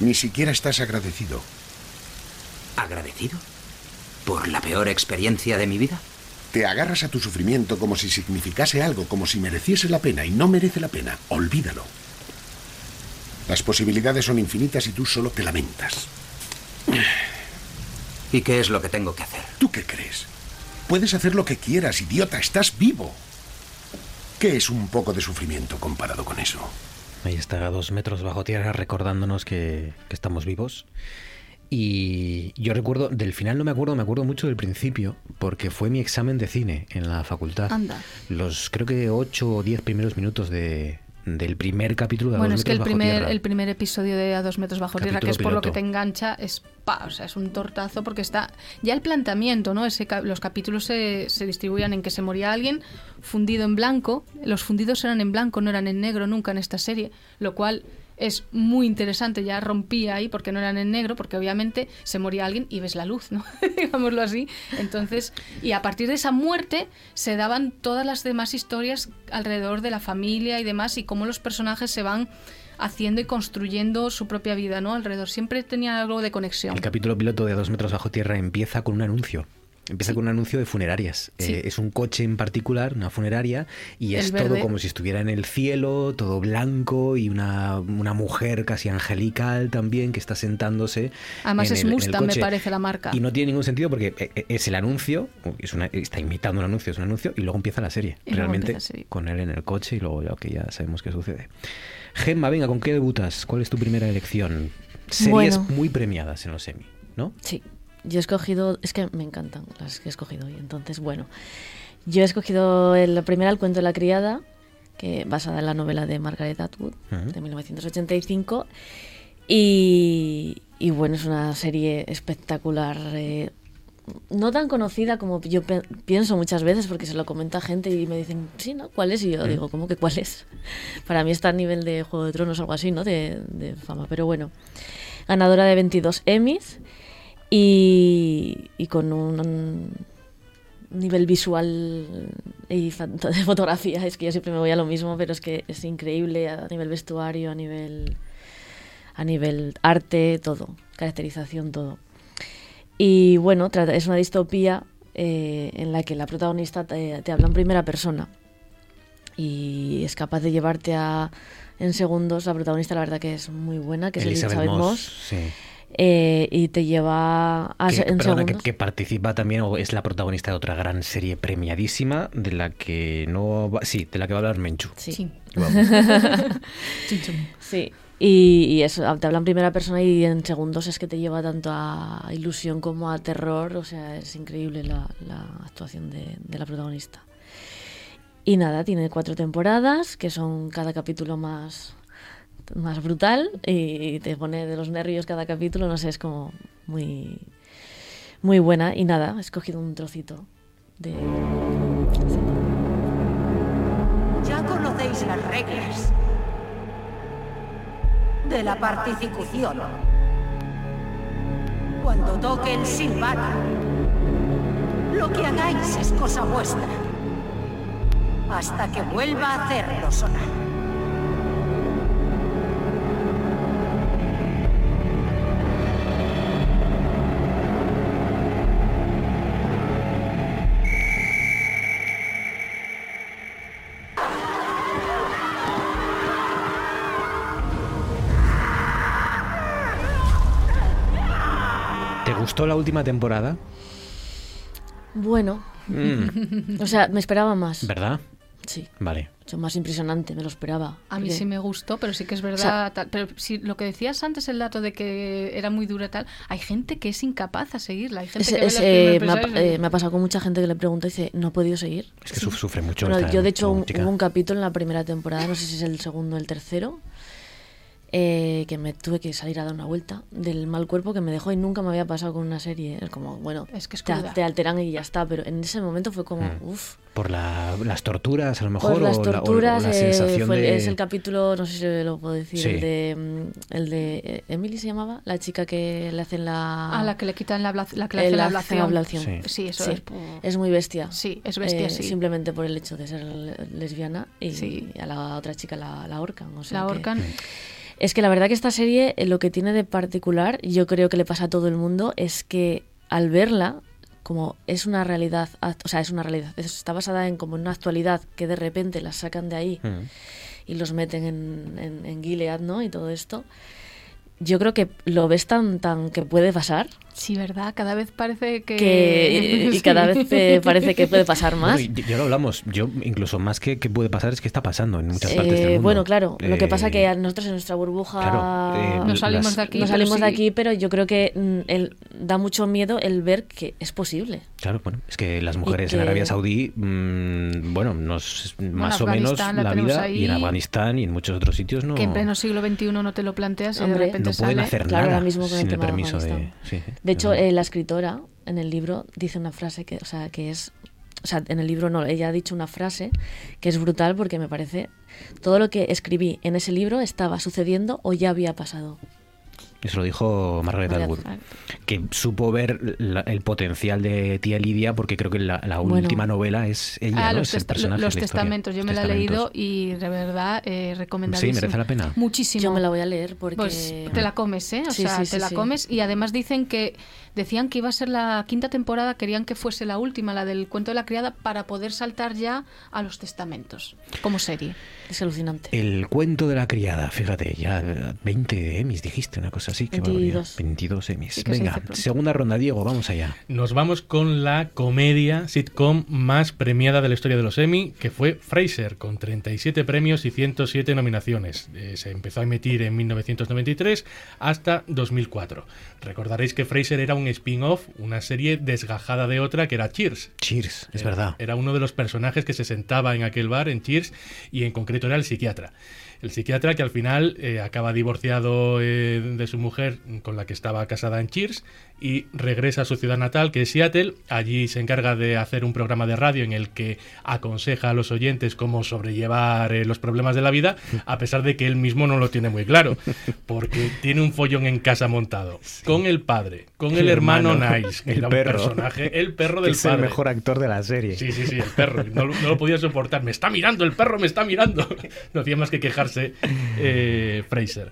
Ni siquiera estás agradecido. ¿Agradecido? ¿Por la peor experiencia de mi vida? Te agarras a tu sufrimiento como si significase algo, como si mereciese la pena y no merece la pena. Olvídalo. Las posibilidades son infinitas y tú solo te lamentas. ¿Y qué es lo que tengo que hacer? ¿Tú qué crees? Puedes hacer lo que quieras, idiota. Estás vivo. ¿Qué es un poco de sufrimiento comparado con eso? Ahí está, a dos metros bajo tierra, recordándonos que, que estamos vivos. Y yo recuerdo, del final no me acuerdo, me acuerdo mucho del principio, porque fue mi examen de cine en la facultad. Anda. Los creo que ocho o diez primeros minutos de, del primer capítulo de A Bueno, dos es que el primer, tierra. el primer episodio de A dos metros bajo tierra, que es por lo que te engancha, es pa, o sea, es un tortazo porque está ya el planteamiento, ¿no? Ese, los capítulos se, se distribuían en que se moría alguien fundido en blanco, los fundidos eran en blanco, no eran en negro nunca en esta serie, lo cual es muy interesante, ya rompía ahí porque no eran en negro, porque obviamente se moría alguien y ves la luz, ¿no? Digámoslo así. Entonces, y a partir de esa muerte se daban todas las demás historias alrededor de la familia y demás, y cómo los personajes se van haciendo y construyendo su propia vida, ¿no? Alrededor. Siempre tenía algo de conexión. El capítulo piloto de dos metros bajo tierra empieza con un anuncio. Empieza con un anuncio de funerarias. Sí. Eh, es un coche en particular, una funeraria, y El es todo como si estuviera en el cielo, todo blanco, y una, una mujer casi angelical también que está sentándose. Además en es el- en el Mustang, me parece la marca. Y no tiene ningún sentido porque eh, eh, es el anuncio, es una- está imitando un anuncio, es un anuncio, y luego empieza la serie. Y Realmente empieza la serie. con él en el coche y luego ya ya sabemos qué sucede. Gemma, venga, ¿con qué debutas? ¿Cuál es tu primera elección? Series Bueno. muy premiadas en los Emmy, ¿no? Sí, yo he escogido, es que me encantan las que he escogido hoy, entonces bueno, yo he escogido el- la primera, El cuento de la criada, que basada en la novela de Margaret Atwood, Ujú. de 1985, y, y bueno, es una serie espectacular, eh, no tan conocida como yo pienso muchas veces, porque se lo comenta gente y me dicen, sí, ¿no? ¿Cuál es? Y yo digo, ¿cómo que cuál es? Para mí está a nivel de Juego de Tronos o algo así, ¿no? De, de fama, pero bueno. Ganadora de 22 Emmys y, y con un nivel visual y de fotografía. Es que yo siempre me voy a lo mismo, pero es que es increíble a nivel vestuario, a nivel, a nivel arte, todo, caracterización, todo. Y bueno, es una distopía eh, en la que la protagonista te, te habla en primera persona y es capaz de llevarte a en segundos. La protagonista, la verdad, que es muy buena, que es Elizabeth Elizabeth Moss, Moss. sí. Eh, y te lleva a, que, en perdona, que, participa también o es la protagonista de otra gran serie premiadísima de la que no va, sí de la que va a hablar Menchu Sí. Vamos. Sí. Y, y eso, te habla en primera persona y en segundos es que te lleva tanto a ilusión como a terror. O sea, es increíble la, la actuación de, de la protagonista. Y nada, tiene cuatro temporadas, que son cada capítulo más, más brutal y te pone de los nervios cada capítulo. No sé, es como muy, muy buena. Y nada, he escogido un trocito de... Ya conocéis las reglas de la participación. Cuando toque el silbato, lo que hagáis es cosa vuestra. Hasta que vuelva a hacerlo sonar. Gustó la última temporada? Bueno, Mm. o sea, me esperaba más. ¿Verdad? Sí. Vale. Mucho más impresionante, me lo esperaba. A mí Porque- sí me gustó, pero sí que es verdad. O sea- tal- pero si lo que decías antes, el dato de que era muy dura tal, hay gente que es incapaz a seguirla. Hay gente Es- que es, eh, me, ha, eh, me ha pasado con mucha gente que le pregunto y dice, no he podido seguir. Es que su- sufre mucho. Bueno, esta- yo de hecho un- hubo un capítulo en la primera temporada, no sé si es el segundo o el tercero, eh, que me tuve que salir a dar una vuelta del mal cuerpo que me dejó y nunca me había pasado con una serie. Es como, bueno, es que es te, te alteran y ya está, pero en ese momento fue como, Mm. uff. Por la- las torturas, a lo mejor. Por las o la- o- o torturas, la, eh, sensación fue- de... es el capítulo, no sé si lo puedo decir, Sí. el de, mm, el de eh, Emily se llamaba, la chica que le hacen la... A la que le quitan la, la que le Eh, hace la ablación. ablación. Sí, eso Sí. es. Es muy bestia. Sí, es bestia, Eh, sí. Simplemente por el hecho de ser le- lesbiana y Sí. a la otra chica la, la ahorcan. o sea La que- ahorcan. Es que la verdad que esta serie eh, lo que tiene de particular, yo creo que le pasa a todo el mundo, es que al verla, como es una realidad, o sea, es una realidad, es- está basada en como una actualidad que de repente la sacan de ahí Mm. y los meten en, en, en Gilead, ¿no? Y todo esto. Yo creo que lo ves tan, tan que puede pasar. Sí, ¿verdad? Cada vez parece que... Que, y cada vez eh, parece que puede pasar más. Bueno, y ya lo hablamos. Yo, incluso más que, que puede pasar, es que está pasando en muchas partes del Eh, mundo. bueno, claro, lo que pasa Eh, que a nosotros en nuestra burbuja Claro, eh, No salimos las- de aquí. no pero salimos de aquí, pero yo creo que mm, el- da mucho miedo el ver que es posible. Claro, bueno, es que las mujeres en Arabia Saudí, mm, bueno, nos, más o menos la vida, ahí. y en Afganistán y en muchos otros sitios no, Que en pleno siglo XXI no te lo planteas y de repente no pueden sale. hacer Claro, nada ahora mismo con sin el tema permiso de... Afganistán. sí, sí. De hecho, eh, la escritora en el libro dice una frase que, o sea, que es, o sea, en el libro no, ella ha dicho una frase que es brutal porque me parece todo lo que escribí en ese libro estaba sucediendo o ya había pasado. Eso lo dijo Margaret Atwood, que supo ver la- el potencial de tía Lidia, porque creo que la, la Bueno. última novela es ella, Ah, ¿no? los, Es el personaje los de la testamentos, yo me la he leído y de verdad eh, recomendadísimo. Sí, merece la pena. Muchísimo. Yo me la voy a leer porque Pues te la comes, ¿eh? O Sí, sea, sí, te sí, la sí. comes y además dicen que decían que iba a ser la quinta temporada, querían que fuese la última, la del cuento de la criada, para poder saltar ya a los testamentos como serie. Es alucinante. El cuento de la criada, fíjate, ya 20 Emmys dijiste, una cosa así. barbaridad. 22. 22 Emmys. Sí que se Venga, segunda ronda, Diego, vamos allá. Nos vamos con la comedia sitcom más premiada de la historia de los Emmy, que fue Frasier, con 37 premios y 107 nominaciones. Eh, se empezó a emitir en 1993 hasta 2004. Recordaréis que Frasier era un spin-off, una serie desgajada de otra que era Cheers. Cheers, es verdad. Era uno de los personajes que se sentaba en aquel bar, en Cheers, y en concreto era el psiquiatra. El psiquiatra que al final eh, acaba divorciado eh, de su mujer con la que estaba casada en Cheers y regresa a su ciudad natal, que es Seattle. Allí se encarga de hacer un programa de radio en el que aconseja a los oyentes cómo sobrellevar eh, los problemas de la vida, a pesar de que él mismo no lo tiene muy claro, porque tiene un follón en casa montado, con el padre, con el, El hermano, hermano, Nice, que el era perro. un personaje, el perro Que del es el padre. mejor actor de la serie. Sí, sí, sí, el perro. No, lo- no lo podía soportar. Me está mirando, el perro me está mirando. No hacía más que quejarse eh, Fraser.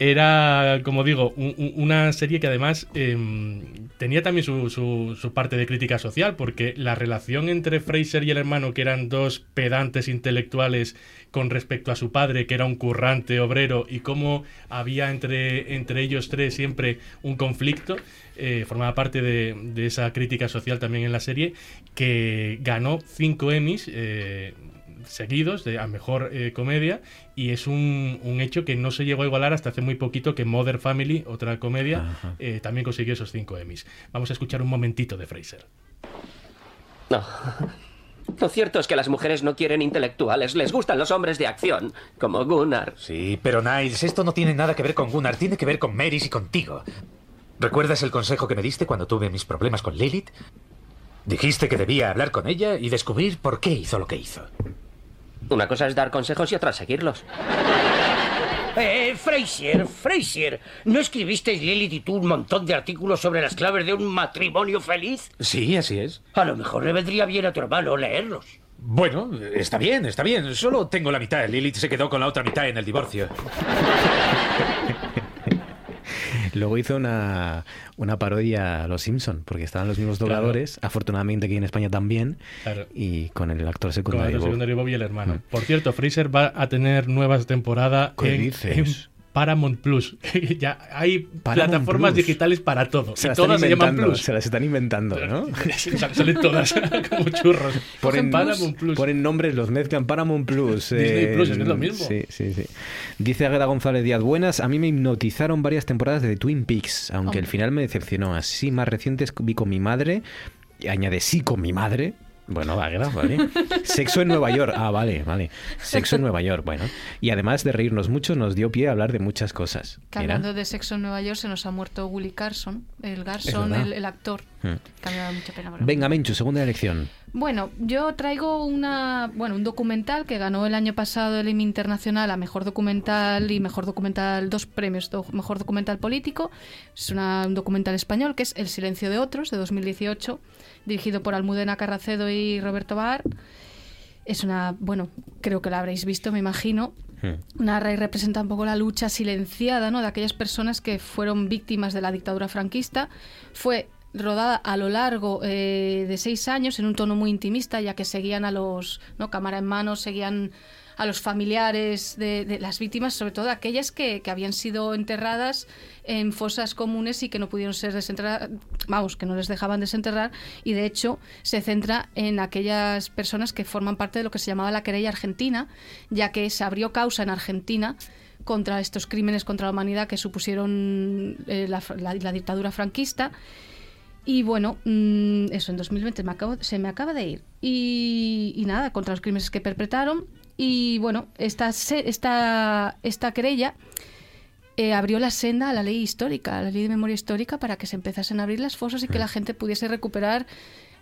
Era, como digo, un- un- una serie que además em, tenía también su, su- su parte de crítica social, porque la relación entre Fraser y el hermano, que eran dos pedantes intelectuales con respecto a su padre, que era un currante obrero, y cómo había entre, entre ellos tres siempre un conflicto, eh, formaba parte de, de esa crítica social también en la serie, que ganó cinco Emmys. eh, seguidos de a mejor eh, comedia y es un, un hecho que no se llegó a igualar hasta hace muy poquito que Mother Family, otra comedia, eh, también consiguió esos cinco Emmys. Vamos a escuchar un momentito de Fraser. No. Lo cierto es que las mujeres no quieren intelectuales, les gustan los hombres de acción, como Gunnar. Sí, pero Niles, esto no tiene nada que ver con Gunnar, tiene que ver con Maris y contigo. ¿Recuerdas el consejo que me diste cuando tuve mis problemas con Lilith? Dijiste que debía hablar con ella y descubrir por qué hizo lo que hizo. Una cosa es dar consejos y otra seguirlos. Eh, Fraser, Fraser, ¿no escribisteis Lilith y tú un montón de artículos sobre las claves de un matrimonio feliz? Sí, así es. A lo mejor le vendría bien a tu hermano leerlos. Bueno, está bien, está bien. Solo tengo la mitad. Lilith se quedó con la otra mitad en el divorcio. Luego hizo una, una parodia a Los Simpson, porque estaban los mismos Claro. dobladores, afortunadamente aquí en España también, Claro. y con el actor Con secundario. el Bob. secundario Bob y el hermano. Por cierto, Fraser va a tener nuevas temporadas ¿Qué en, dices? en Paramount Plus. ya hay Paramount plataformas Plus. digitales para todo. Se y las están todas se llaman inventando, Plus. se las están inventando, ¿no? Sal- Salen todas como churros. Ponen, Paramount Plus. ponen nombres, los mezclan Paramount Plus. Disney Plus, es lo mismo. Sí, sí, sí. Dice Agueda González Díaz, buenas, a mí me hipnotizaron varias temporadas de Twin Peaks, aunque el Hombre. final me decepcionó. Así más recientes vi con mi madre, y añade sí con mi madre. Bueno, Agueda, vale. Sexo en Nueva York. Ah, vale, vale. Sexo en Nueva York, bueno. Y además de reírnos mucho, nos dio pie a hablar de muchas cosas. Que hablando de sexo en Nueva York, se nos ha muerto Willie Carson, el Garson, el actor. Hmm. Mucha pena. él. Venga, Menchu, segunda elección. Bueno, yo traigo una, bueno, un documental que ganó el año pasado el Emmy Internacional a Mejor Documental y Mejor Documental, dos premios, do- Mejor Documental Político. Es una- un documental español que es El Silencio de Otros, de 2018, dirigido por Almudena Carracedo y Roberto Bar. Es una, bueno, creo que la habréis visto, me imagino. Narra y representa un poco la lucha silenciada ¿no? de aquellas personas que fueron víctimas de la dictadura franquista. Fue rodada a lo largo eh, de seis años en un tono muy intimista, ya que seguían a los, ¿no? cámara en mano, seguían a los familiares de, las víctimas, sobre todo aquellas que, que habían sido enterradas en fosas comunes y que no pudieron ser desenterradas, vamos, que no les dejaban desenterrar, y de hecho se centra en aquellas personas que forman parte de lo que se llamaba la querella argentina, ya que se abrió causa en Argentina contra estos crímenes contra la humanidad que supusieron eh, la- la dictadura franquista. Y bueno, mm, eso en 2020 me acabo- se me acaba de ir. Y, y nada, contra los crímenes que perpetraron. Y bueno, esta, esta, esta querella eh, abrió la senda a la ley histórica, a la ley de memoria histórica, para que se empezasen a abrir las fosas y que la gente pudiese recuperar,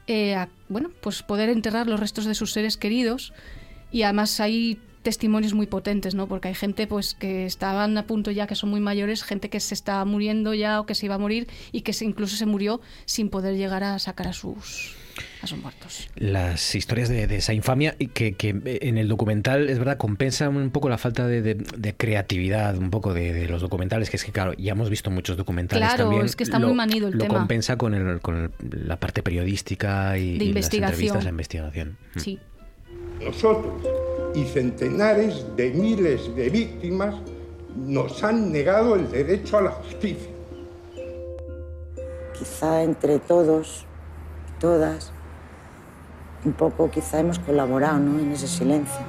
eh, a- bueno, pues poder enterrar los restos de sus seres queridos. Y además hay testimonios muy potentes, ¿no? Porque hay gente pues que estaban a punto ya, que son muy mayores, gente que se está muriendo ya o que se iba a morir y que se- incluso se murió sin poder llegar a sacar a sus, a sus muertos. las historias de, de esa infamia que, que en el documental es verdad compensan un poco la falta de, de- de creatividad un poco de, de los documentales que es que claro ya hemos visto muchos documentales Claro, también es que está lo, muy manido el lo tema. compensa con, el, con el- la parte periodística y, De y las entrevistas la investigación. Sí. Nosotros y centenares de miles de víctimas nos han negado el derecho a la justicia. Quizá entre todos, todas, un poco quizá hemos colaborado ¿no? en ese silencio.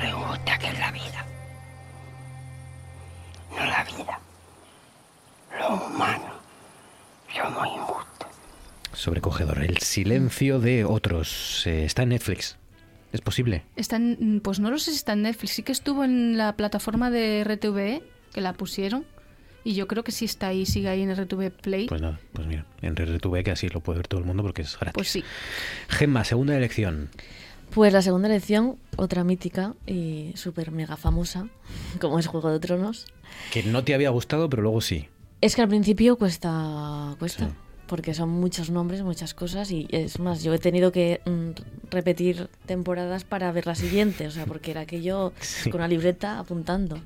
Me gusta que es la vida. No la vida. Lo humano. Somos injustos. Sobrecogedor. El silencio de otros eh, está en Netflix. Es posible Está en- pues no lo sé si está en Netflix, sí que estuvo en la plataforma de RTVE, que la pusieron, y yo creo que sí está ahí, sigue ahí en RTV Play. pues nada pues mira en RTV que así lo puede ver todo el mundo porque es gratis. Pues sí. Gemma segunda elección. Pues la segunda elección, otra mítica y súper mega famosa, como es Juego de Tronos. que no te había gustado pero luego sí. Es que al principio cuesta, cuesta, porque son muchos nombres, muchas cosas y es más, yo he tenido que mm, repetir temporadas para ver la siguiente, o sea, porque era aquello Sí. con una libreta apuntando.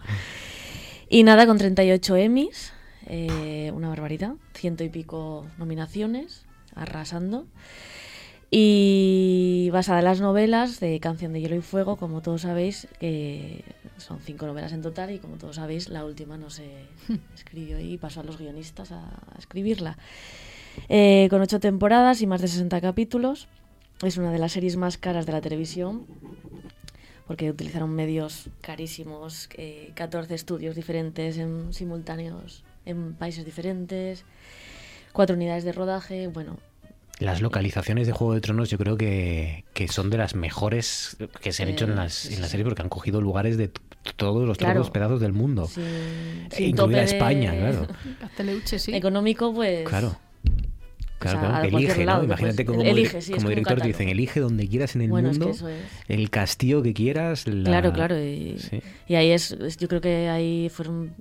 Y nada, con 38 Emmys, eh, una barbaridad, ciento y pico nominaciones, arrasando. Y basada en las novelas de Canción de Hielo y Fuego, como todos sabéis, que son cinco novelas en total y como todos sabéis, la última no se escribió y pasó a los guionistas a, a escribirla. Eh, con ocho temporadas y más de 60 capítulos, es una de las series más caras de la televisión porque utilizaron medios carísimos, eh, 14 estudios diferentes en simultáneos en países diferentes, cuatro unidades de rodaje, bueno, Las localizaciones de Juego de Tronos yo creo que, que son de las mejores que se han hecho en, Eh, las, en la serie porque han cogido lugares de todos los Claro. todos los pedazos del mundo. Sin- E sin incluida tope de- España, claro. Castelleuche, sí. Económico, pues. Claro. Claro, O sea, elige, lado, ¿no? pues, Imagínate como, elige, sí, como director te dicen, elige donde quieras en el Bueno, es que mundo, es. el castillo que quieras. la- Claro, claro. Y, Sí. y ahí es, yo creo que ahí fueron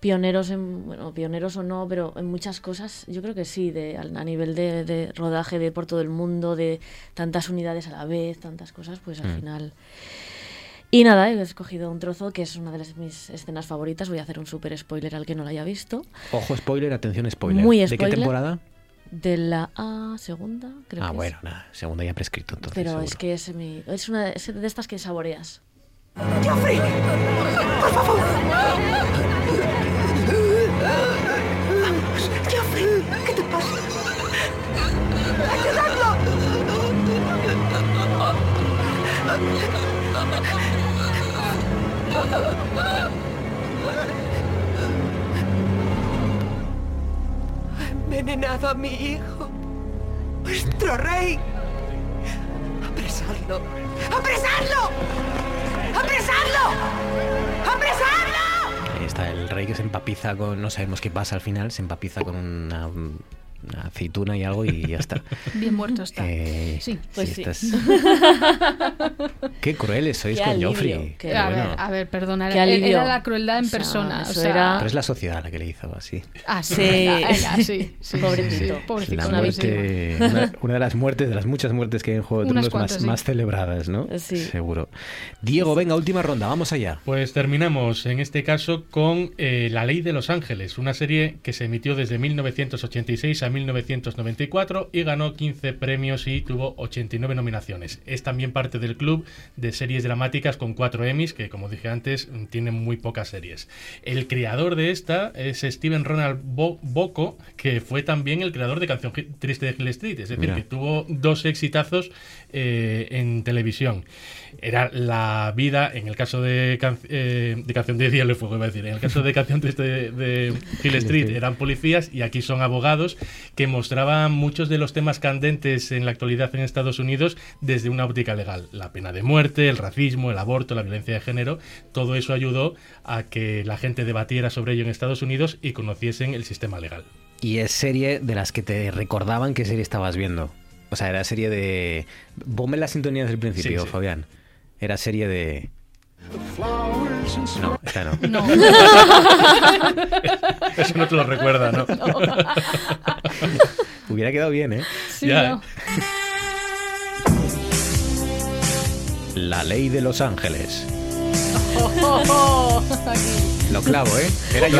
pioneros en, bueno, pioneros o no, pero en muchas cosas, yo creo que sí, de, a nivel de, de rodaje de por todo el mundo, de tantas unidades a la vez, tantas cosas, pues al Mm. final... Y nada, he escogido un trozo que es una de las, mis escenas favoritas. Voy a hacer un super spoiler al que no lo haya visto. Ojo, spoiler, atención, spoiler. Muy ¿De qué spoiler. temporada? De la A segunda, creo ah, que es. bueno, nada, segunda ya prescrito entonces. Pero seguro. es que es, mi, es una es de estas que saboreas. ¡Joffrey! ¡Por favor! Vamos, Joffrey, ¿qué te pasa? Ha envenenado a mi hijo. Nuestro rey. ¡Apresadlo! ¡Apresadlo! ¡Apresadlo! ¡Apresadlo! Ahí está el rey que se empapiza con. No sabemos qué pasa al final, se empapiza con una, una aceituna y algo y ya está. Bien muerto está. Eh, sí, pues sí. estás- Qué crueles sois Qué con alivio, Joffrey. qué- a, bueno. ver, a ver, perdona, Qué era, la crueldad en O sea, persona. o sea, era- Pero es la sociedad la que le hizo así. Ah, sí, Sí. venga, venga, sí, sí, Pobrecito. sí, sí, pobrecito, La una vez muerte, sí. una, una de las muertes, de las muchas muertes que hay en Juego de Tronos más, cuantas, más celebradas, ¿no? Sí. Seguro. Diego, venga, última ronda, vamos allá. Pues terminamos en este caso con eh, La Ley de los Ángeles, una serie que se emitió desde 1986 a 1994 y ganó 15 premios y tuvo 89 nominaciones. Es también parte del club de series dramáticas con 4 Emmys, que como dije antes, tiene muy pocas series. El creador de esta es Steven Ronald Bo- Bocco, que fue también el creador de Canción Triste de Hill Street, es decir, Mira. que tuvo dos exitazos eh, en televisión. Era la vida, en el caso de, can- eh, de Canción de Hielo y Fuego, iba a decir, en el caso de Canción Triste de, de Hill Street eran policías y aquí son abogados que mostraban muchos de los temas candentes en la actualidad en Estados Unidos desde una óptica legal. La pena de muerte, el racismo, el aborto, la violencia de género, todo eso ayudó a que la gente debatiera sobre ello en Estados Unidos y conociesen el sistema legal. Y es serie de las que te recordaban qué serie estabas viendo. O sea, era serie de... Ponme la sintonía desde el principio, Sí, sí. Fabián. Era serie de... No, esta no. No. Eso no te lo recuerda, ¿no? Hubiera quedado bien, ¿eh? Sí, Ya, no. La ley de Los Ángeles. Aquí. Lo clavo, ¿eh? Era yo,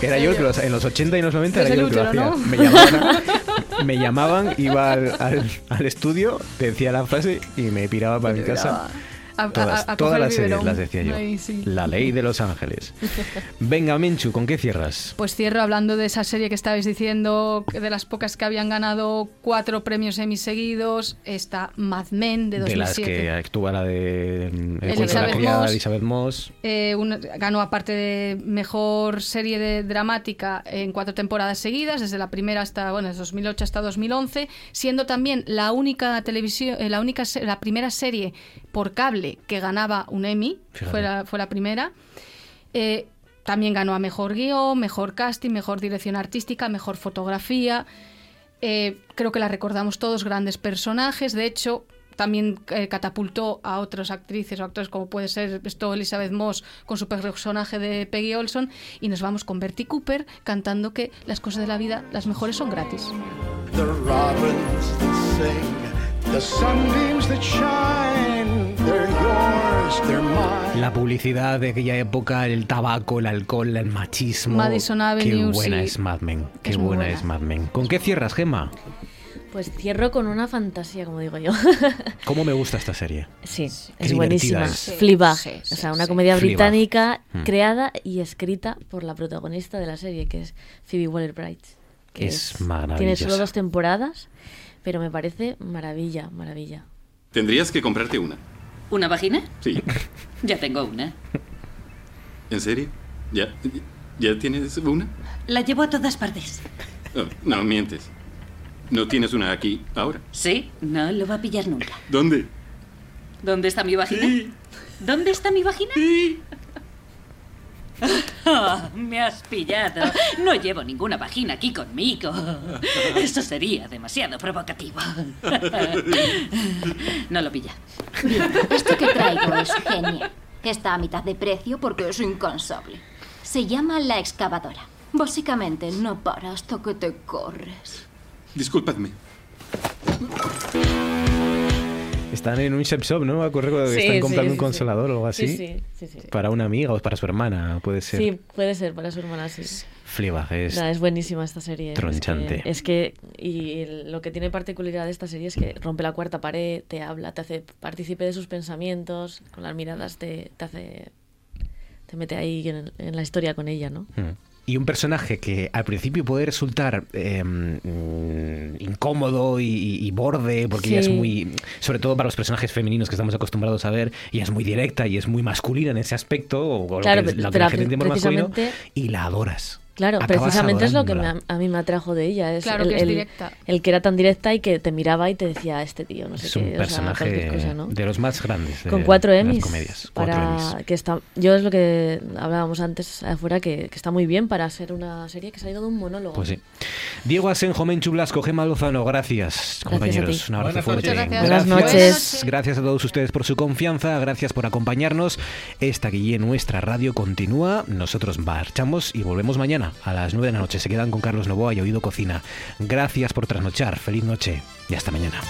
era yo el que los- en los 80 y en los 90 era yo el que lo hacía. ¿no? Me, llamaban, me llamaban, iba al, al- al estudio, decía la frase y me piraba para mi casa. A- Todas, a- a todas coger las series las decía yo. Ay, sí. La ley de Los Ángeles. Venga, Menchu, ¿con qué cierras? Pues cierro hablando de esa serie que estabais diciendo, de las pocas que habían ganado cuatro premios Emmy seguidos, esta Mad Men de De las 2007. que actúa la de mm, El cuento de la Elizabeth criada, Moss. Elizabeth Moss. Eh, una- ganó aparte de mejor serie de dramática en cuatro temporadas seguidas, desde la primera hasta bueno, desde 2008 hasta 2011, siendo también la única televisión, eh, la única la primera serie por cable que ganaba un Emmy, fue la, fue la primera. Eh, también ganó a mejor guion, mejor casting, mejor dirección artística, mejor fotografía. Eh, creo que la recordamos todos, grandes personajes. De hecho, también eh, catapultó a otras actrices o actores, como puede ser esto Elizabeth Moss con su personaje de Peggy Olson. Y nos vamos con Bertie Cooper cantando que las cosas de la vida, las mejores son gratis. The robins that sing, the sunbeams that shine, they're yours, they're mine. La publicidad de aquella época, el tabaco, el alcohol, el machismo. Madison Qué Avenue, buena sí. es Mad Men. Qué Es buena, buena. es Mad Men. ¿Con qué cierras, Gemma? Pues cierro con una fantasía, como digo yo. ¿Cómo me gusta esta serie? Sí, Qué es buenísima. es. Fleabag, Sí, o sea, una sí. comedia británica Mm. creada y escrita por la protagonista de la serie, que es Phoebe Waller-Bridge. que Es Tiene maravillosa. solo dos temporadas, pero me parece maravilla, maravilla. Tendrías que comprarte una. ¿Una vagina? Sí. Ya tengo una. ¿En serio? ¿Ya, ya tienes una? La llevo a todas partes. Oh, no, mientes. ¿No tienes una aquí ahora? Sí, no lo va a pillar nunca. ¿Dónde? ¿Dónde está mi vagina? ¿Dónde está mi vagina? Me has pillado. No llevo ninguna vagina aquí conmigo. Eso sería demasiado provocativo. No lo pilla. Bien, esto que traigo es genial. Está a mitad de precio porque es incansable. Se llama la excavadora. Básicamente no para hasta que te corres. Disculpadme. Están en un shop shop, ¿no? Que Sí, están comprando un sí, consolador o algo así. Sí, sí, sí, sí. Para una amiga o para su hermana, puede ser. Sí, puede ser para su hermana, sí. Fleabag es es buenísima esta serie. tronchante. Es que, es que- y lo que tiene particularidad de esta serie es que rompe la cuarta pared, te habla, te hace partícipe de sus pensamientos, con las miradas te, te hace, te mete ahí en, en la historia con ella, ¿no? Mm. Y un personaje que al principio puede resultar eh, mm, incómodo y, y- y borde, porque ella es muy, sobre todo para los personajes femeninos que estamos acostumbrados a ver, ella es muy directa y es muy masculina en ese aspecto, o, Claro, lo que, pero- lo que pero la gente masculino, y la adoras. Claro, precisamente es lo que me a, mí me atrajo de ella. Es Claro el, que es el- directa. el que era tan directa y que te miraba y te decía, este tío, no sé Es qué, un o personaje cosa, ¿no? de los más grandes. de- Con cuatro Emmys. comedias. Cuatro Emmys. que está, yo es lo que hablábamos antes afuera, que, que está muy bien para ser una serie que se ha ido de un monólogo. Pues sí. Diego Asenjo, Menchu Blasco, Gema Lozano, gracias, compañeros. Un abrazo Buenas fuerte. noches. Gracias. Buenas noches. Gracias a todos ustedes por su confianza, gracias por acompañarnos. Esta guille nuestra radio continúa. Nosotros marchamos y volvemos a las 9 de la noche. Se quedan con Carlos Novoa y Oído Cocina. Gracias por trasnochar. Feliz noche y hasta mañana.